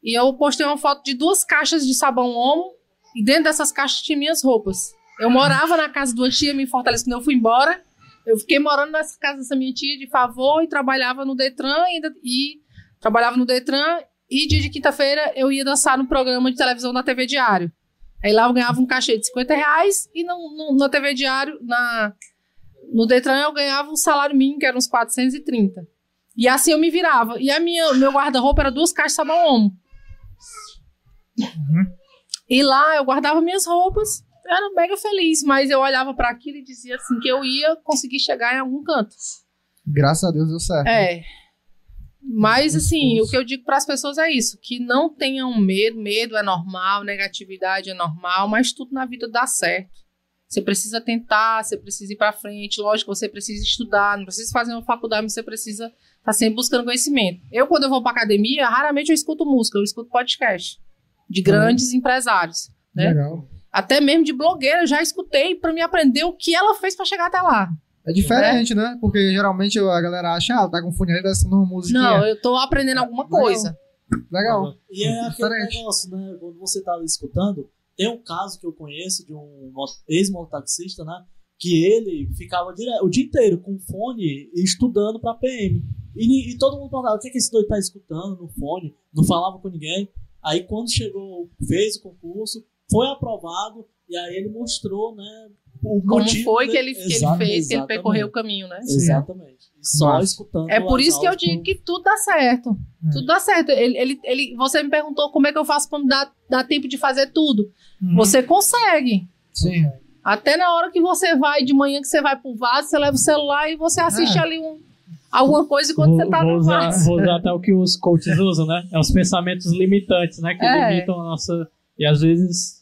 e eu postei uma foto de duas caixas de sabão Omo, e dentro dessas caixas tinha minhas roupas. Eu morava na casa de uma tia minha em Fortaleza quando eu fui embora. Eu fiquei morando nessa casa dessa minha tia de favor e trabalhava no Detran e, ainda- e trabalhava no Detran e dia de quinta-feira eu ia dançar no programa de televisão da TV Diário. Aí lá eu ganhava um cachê de 50 reais e no, no- na TV Diário, na, no Detran eu ganhava um salário mínimo que era uns 430. E assim eu me virava. E a minha, meu guarda-roupa era duas caixas de sabão Omo. E lá eu guardava minhas roupas, eu era mega feliz, mas eu olhava para aquilo e dizia assim que eu ia conseguir chegar em algum canto. Graças a Deus deu certo. É. Mas assim, o que eu digo para as pessoas é isso, que não tenham medo, medo é normal, negatividade é normal, mas tudo na vida dá certo. Você precisa tentar, você precisa ir para frente, lógico, você precisa estudar, não precisa fazer uma faculdade, mas você precisa estar sempre buscando conhecimento. Eu quando eu vou para academia, raramente eu escuto música, eu escuto podcast de grandes empresários, né? Legal. Até mesmo de blogueira, eu já escutei para me aprender o que ela fez para chegar até lá. É diferente, né? Porque geralmente a galera acha, ah, tá com fone ali, dessa numa musiquinha. Não, eu tô aprendendo alguma Legal. coisa. Legal. E é aquele Diferente. negócio, né? Quando você tá escutando, tem um caso que eu conheço de um mo- ex-mototaxista, né? Que ele ficava direto, o dia inteiro com fone estudando pra PM. E, e todo mundo perguntava, o que, é que esse doido tá escutando no fone? Não falava com ninguém. Aí quando chegou, fez o concurso, foi aprovado, e aí ele mostrou, né? O Como foi que dele- ele, que ele fez, que ele percorreu o caminho, né? Exatamente. E só escutando. É por isso que eu digo por- que tudo dá certo. Hum. Tudo dá certo. Ele, ele, ele, você me perguntou como é que eu faço pra me dar, dar tempo de fazer tudo. Uhum. Você consegue. Sim. Até na hora que você vai, de manhã que você vai pro vaso, você leva o celular e você assiste É. ali um, alguma coisa enquanto Vou, você tá vou no usar, vaso. vou usar até o que os coaches usam, né? É os pensamentos limitantes, né? Que É. limitam a nossa. E às vezes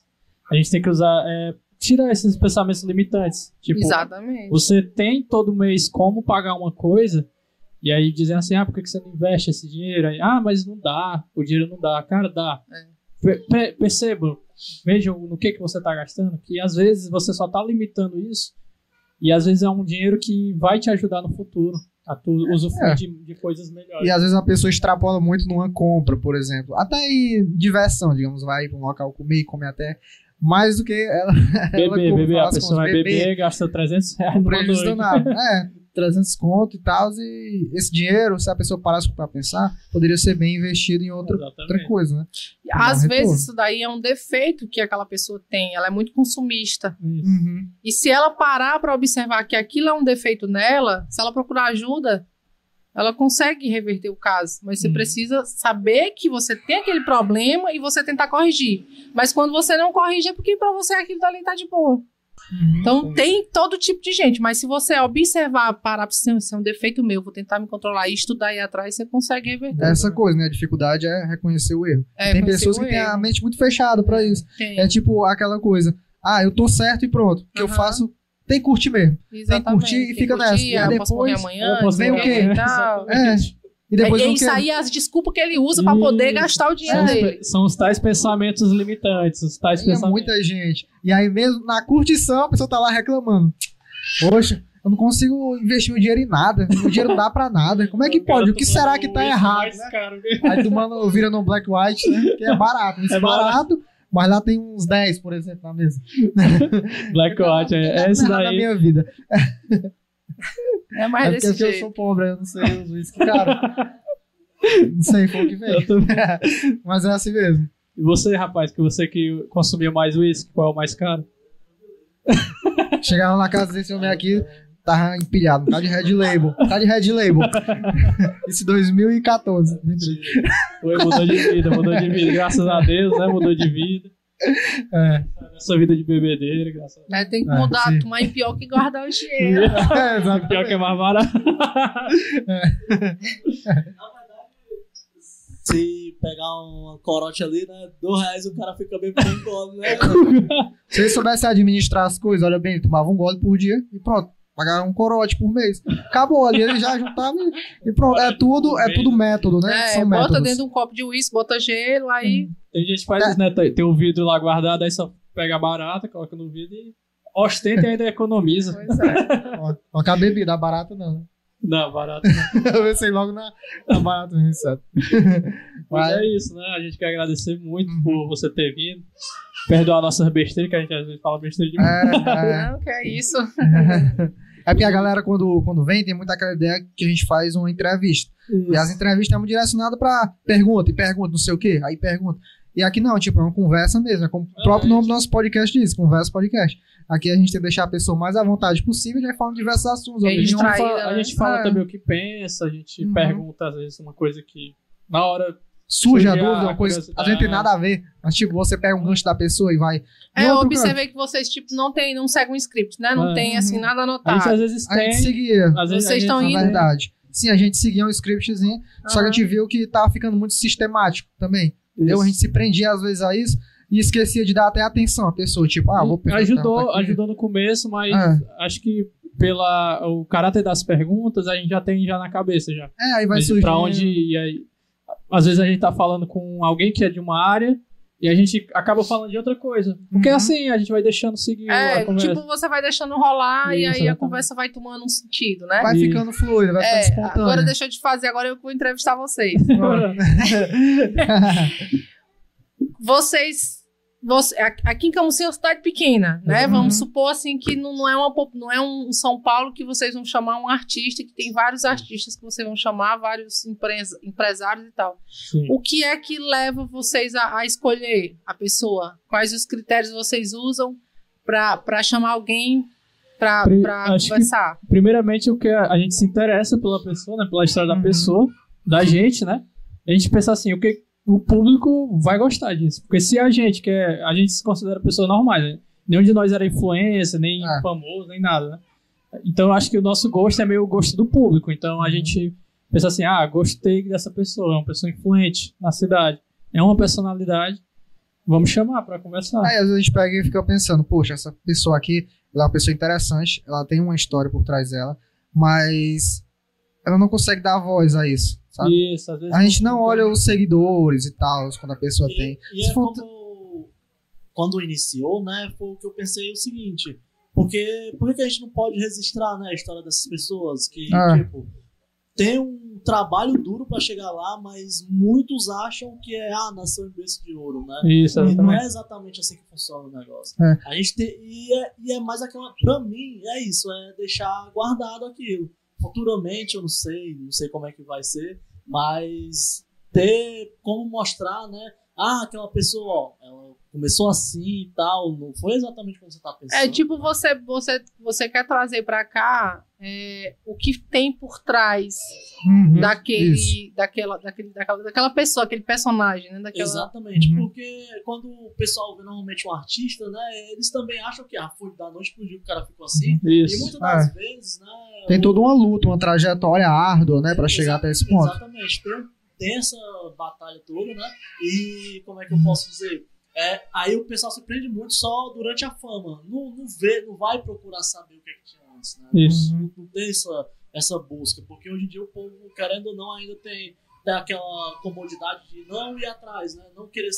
a gente tem que usar. É, tirar esses pensamentos limitantes. Tipo, Exatamente. você tem todo mês como pagar uma coisa. E aí dizem assim, ah, por que você não investe esse dinheiro? Aí, ah, mas não dá, o dinheiro não dá. Cara, dá. É. Per- per- percebam, vejam no que, que você está gastando, que às vezes você só está limitando isso, e às vezes é um dinheiro que vai te ajudar no futuro a tu usufruir É. de, de coisas melhores. E às vezes a pessoa extrapola muito numa compra, por exemplo. Até em diversão, digamos, vai pra um local comer e come até mais do que ela. ela Beber, compra, beber, a pessoa vai contas, beber, gasta 300 reais numa prejuízo danado. É, 300 conto e tal. E esse dinheiro, se a pessoa parasse pra pensar, poderia ser bem investido em outra, outra coisa, né? Às Dá um vezes isso daí é um defeito que aquela pessoa tem. Ela é muito consumista. Uhum. E se ela parar para observar que aquilo é um defeito nela, se ela procurar ajuda, ela consegue reverter o caso. Mas você Uhum. precisa saber que você tem aquele problema e você tentar corrigir. Mas quando você não corrige, é porque para você aquilo dali tá de boa. Uhum. Então tem todo tipo de gente, mas se você observar, parar pra ser ser um defeito meu, vou tentar me controlar e estudar aí atrás, você consegue reverter. Essa coisa, né? A dificuldade é reconhecer o erro. É, tem pessoas que têm a mente muito fechada pra isso. Tem, É tipo aquela coisa. Ah, eu tô certo e pronto. O que eu Aham. faço tem que curtir mesmo. exatamente. curtir e Tem fica que nessa. curtir, E ah, aí eu posso morrer depois- amanhã, vem o quê? sei e. É. E depois é, o isso aí é as desculpas que ele usa pra poder gastar o São dinheiro os, dele. pe- são os tais pensamentos limitantes, os tais É pensamentos. muita gente. E aí mesmo na curtição a pessoa tá lá reclamando. Poxa, eu não consigo investir meu dinheiro em nada. Meu dinheiro não dá pra nada. Como é que pode? O que será que tá errado? né? Aí tu manda, vira no Black White, né? Que é barato. Isso é É barato. barato, mas lá tem uns 10, por exemplo, na mesa. Black Watch, é, esse errado na daí. minha vida. É mais é desse porque eu jeito. sou pobre, eu não sei os whisky, cara. Não sei, foi o que veio. Eu tô- Mas é assim mesmo. E você, rapaz, que você que consumia mais uísque, qual é o mais caro? Chegava na casa desse homem aqui, tava empilhado, tá de Red Label. Tá de Red Label. Isso 2014. Foi, mudou de vida, mudou de vida, graças a Deus, né? Mudou de vida. É, Essa vida de bebedeira, graças a Deus. É, tem que É, mudar, sim. tomar em pior que guardar o dinheiro. é exato. Pior que é mais barato. Se pegar um corote ali, né? Dois reais o cara fica bem por um gole, né? Se ele soubesse administrar as coisas, olha bem, ele tomava um gole por dia e pronto. Pagava um corote por mês. Acabou ali, ele já juntava e, e pronto. É tudo, é tudo método, né? É, São bota métodos. dentro de um copo de uísque, bota gelo, aí. Tem gente que faz isso, né? Tem o vidro lá guardado, aí só pega a barata, coloca no vidro e ostenta e ainda economiza. Pois é. Colocar a bebida, a barata não. né? Não, barato não. Eu pensei logo na, na barata mesmo, certo? Mas é isso, né? A gente quer agradecer muito Uhum. por você ter vindo. Perdoar nossas besteiras, que a gente às vezes fala besteira demais. É, Não, que é isso. É. é porque a galera, quando, quando vem, tem muita aquela ideia que a gente faz uma entrevista. E as entrevistas é muito direcionadas pra pergunta, e pergunta, não sei o quê, aí pergunta. E aqui não, tipo, é uma conversa mesmo. É como o próprio É, nome do nosso podcast diz, Conversa Podcast. Aqui a gente tem que deixar a pessoa mais à vontade possível e aí falando de diversos assuntos. É A gente, fala, a gente fala É. também o que pensa, a gente Uhum. pergunta às vezes uma coisa que na hora. Surge a dúvida, uma coisa. Às vezes tem nada a ver. Mas, tipo, você pega um gancho da pessoa e vai. É, eu observei que vocês, tipo, não tem, não seguem um script, né? Não É. tem, assim, nada gente anotado. às vezes A gente tem. seguia. Às vezes Vocês estão Na indo? verdade. Sim, a gente seguia um scriptzinho, só que a gente viu que tava ficando muito sistemático também. Entendeu? A gente se prendia às vezes a isso e esquecia de dar até atenção à pessoa. Tipo, ah, vou perguntar ajudou, aqui. ajudou no começo, mas É. acho que pela o caráter das perguntas a gente já tem já na cabeça já. É, aí vai surgir. pra onde ir aí. Às vezes a gente tá falando com alguém que é de uma área e a gente acaba falando de outra coisa. Porque Uhum. assim, a gente vai deixando seguir É, a conversa. tipo, você vai deixando rolar e Isso, aí a exatamente. conversa vai tomando um sentido, né? Vai E- ficando fluido, vai ficando É, espontâneo. agora deixa eu te fazer, agora eu vou entrevistar vocês. vocês, você, aqui em Camusim é uma cidade pequena, né? Uhum. Vamos supor assim que não, não é uma não é um São Paulo que vocês vão chamar um artista, que tem vários artistas que vocês vão chamar, vários empresa- empresários e tal. Sim. O que é que leva vocês a, a escolher a pessoa? Quais os critérios vocês usam para chamar alguém para acho que- conversar? Primeiramente, o que a a gente se interessa pela pessoa, né? Pela história da Uhum. pessoa, da gente, né? A gente pensa assim, o que o público vai gostar disso. Porque se a gente, que é, a gente se considera pessoa normal, né? Nenhum de nós era influencer, nem É. famoso, nem nada, né? Então, eu acho que o nosso gosto é meio o gosto do público. Então, a Uhum. gente pensa assim, ah, gostei dessa pessoa, é uma pessoa influente na cidade. É uma personalidade, vamos chamar pra conversar. Aí às vezes a gente pega e fica pensando, poxa, essa pessoa aqui, ela é uma pessoa interessante, ela tem uma história por trás dela, mas ela não consegue dar voz a isso, sabe? Isso, às vezes A gente não olha os seguidores e tal, quando a pessoa E, tem. e Se é for- quando, quando iniciou, né, foi o que eu pensei o seguinte, porque por que a gente não pode registrar, né, a história dessas pessoas que, Ah. tipo, tem um trabalho duro pra chegar lá, mas muitos acham que é, ah, nasceu em berço de ouro, né? Isso, E não é exatamente assim que funciona o negócio. É. A gente tem, e, é, e é mais aquela. Pra mim, é isso, é deixar guardado aquilo. Futuramente, eu não sei, não sei como é que vai ser, mas ter como mostrar, né? Ah, aquela pessoa, ó, ela começou assim e tal, não foi exatamente como você tá pensando. É tipo você você você quer trazer pra cá é, o que tem por trás Uhum, daquele, isso. daquela, daquele daquela, daquela pessoa, aquele personagem, né? Daquela... Exatamente, Uhum. porque quando o pessoal vê normalmente um artista, né, eles também acham que ah, foi da noite pro dia que o cara ficou assim. E Isso. muitas das vezes, né. Tem o- toda uma luta, uma trajetória árdua, né, pra chegar até esse ponto. Exatamente, tem, tem essa batalha toda, né? E como é que eu posso dizer? É, aí o pessoal se prende muito só durante a fama. Não, não vê, não vai procurar saber o que, é que tinha antes, né? Isso. Não, não tem essa, essa busca, porque hoje em dia o povo, querendo ou não, ainda tem, tem aquela comodidade de não ir atrás, né? Não querer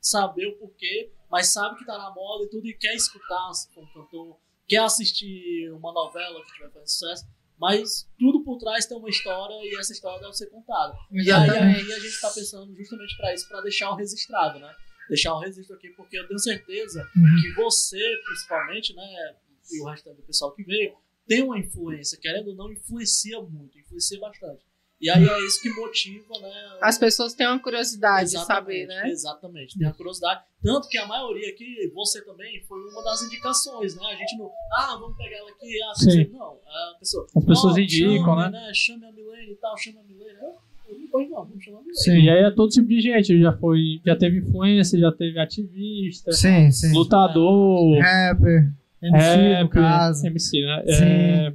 saber o porquê, mas sabe que tá na moda e tudo e quer escutar for um cantor, quer assistir uma novela que tiver fazendo sucesso. Mas tudo por trás tem uma história e essa história deve ser contada. E aí, Exatamente. aí a gente tá pensando justamente para isso, para deixar o registrado, né? Deixar o registro aqui, porque eu tenho certeza Uhum. que você, principalmente, né, e o restante do pessoal que veio, tem uma influência, querendo ou não, influencia muito, influencia bastante. E aí é isso que motiva, né? As pessoas têm uma curiosidade de saber, né? Exatamente, tem a curiosidade. Tanto que a maioria aqui, você também, foi uma das indicações, né? A gente não, ah, vamos pegar ela aqui, ah, Sim. não, a pessoa, As pessoas "Ó, indicam, chame, né? Chame a Milene e tal, chame a Milene. Eu, eu não gosto não, vamos chamar a Milene. Sim. E aí é todo tipo de gente. Já foi, já teve influência, já teve ativista, Sim, sim. lutador, Rapper, MC, no rap, caso. MC, né? Sim. É,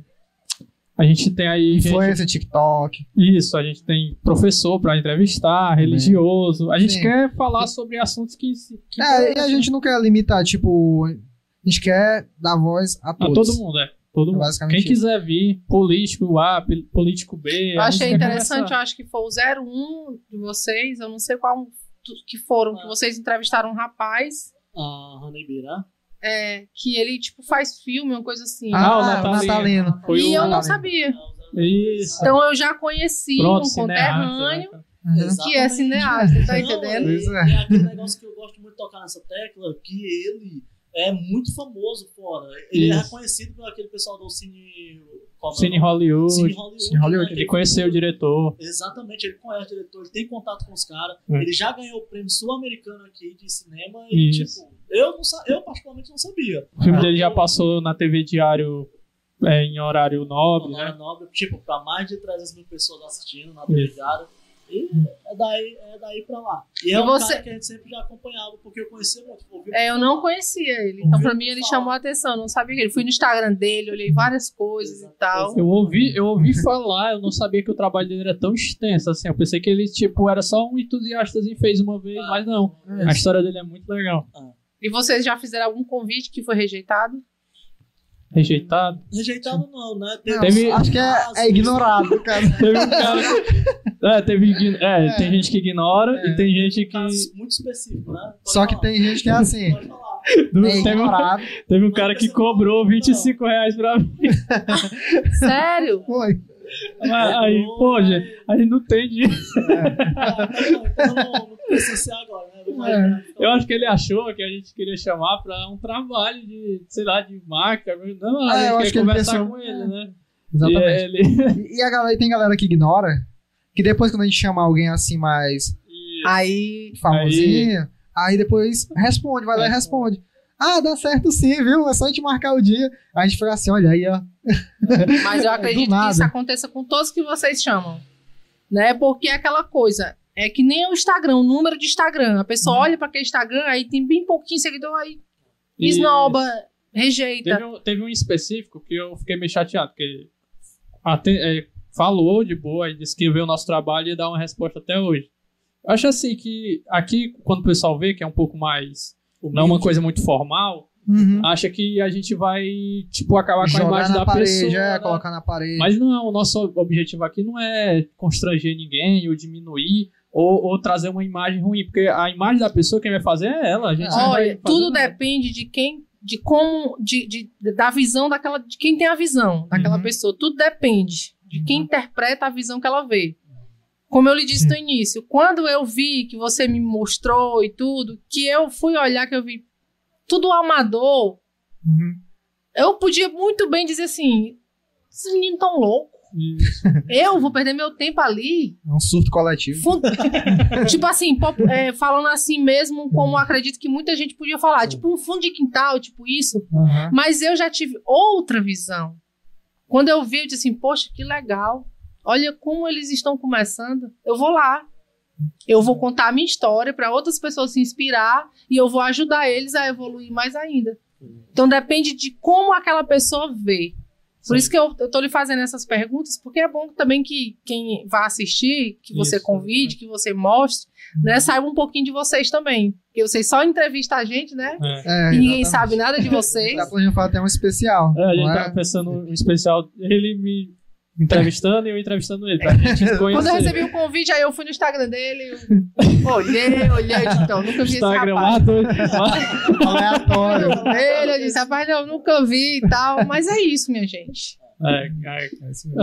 a gente tem aí gente, Influência, TikTok. isso, a gente tem professor para entrevistar, religioso. A gente Sim. quer falar sobre assuntos que, se- que É, e a gente não quer limitar, tipo, a gente quer dar voz a a todos. todo mundo, é. Todo É mundo. basicamente Quem isso. quiser vir, político A, político B. Eu a gente achei interessante, eu acho que foi o 01 de vocês, eu não sei qual que foram, que Ah. vocês entrevistaram um rapaz A Hanebira. É, que ele, tipo, faz filme, uma coisa assim. Ah, o Ah, Natalino. Natalino. Foi e o eu não Natalino. sabia. Isso. Então eu já conheci Pronto, um cineasta, conterrâneo né? Uhum. que é cineasta, tá Não, entendendo? E- é. e aquele negócio que eu gosto muito de tocar nessa tecla, que ele é muito famoso fora. Ele é Isso. reconhecido por aquele pessoal do Cine... é o Cine? Hollywood. Cine Hollywood. Cine Hollywood. né, Ele conheceu o diretor. Exatamente, ele conhece o diretor, ele tem contato com os caras. É. Ele já ganhou o prêmio sul-americano aqui de cinema e, Isso. tipo, eu, não, eu particularmente não sabia. O filme Ah, dele já passou na TV Diário é, em horário nobre, Honora né? Nobre, tipo, pra mais de 300 mil pessoas assistindo na TV. Diário. E é daí, é daí pra lá. E é E um você- cara que a gente sempre já acompanhava, porque eu conhecia muito. É, eu não falar. conhecia ele. Então, pra mim, ele Fala. chamou a atenção. Eu não sabia que ele. Fui no Instagram dele, olhei várias coisas e tal. Eu ouvi, eu ouvi falar, eu não sabia que o trabalho dele era tão extenso assim. Eu pensei que ele, tipo, era só um entusiasta e fez uma vez, mas não. A história dele é muito legal. E vocês já fizeram algum convite que foi rejeitado? Rejeitado. Rejeitado não, né? Não, Teve- Acho que é, é ignorado, cara. Teve um cara. É, teve, ign- é, tem gente que ignora É. e tem gente que. muito específico, né? Pode Só que falar. tem gente que é assim. Pode falar. do- É teve, um, ignorado. teve um cara que cobrou 25 reais pra mim. Sério? Foi. Mas Aí, pô, gente, a gente não tem dinheiro. Ah, tá bom, então não, não ser agora, né? É. imaginar. Eu acho que ele achou que a gente queria chamar pra um trabalho de, sei lá, de marca. Não, a eu gente acho queria que ele conversar pensou- com ele, né? Exatamente. E ele. E, a galera, tem galera que ignora, que depois quando a gente chama alguém assim mais Aí. famosinho, aí, depois responde, vai lá e responde. Ah, dá certo sim, viu? É só a gente marcar o dia. Aí a gente fica assim, olha aí, ó. Mas eu acredito que isso aconteça com todos que vocês chamam. Né? Porque é aquela coisa. É que nem o Instagram, o número de Instagram. A pessoa olha pra aquele Instagram, aí tem bem pouquinho seguidor, aí esnoba, rejeita. Teve um, teve um específico que eu fiquei meio chateado, porque até, é, falou de boa e disse que ia ver o nosso trabalho e dar uma resposta até hoje. Eu acho assim que aqui, quando o pessoal vê que é um pouco mais. Não é uma coisa muito formal, Uhum. acha que a gente vai, tipo, acabar com a Jogar imagem na da parede, pessoa. é, né? colocar na parede. Mas não, o nosso objetivo aqui não é constranger ninguém ou diminuir ou, ou trazer uma imagem ruim, porque a imagem da pessoa quem vai fazer é ela. A gente Olha, tudo nada. depende de quem, de como, de, de- da visão daquela, de quem tem a visão daquela Uhum. pessoa. Tudo depende de quem interpreta a visão que ela vê. Como eu lhe disse no início, quando eu vi que você me mostrou e tudo, que eu fui olhar que eu vi tudo amador, Uhum. eu podia muito bem dizer assim, esses meninos tão loucos. Eu vou perder meu tempo ali. É um surto coletivo. fun- tipo assim, pop- é, falando assim mesmo, como acredito que muita gente podia falar. Tipo um fundo de quintal, tipo isso. Aham. Mas eu já tive outra visão. Quando eu vi, eu disse assim, poxa, que legal. Olha como eles estão começando. Eu vou lá. Eu vou contar a minha história para outras pessoas se inspirar e eu vou ajudar eles a evoluir mais ainda. Então depende de como aquela pessoa vê. Por Sim. isso que eu, eu tô lhe fazendo essas perguntas, porque é bom também que quem vai assistir, que você Isso, convide, que você mostre, né, saiba um pouquinho de vocês também. Porque vocês só entrevistam a gente, né? É. É, e ninguém sabe nada de vocês. Tá planejando fazer até um especial. É, a gente não tava pensando no especial, ele me entrevistando e eu entrevistando ele, pra gente Quando eu recebi o convite, aí eu fui no Instagram dele, eu olhei, olhei, eu então, nunca vi esse Instagram lá, rapaz. Aleatório. Ele, eu disse, rapaz, não, nunca vi e tal. Mas é isso, minha gente. É, é,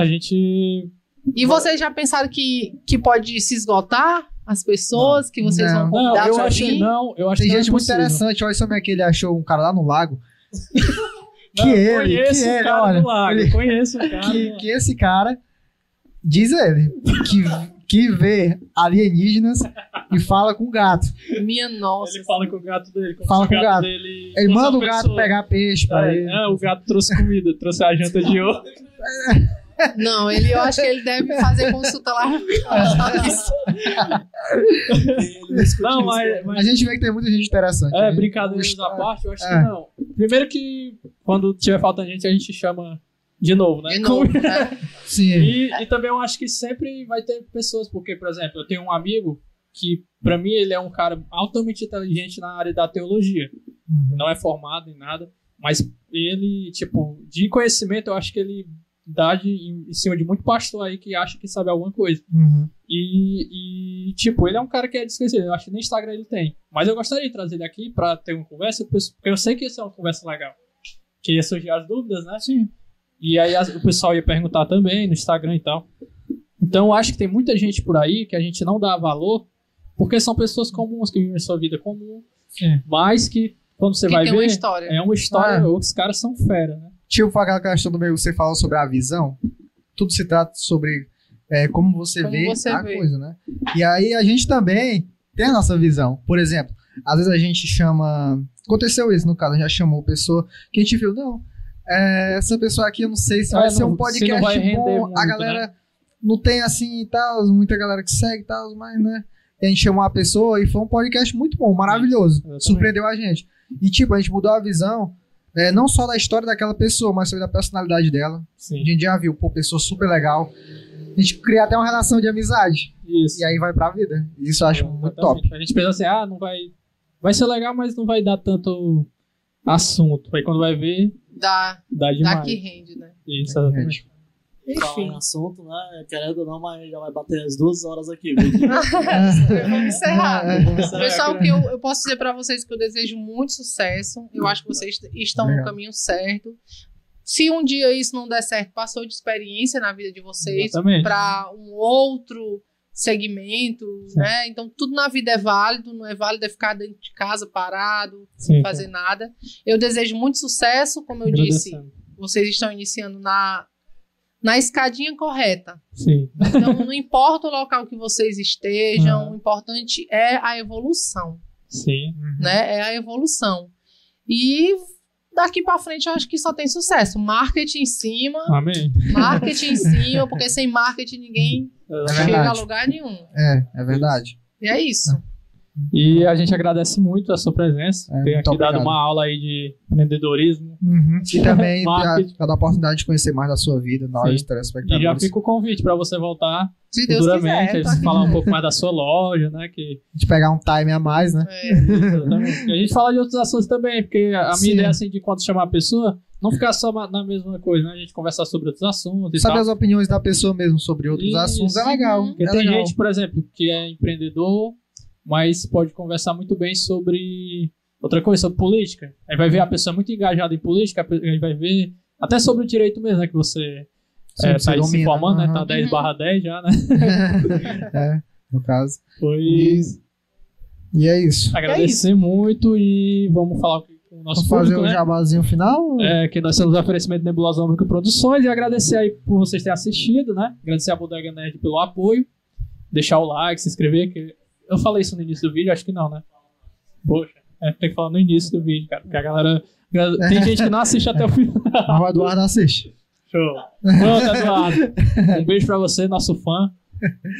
a gente. E vocês já pensaram que, que pode se esgotar as pessoas que vocês Não. vão Não, convidar eu pra acho vir? não, eu acho Tem que não é gente muito interessante. Olha só como é que ele achou um cara lá no lago. que Não, ele, conheço que o ele, cara olha. do lago, ele- conheço o cara. que, que esse cara, diz ele, que, que vê alienígenas e fala com o gato. Minha nossa. Ele fala com o gato dele. como Fala com o gato. Dele Ele manda o gato pessoa. pegar peixe pra É, ele. é, o gato trouxe comida, trouxe a janta de ouro. Não, ele, eu acho que ele deve fazer consulta lá. Não, mas, mas A gente vê que tem muita gente interessante. É, né? brincadeiras à parte, eu acho É. que não. Primeiro que quando tiver faltando gente, a gente chama de novo, né? De novo, né? Sim. E, e também eu acho que sempre vai ter pessoas, porque, por exemplo, eu tenho um amigo que, pra mim, ele é um cara altamente inteligente na área da teologia. Uhum. Não é formado em nada, mas ele, tipo, de conhecimento, eu acho que ele dá de, em, em cima de muito pastor aí que acha que sabe alguma coisa. Uhum. E, e, tipo, ele é um cara que é desconhecido. Eu acho que nem Instagram ele tem. Mas eu gostaria de trazer ele aqui pra ter uma conversa, porque eu sei que isso é uma conversa legal. Que ia surgir as dúvidas, né? Sim. E aí as- o pessoal ia perguntar também no Instagram e tal. Então eu acho que tem muita gente por aí que a gente não dá valor, porque são pessoas comuns que vivem sua vida comum, Sim. mas que quando você que vai tem ver, uma história. é uma história, Ah. os caras são fera, né? Tipo aquela questão do meio que você falou sobre a visão. Tudo se trata sobre é, como você Como vê você a vê. coisa, né? E aí a gente também tem a nossa visão. Por exemplo, às vezes a gente chama. Aconteceu isso no caso, a gente já chamou pessoa que a gente viu, não. é, essa pessoa aqui, eu não sei se É, vai ser não- um podcast bom. muito, a galera não tem assim e tal, muita galera que segue e tal, mas né. E a gente chamou a pessoa e foi um podcast muito bom, maravilhoso. surpreendeu a gente. E tipo, a gente mudou a visão. É, não só da história daquela pessoa, mas também da personalidade dela. A Sim. gente já viu, pô, pessoa super legal. A gente cria até uma relação de amizade. Isso. E aí vai pra vida. Isso eu acho muito top. A gente pensa assim, ah, não vai. Vai ser legal, mas não vai dar tanto assunto. Aí quando vai ver, Da, dá demais. da que rende, né? Isso, exatamente. Falar em assunto, né? Querendo ou não, mas já vai bater as duas horas aqui. Vamos encerrar. É. Pessoal, que eu, eu posso dizer pra vocês que eu desejo muito sucesso. Eu acho que vocês estão no caminho certo. Se um dia isso não der certo, passou de experiência na vida de vocês para um outro segmento, Sim. né? Então tudo na vida é válido, não é válido é ficar dentro de casa parado, Sim, sem fazer nada. Eu desejo muito sucesso, como eu disse, vocês estão iniciando na na escadinha correta. Sim. Então não importa o local que vocês estejam, Aham. o importante é a evolução Sim. né? É a evolução. E daqui pra frente eu acho que só tem sucesso. Marketing em cima, Amém. marketing em cima, porque sem marketing ninguém É chega a lugar nenhum. É, é verdade. E é isso. E a gente agradece muito a sua presença. É, Ter aqui dado obrigado. uma aula aí de empreendedorismo. E também dar a oportunidade de conhecer mais da sua vida, nós, Sim. E já telespectadores. fica o convite para você voltar Se Deus futuramente, quiser. tá falar um pouco mais da sua loja, né? Que, De pegar um time a mais, né? É, exatamente. E a gente fala de outros assuntos também, porque a minha Sim. ideia assim de quando chamar a pessoa, não ficar só na mesma coisa, né? A gente conversar sobre outros assuntos e Saber tal. as opiniões da pessoa mesmo sobre outros Isso. assuntos é legal. Uhum. Porque é tem legal. gente, por exemplo, que é empreendedor, mas pode conversar muito bem sobre outra coisa, sobre política. Aí vai ver a pessoa muito engajada em política, aí vai ver até sobre o direito mesmo, né? Que você Sim, é, você tá aí se domina, formando, né? Tá 10 Uhum. barra 10 já, né? é, no caso. Foi E, e é isso. agradecer muito e vamos falar com o nosso Vamos fazer público, o né? jabazinho final? É, que nós temos o oferecimento Nebulosa Única Produções e agradecer aí por vocês terem assistido, né? Agradecer a Bodega Nerd pelo apoio, deixar o like, se inscrever, que eu falei isso no início do vídeo, acho que não, né? Poxa, é, tem que falar no início do vídeo, cara, porque a galera... Tem gente que não assiste até o final. Mas o Eduardo assiste. Show. Pronto, Eduardo. Um beijo pra você, nosso fã.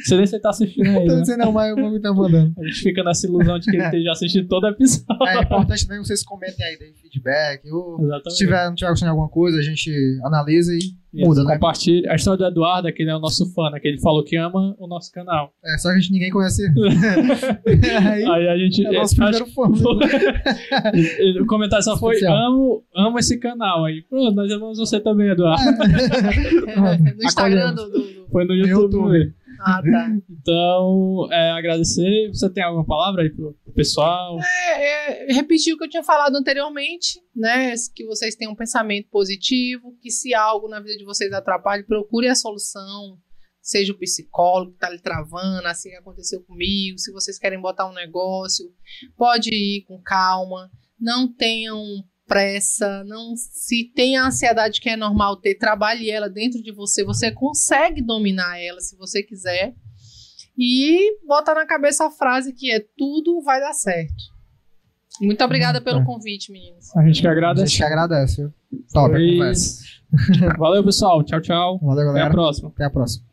Você nem se tá assistindo aí, Não né? sei não, mas o nome tá mandando. A gente fica nessa ilusão de que ele esteja assistindo todo episódio. É importante também vocês comentem aí, deem feedback. Ou, Exatamente. se tiver, não tiver gostando de alguma coisa, a gente analisa e Isso, muda, né? Compartilhe. A história do Eduardo, é que ele é o nosso fã, né? Que ele falou que ama o nosso canal. É, só que a gente ninguém conhece aí, Aí a gente. é nosso acho- primeiro fã. o comentário só foi: Especial. amo, amo esse canal. Aí, pronto, nós amamos você também, Eduardo. no Instagram do, do- Foi no No YouTube. YouTube. Ah, tá. Então, é, agradecer. Você tem alguma palavra aí pro pessoal? É, é, repetir o que eu tinha falado anteriormente, né? Que vocês tenham um pensamento positivo, que se algo na vida de vocês atrapalhe, procure a solução. Seja o psicólogo que tá lhe travando, assim aconteceu comigo. Se vocês querem botar um negócio, pode ir com calma. Não tenham pressa, não se tem a ansiedade que é normal ter, trabalhe ela dentro de você, você consegue dominar ela se você quiser. E bota na cabeça a frase que é tudo vai dar certo. Muito obrigada pelo É. convite, meninos. A gente que A agradece. gente que agradece. Top, a Foi conversa. isso. Valeu, pessoal. Tchau, tchau. Valeu, Até a galera. próxima. Até a próxima.